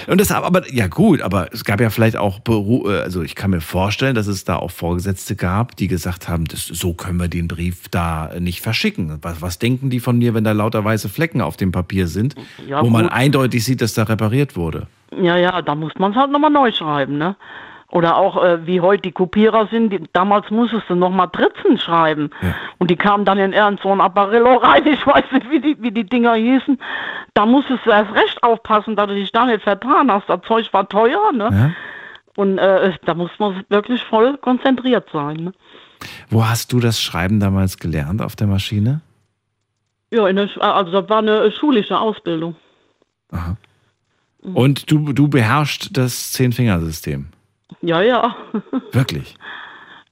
Und das aber ja gut, aber es gab ja vielleicht auch Beru äh, also ich kann mir vorstellen, dass es da auch Vorgesetzte gab, die gesagt haben, das, so können wir den Brief da nicht verschicken. Was, was denken die von mir, wenn da lauter weiße Flecken auf dem Papier sind, Ja, wo man gut. eindeutig sieht, dass da repariert wurde? Ja, ja, da muss man es halt nochmal neu schreiben, ne? Oder auch äh, wie heute die Kopierer sind, die, damals musstest du nochmal Dritzen schreiben. Und die kamen dann in irgend so ein Apparillo *laughs* rein, ich weiß nicht, wie die, wie die Dinger hießen. Da musstest du erst recht aufpassen, dass du dich da nicht vertan hast. Das Zeug war teuer, ne? Und äh, da muss man wirklich voll konzentriert sein. Ne? Wo hast du das Schreiben damals gelernt auf der Maschine? Ja, der, Sch- also das war eine schulische Ausbildung. Aha. Und du, du beherrschst das Zehn-Fingersystem. Ja, ja. Wirklich? *laughs*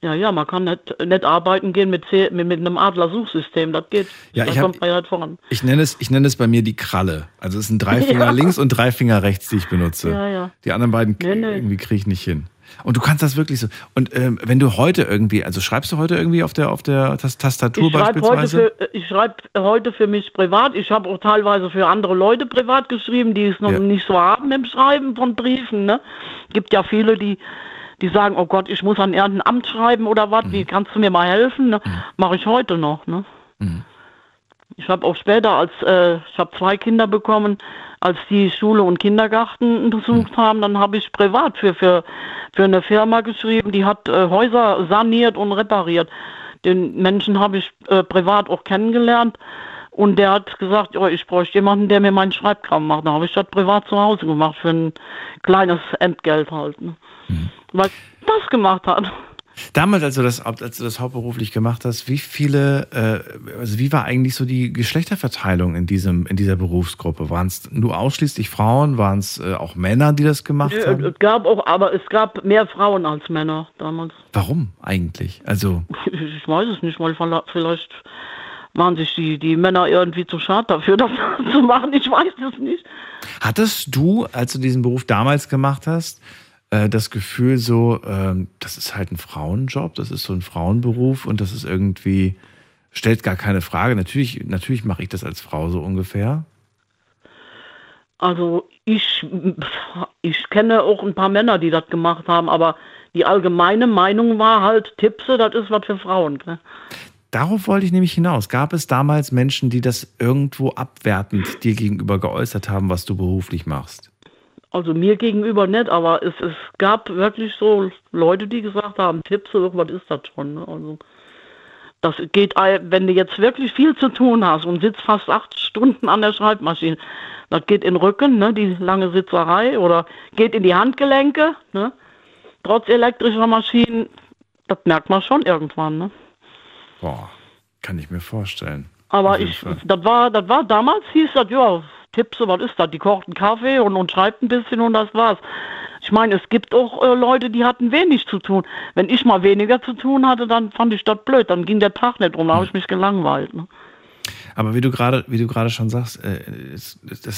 Ja, ja, man kann nicht, nicht arbeiten gehen mit, mit, mit einem Adler-Suchsystem. Das geht. Ja, da ich hab- voran. Ich nenne es, ich nenne es bei mir die Kralle. Also es sind drei *laughs* Finger Ja. links und drei Finger rechts, die ich benutze. Ja, ja. Die anderen beiden Nee, nee. irgendwie kriege ich nicht hin. Und du kannst das wirklich so. Und ähm, wenn du heute irgendwie, also schreibst du heute irgendwie auf der auf der Tas- Tastatur Ich schreibe heute, beispielsweise? für, ich schreib heute für mich privat. Ich habe auch teilweise für andere Leute privat geschrieben, die es noch Ja. nicht so haben im Schreiben von Briefen. Ne? Gibt ja viele, die, die sagen, oh Gott, ich muss an irgendein Amt schreiben oder was. Mhm. Wie kannst du mir mal helfen? Ne? Mache ich heute noch. Ne? Ich habe auch später, als äh, ich habe zwei Kinder bekommen, als die Schule und Kindergarten besucht haben, dann habe ich privat für, für, für eine Firma geschrieben, die hat äh, Häuser saniert und repariert. Den Menschen habe ich äh, privat auch kennengelernt. Und der hat gesagt, ja, ich bräuchte jemanden, der mir meinen Schreibkram macht. Da habe ich das privat zu Hause gemacht für ein kleines Entgelt halt. Ne? Weil das gemacht hat. Damals, als du das, als du das hauptberuflich gemacht hast, wie viele, äh, also wie war eigentlich so die Geschlechterverteilung in diesem, in dieser Berufsgruppe? Waren es nur ausschließlich Frauen? Waren es äh, auch Männer, die das gemacht Nö, haben? Es gab auch, aber es gab mehr Frauen als Männer damals. Warum eigentlich? Also, Ich weiß es nicht, weil vielleicht waren sich die, die Männer irgendwie zu schade dafür, *laughs* das zu machen. Ich weiß es nicht. hattest du, als du diesen Beruf damals gemacht hast, äh, das Gefühl so, ähm, das ist halt ein Frauenjob, das ist so ein Frauenberuf und das ist irgendwie, stellt gar keine Frage. Natürlich, natürlich mache ich das als Frau so ungefähr. Also ich, ich kenne auch ein paar Männer, die das gemacht haben, aber die allgemeine Meinung war halt, Tippse, das ist was für Frauen. Gell? Darauf wollte ich nämlich hinaus. Gab es damals Menschen, die das irgendwo abwertend dir gegenüber geäußert haben, was du beruflich machst? Also mir gegenüber nicht, aber es, es gab wirklich so Leute, die gesagt haben, Tippse, was ist das schon? Ne? Also das geht, wenn du jetzt wirklich viel zu tun hast und sitzt fast acht Stunden an der Schreibmaschine, das geht in den Rücken, ne, die lange Sitzerei, oder geht in die Handgelenke, ne? Trotz elektrischer Maschinen, das merkt man schon irgendwann, ne? Boah, kann ich mir vorstellen. Aber ich, das war, das war damals hieß das, ja, Tippse, was ist das? Die kocht einen Kaffee und, und schreibt ein bisschen und das war's. Ich meine, es gibt auch äh, Leute, die hatten wenig zu tun. Wenn ich mal weniger zu tun hatte, dann fand ich das blöd. Dann ging der Tag nicht rum, da habe ich mich gelangweilt. Ne? Aber wie du gerade, wie du gerade schon sagst, äh, das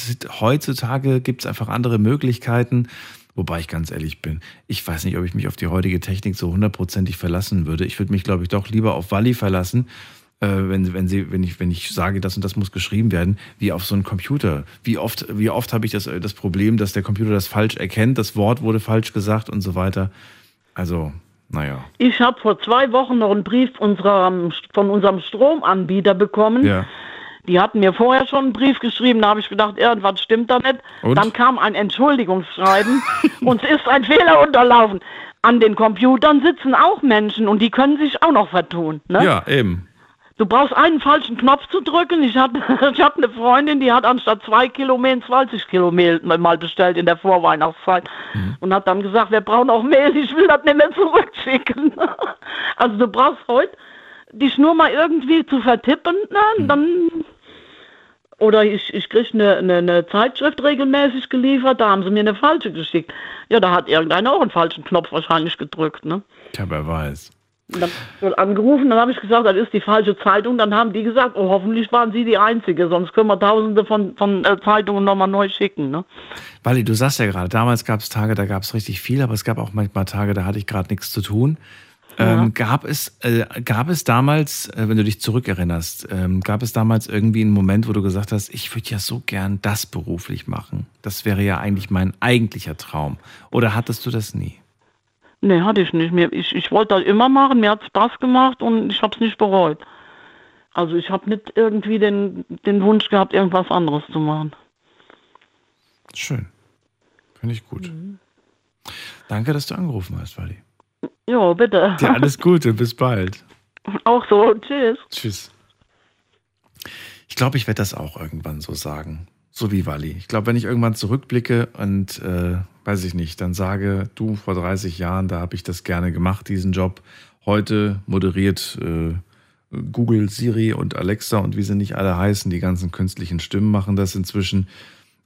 ist, heutzutage gibt es einfach andere Möglichkeiten. Wobei ich ganz ehrlich bin, ich weiß nicht, ob ich mich auf die heutige Technik so hundertprozentig verlassen würde. Ich würde mich, glaube ich, doch lieber auf Wally verlassen, äh, wenn, wenn, sie, wenn, ich, wenn ich sage, das und das muss geschrieben werden, wie auf so einen Computer. Wie oft, wie oft habe ich das, das Problem, dass der Computer das falsch erkennt, das Wort wurde falsch gesagt und so weiter. Also, naja. Ich habe vor zwei Wochen noch einen Brief unserer, von unserem Stromanbieter bekommen. Ja. Die hatten mir vorher schon einen Brief geschrieben, da habe ich gedacht, irgendwas stimmt da nicht. Und? Dann kam ein Entschuldigungsschreiben *laughs* und es ist ein Fehler unterlaufen. An den Computern sitzen auch Menschen und die können sich auch noch vertun. Ne? Ja, eben. Du brauchst einen falschen Knopf zu drücken. Ich hatte, *laughs* ich hab eine Freundin, die hat anstatt zwei Kilo Mehl 20 Kilo Mehl mal bestellt in der Vorweihnachtszeit und hat dann gesagt, wir brauchen auch Mehl, ich will das nicht mehr zurückschicken. *laughs* Also du brauchst heute dich nur mal irgendwie zu vertippen, ne? dann oder ich, ich krieg eine, eine, eine Zeitschrift regelmäßig geliefert, da haben sie mir eine falsche geschickt. Ja, da hat irgendeiner auch einen falschen Knopf wahrscheinlich gedrückt, ne? Tja, wer weiß. Und dann wird angerufen, dann habe ich gesagt, das ist die falsche Zeitung. Dann haben die gesagt, oh, hoffentlich waren Sie die Einzige, sonst können wir tausende von, von äh, Zeitungen nochmal neu schicken. Ne? Wally, du sagst ja gerade, damals gab es Tage, da gab es richtig viel, aber es gab auch manchmal Tage, da hatte ich gerade nichts zu tun. Ähm, gab, es, äh, gab es damals, äh, wenn du dich zurückerinnerst, ähm, gab es damals irgendwie einen Moment, wo du gesagt hast, ich würde ja so gern das beruflich machen. Das wäre ja eigentlich mein eigentlicher Traum. Oder hattest du das nie? Nee, hatte ich nicht mehr. Ich, ich wollte das immer machen, mir hat Spaß gemacht und ich habe es nicht bereut. Also ich habe nicht irgendwie den, den Wunsch gehabt, irgendwas anderes zu machen. Schön. Finde ich gut. Danke, dass du angerufen hast, Wally. Jo, bitte. Ja, alles Gute, bis bald. Auch so, tschüss. Tschüss. Ich glaube, ich werde das auch irgendwann so sagen. So wie Wally. Ich glaube, wenn ich irgendwann zurückblicke und, äh, weiß ich nicht, dann sage, du, vor 30 Jahren, da habe ich das gerne gemacht, diesen Job. Heute moderiert äh, Google, Siri und Alexa und wie sie nicht alle heißen, die ganzen künstlichen Stimmen machen das inzwischen.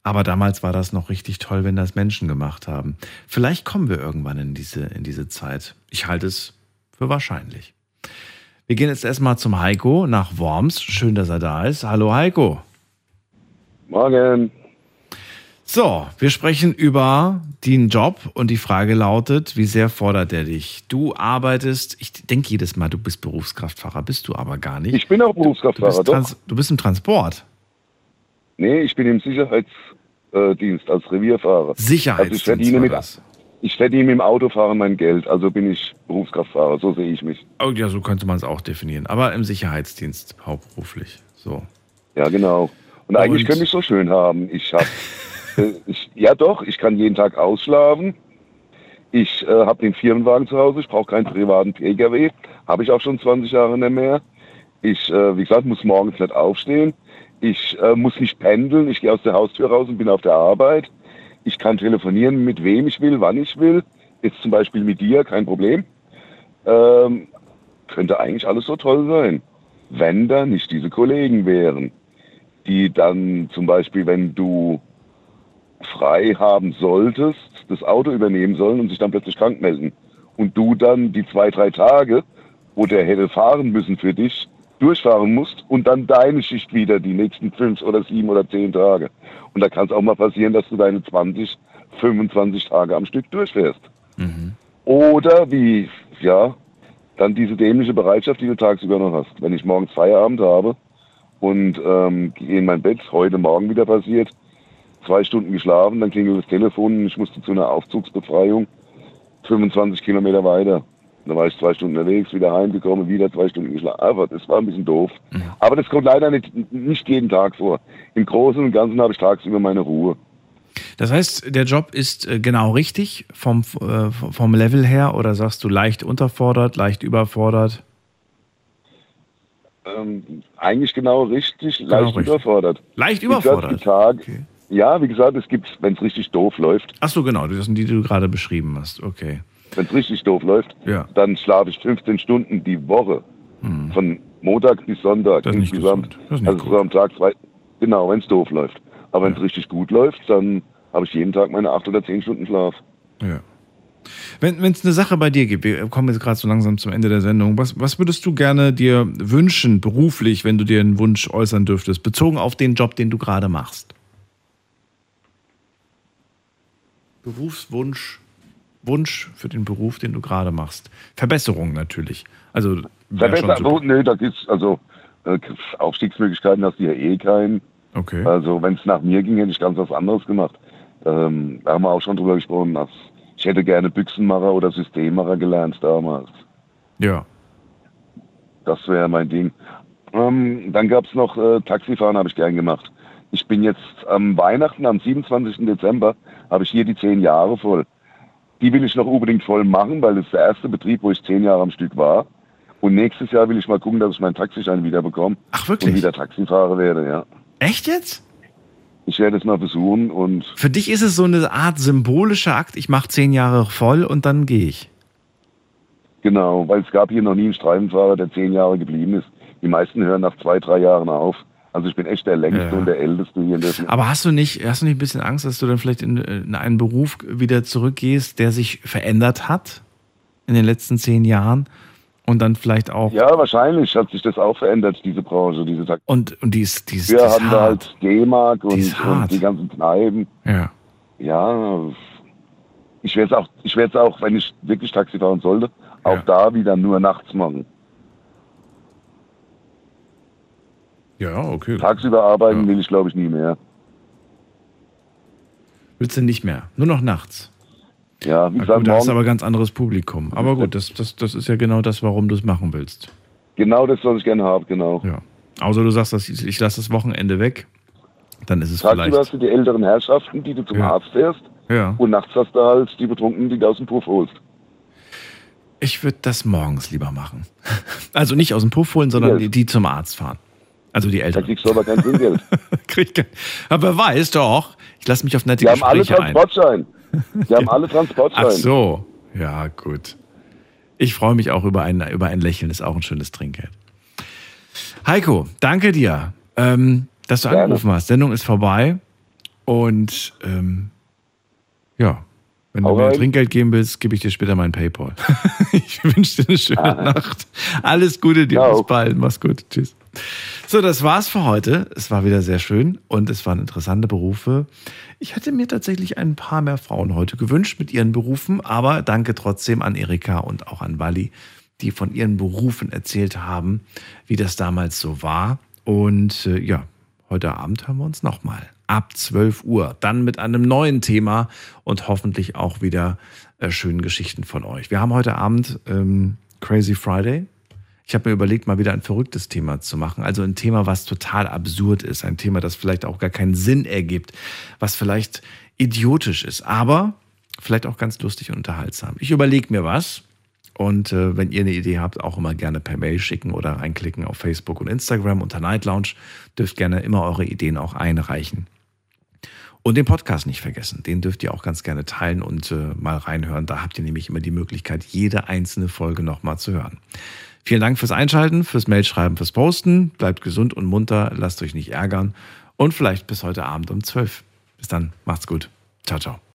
Aber damals war das noch richtig toll, wenn das Menschen gemacht haben. Vielleicht kommen wir irgendwann in diese, in diese Zeit. Ich halte es für wahrscheinlich. Wir gehen jetzt erstmal zum Heiko nach Worms. Schön, dass er da ist. Hallo Heiko. Morgen. So, wir sprechen über den Job und die Frage lautet, wie sehr fordert er dich? Du arbeitest, ich denke jedes Mal, du bist Berufskraftfahrer, bist du aber gar nicht. Ich bin auch Du Berufskraftfahrer, bist, doch. Trans du bist im Transport. Nee, ich bin im Sicherheitsdienst als Revierfahrer. Sicherheitsdienst Also ich verdiene mit, ich verdiene dem Autofahren mein Geld, also bin ich Berufskraftfahrer, so sehe ich mich. Oh, ja, so könnte man es auch definieren. Aber im Sicherheitsdienst hauptberuflich. So. Ja, genau. Und eigentlich Und- könnte ich so schön haben. Ich habe, äh, *laughs* ich, ja doch, ich kann jeden Tag ausschlafen. Ich äh, habe den Firmenwagen zu Hause. Ich brauche keinen privaten PKW. Habe ich auch schon 20 Jahre nicht mehr. Ich, äh, wie gesagt, muss morgens nicht aufstehen. Ich äh, muss nicht pendeln. Ich gehe aus der Haustür raus und bin auf der Arbeit. Ich kann telefonieren, mit wem ich will, wann ich will. Jetzt zum Beispiel mit dir, kein Problem. Ähm, könnte eigentlich alles so toll sein, wenn da nicht diese Kollegen wären, die dann zum Beispiel, wenn du frei haben solltest, das Auto übernehmen sollen und sich dann plötzlich krank melden. Und du dann die zwei, drei Tage, wo der hätte fahren müssen für dich, durchfahren musst und dann deine Schicht wieder die nächsten fünf oder sieben oder zehn Tage. Und da kann es auch mal passieren, dass du deine 20, 25 Tage am Stück durchfährst. Oder wie, ja, dann diese dämliche Bereitschaft, die du tagsüber noch hast. Wenn ich morgens Feierabend habe und ähm, gehe in mein Bett, heute Morgen wieder passiert, zwei Stunden geschlafen, dann klingelt das Telefon und ich musste zu einer Aufzugsbefreiung 25 Kilometer weiter. Dann war ich zwei Stunden unterwegs, wieder heimgekommen, wieder zwei Stunden geschlafen. Aber das war ein bisschen doof. Aber das kommt leider nicht, nicht jeden Tag vor. Im Großen und Ganzen habe ich tagsüber meine Ruhe. Das heißt, der Job ist äh, genau richtig vom, äh, vom Level her oder sagst du leicht unterfordert, leicht überfordert? Ähm, eigentlich genau richtig, Genau leicht richtig. überfordert. Leicht überfordert? die Tage, Ja, wie gesagt, es gibt, wenn es richtig doof läuft, Ach so, genau, das sind die, die du gerade beschrieben hast. Okay. wenn es richtig doof läuft, Ja. dann schlafe ich 15 Stunden die Woche. Von Montag bis Sonntag Das ist nicht insgesamt. Das ist nicht also so am Tag zwei. Genau, wenn es doof läuft. Aber wenn es richtig gut läuft, dann habe ich jeden Tag meine acht oder zehn Stunden Schlaf. Ja. Wenn es eine Sache bei dir gibt, wir kommen jetzt gerade so langsam zum Ende der Sendung, was, was würdest du gerne dir wünschen, beruflich, wenn du dir einen Wunsch äußern dürftest, bezogen auf den Job, den du gerade machst? Berufswunsch, Wunsch für den Beruf, den du gerade machst. Verbesserung natürlich. Also wär schon Verbessert, super. so, nö, da gibt's also äh, Aufstiegsmöglichkeiten hast du ja eh keinen. Okay. Also wenn es nach mir ging, hätte ich ganz was anderes gemacht. Ähm, da haben wir auch schon drüber gesprochen. Dass ich hätte gerne Büchsenmacher oder Systemmacher gelernt damals. Ja. Das wäre mein Ding. Ähm, dann gab es noch äh, Taxifahren, habe ich gern gemacht. Ich bin jetzt am Weihnachten, am 27. Dezember, habe ich hier die zehn Jahre voll. Die will ich noch unbedingt voll machen, weil das ist der erste Betrieb, wo ich zehn Jahre am Stück war. Und nächstes Jahr will ich mal gucken, dass ich meinen Taxischein wieder bekomme. Ach, wirklich? Und wieder Taxifahrer werde, ja. Echt jetzt? Ich werde es mal versuchen und Für dich ist es so eine Art symbolischer Akt, ich mache zehn Jahre voll und dann gehe ich. genau, weil es gab hier noch nie einen Streifenfahrer, der zehn Jahre geblieben ist. Die meisten hören nach zwei, drei Jahren auf. Also ich bin echt der längste Ja. und der älteste hier in der. Aber hast du nicht, hast du nicht ein bisschen Angst, dass du dann vielleicht in, in einen Beruf wieder zurückgehst, der sich verändert hat in den letzten zehn Jahren und dann vielleicht auch Ja, wahrscheinlich hat sich das auch verändert, diese Branche, diese Taxi. und und die ist, die ist, Früher die wir hart. halt D-Mark Die ist und, hart. und die ganzen Kneipen. Ja. Ja, ich werde es auch, ich werde es auch, wenn ich wirklich Taxi fahren sollte, auch da wieder nur nachts machen. Ja, okay. Tagsüber arbeiten will ich, glaube ich, nie mehr. Willst du nicht mehr? Nur noch nachts. Ja, wie gesagt, gut, da morgen, aber ganz anderes Publikum. Aber gut, das, das, das ist ja genau das, warum du es machen willst. genau das, was ich gerne habe, genau. Ja. Außer du sagst, dass ich, ich lasse das Wochenende weg, dann ist es Tagsüber vielleicht. hast du die älteren Herrschaften, die du zum Ja. Arzt fährst. Ja. Und nachts hast du halt die Betrunkenen, die du aus dem Puff holst. Ich würde das morgens lieber machen. *laughs* Also nicht aus dem Puff holen, sondern die, die zum Arzt fahren. Also die Eltern. Da kriegst du aber kein Trinkgeld. *laughs* Kein, aber wer weiß doch, ich lasse mich auf nette Die haben alle Gespräche ein. Transportschein. Die haben *laughs* alle Transportschein. Ach so, ja gut. Ich freue mich auch über ein, über ein Lächeln, ist auch ein schönes Trinkgeld. Heiko, danke dir, ähm, dass du Gerne. angerufen hast. Sendung ist vorbei und ähm, ja, wenn du Hau mir rein. Trinkgeld geben willst, gebe ich dir später mein Paypal. *laughs* ich wünsche dir eine schöne Ah. Nacht. Alles Gute dir, Ciao. bis bald, mach's gut, tschüss. So, das war's für heute. Es war wieder sehr schön und es waren interessante Berufe. Ich hätte mir tatsächlich ein paar mehr Frauen heute gewünscht mit ihren Berufen, aber danke trotzdem an Erika und auch an Wally, die von ihren Berufen erzählt haben, wie das damals so war. Und äh, ja, heute Abend haben wir uns nochmal ab 12 Uhr, dann mit einem neuen Thema und hoffentlich auch wieder äh, schönen Geschichten von euch. Wir haben heute Abend ähm, Crazy Friday. Ich habe mir überlegt, mal wieder ein verrücktes Thema zu machen. Also ein Thema, was total absurd ist. Ein Thema, das vielleicht auch gar keinen Sinn ergibt. Was vielleicht idiotisch ist. Aber vielleicht auch ganz lustig und unterhaltsam. Ich überlege mir was. Und äh, wenn ihr eine Idee habt, auch immer gerne per Mail schicken oder reinklicken auf Facebook und Instagram unter Night Lounge. Dürft gerne immer eure Ideen auch einreichen. Und den Podcast nicht vergessen. Den dürft ihr auch ganz gerne teilen und äh, mal reinhören. Da habt ihr nämlich immer die Möglichkeit, jede einzelne Folge nochmal zu hören. Vielen Dank fürs Einschalten, fürs Mailschreiben, fürs Posten. Bleibt gesund und munter, lasst euch nicht ärgern. Und vielleicht bis heute Abend um 12. Bis dann, macht's gut. Ciao, ciao.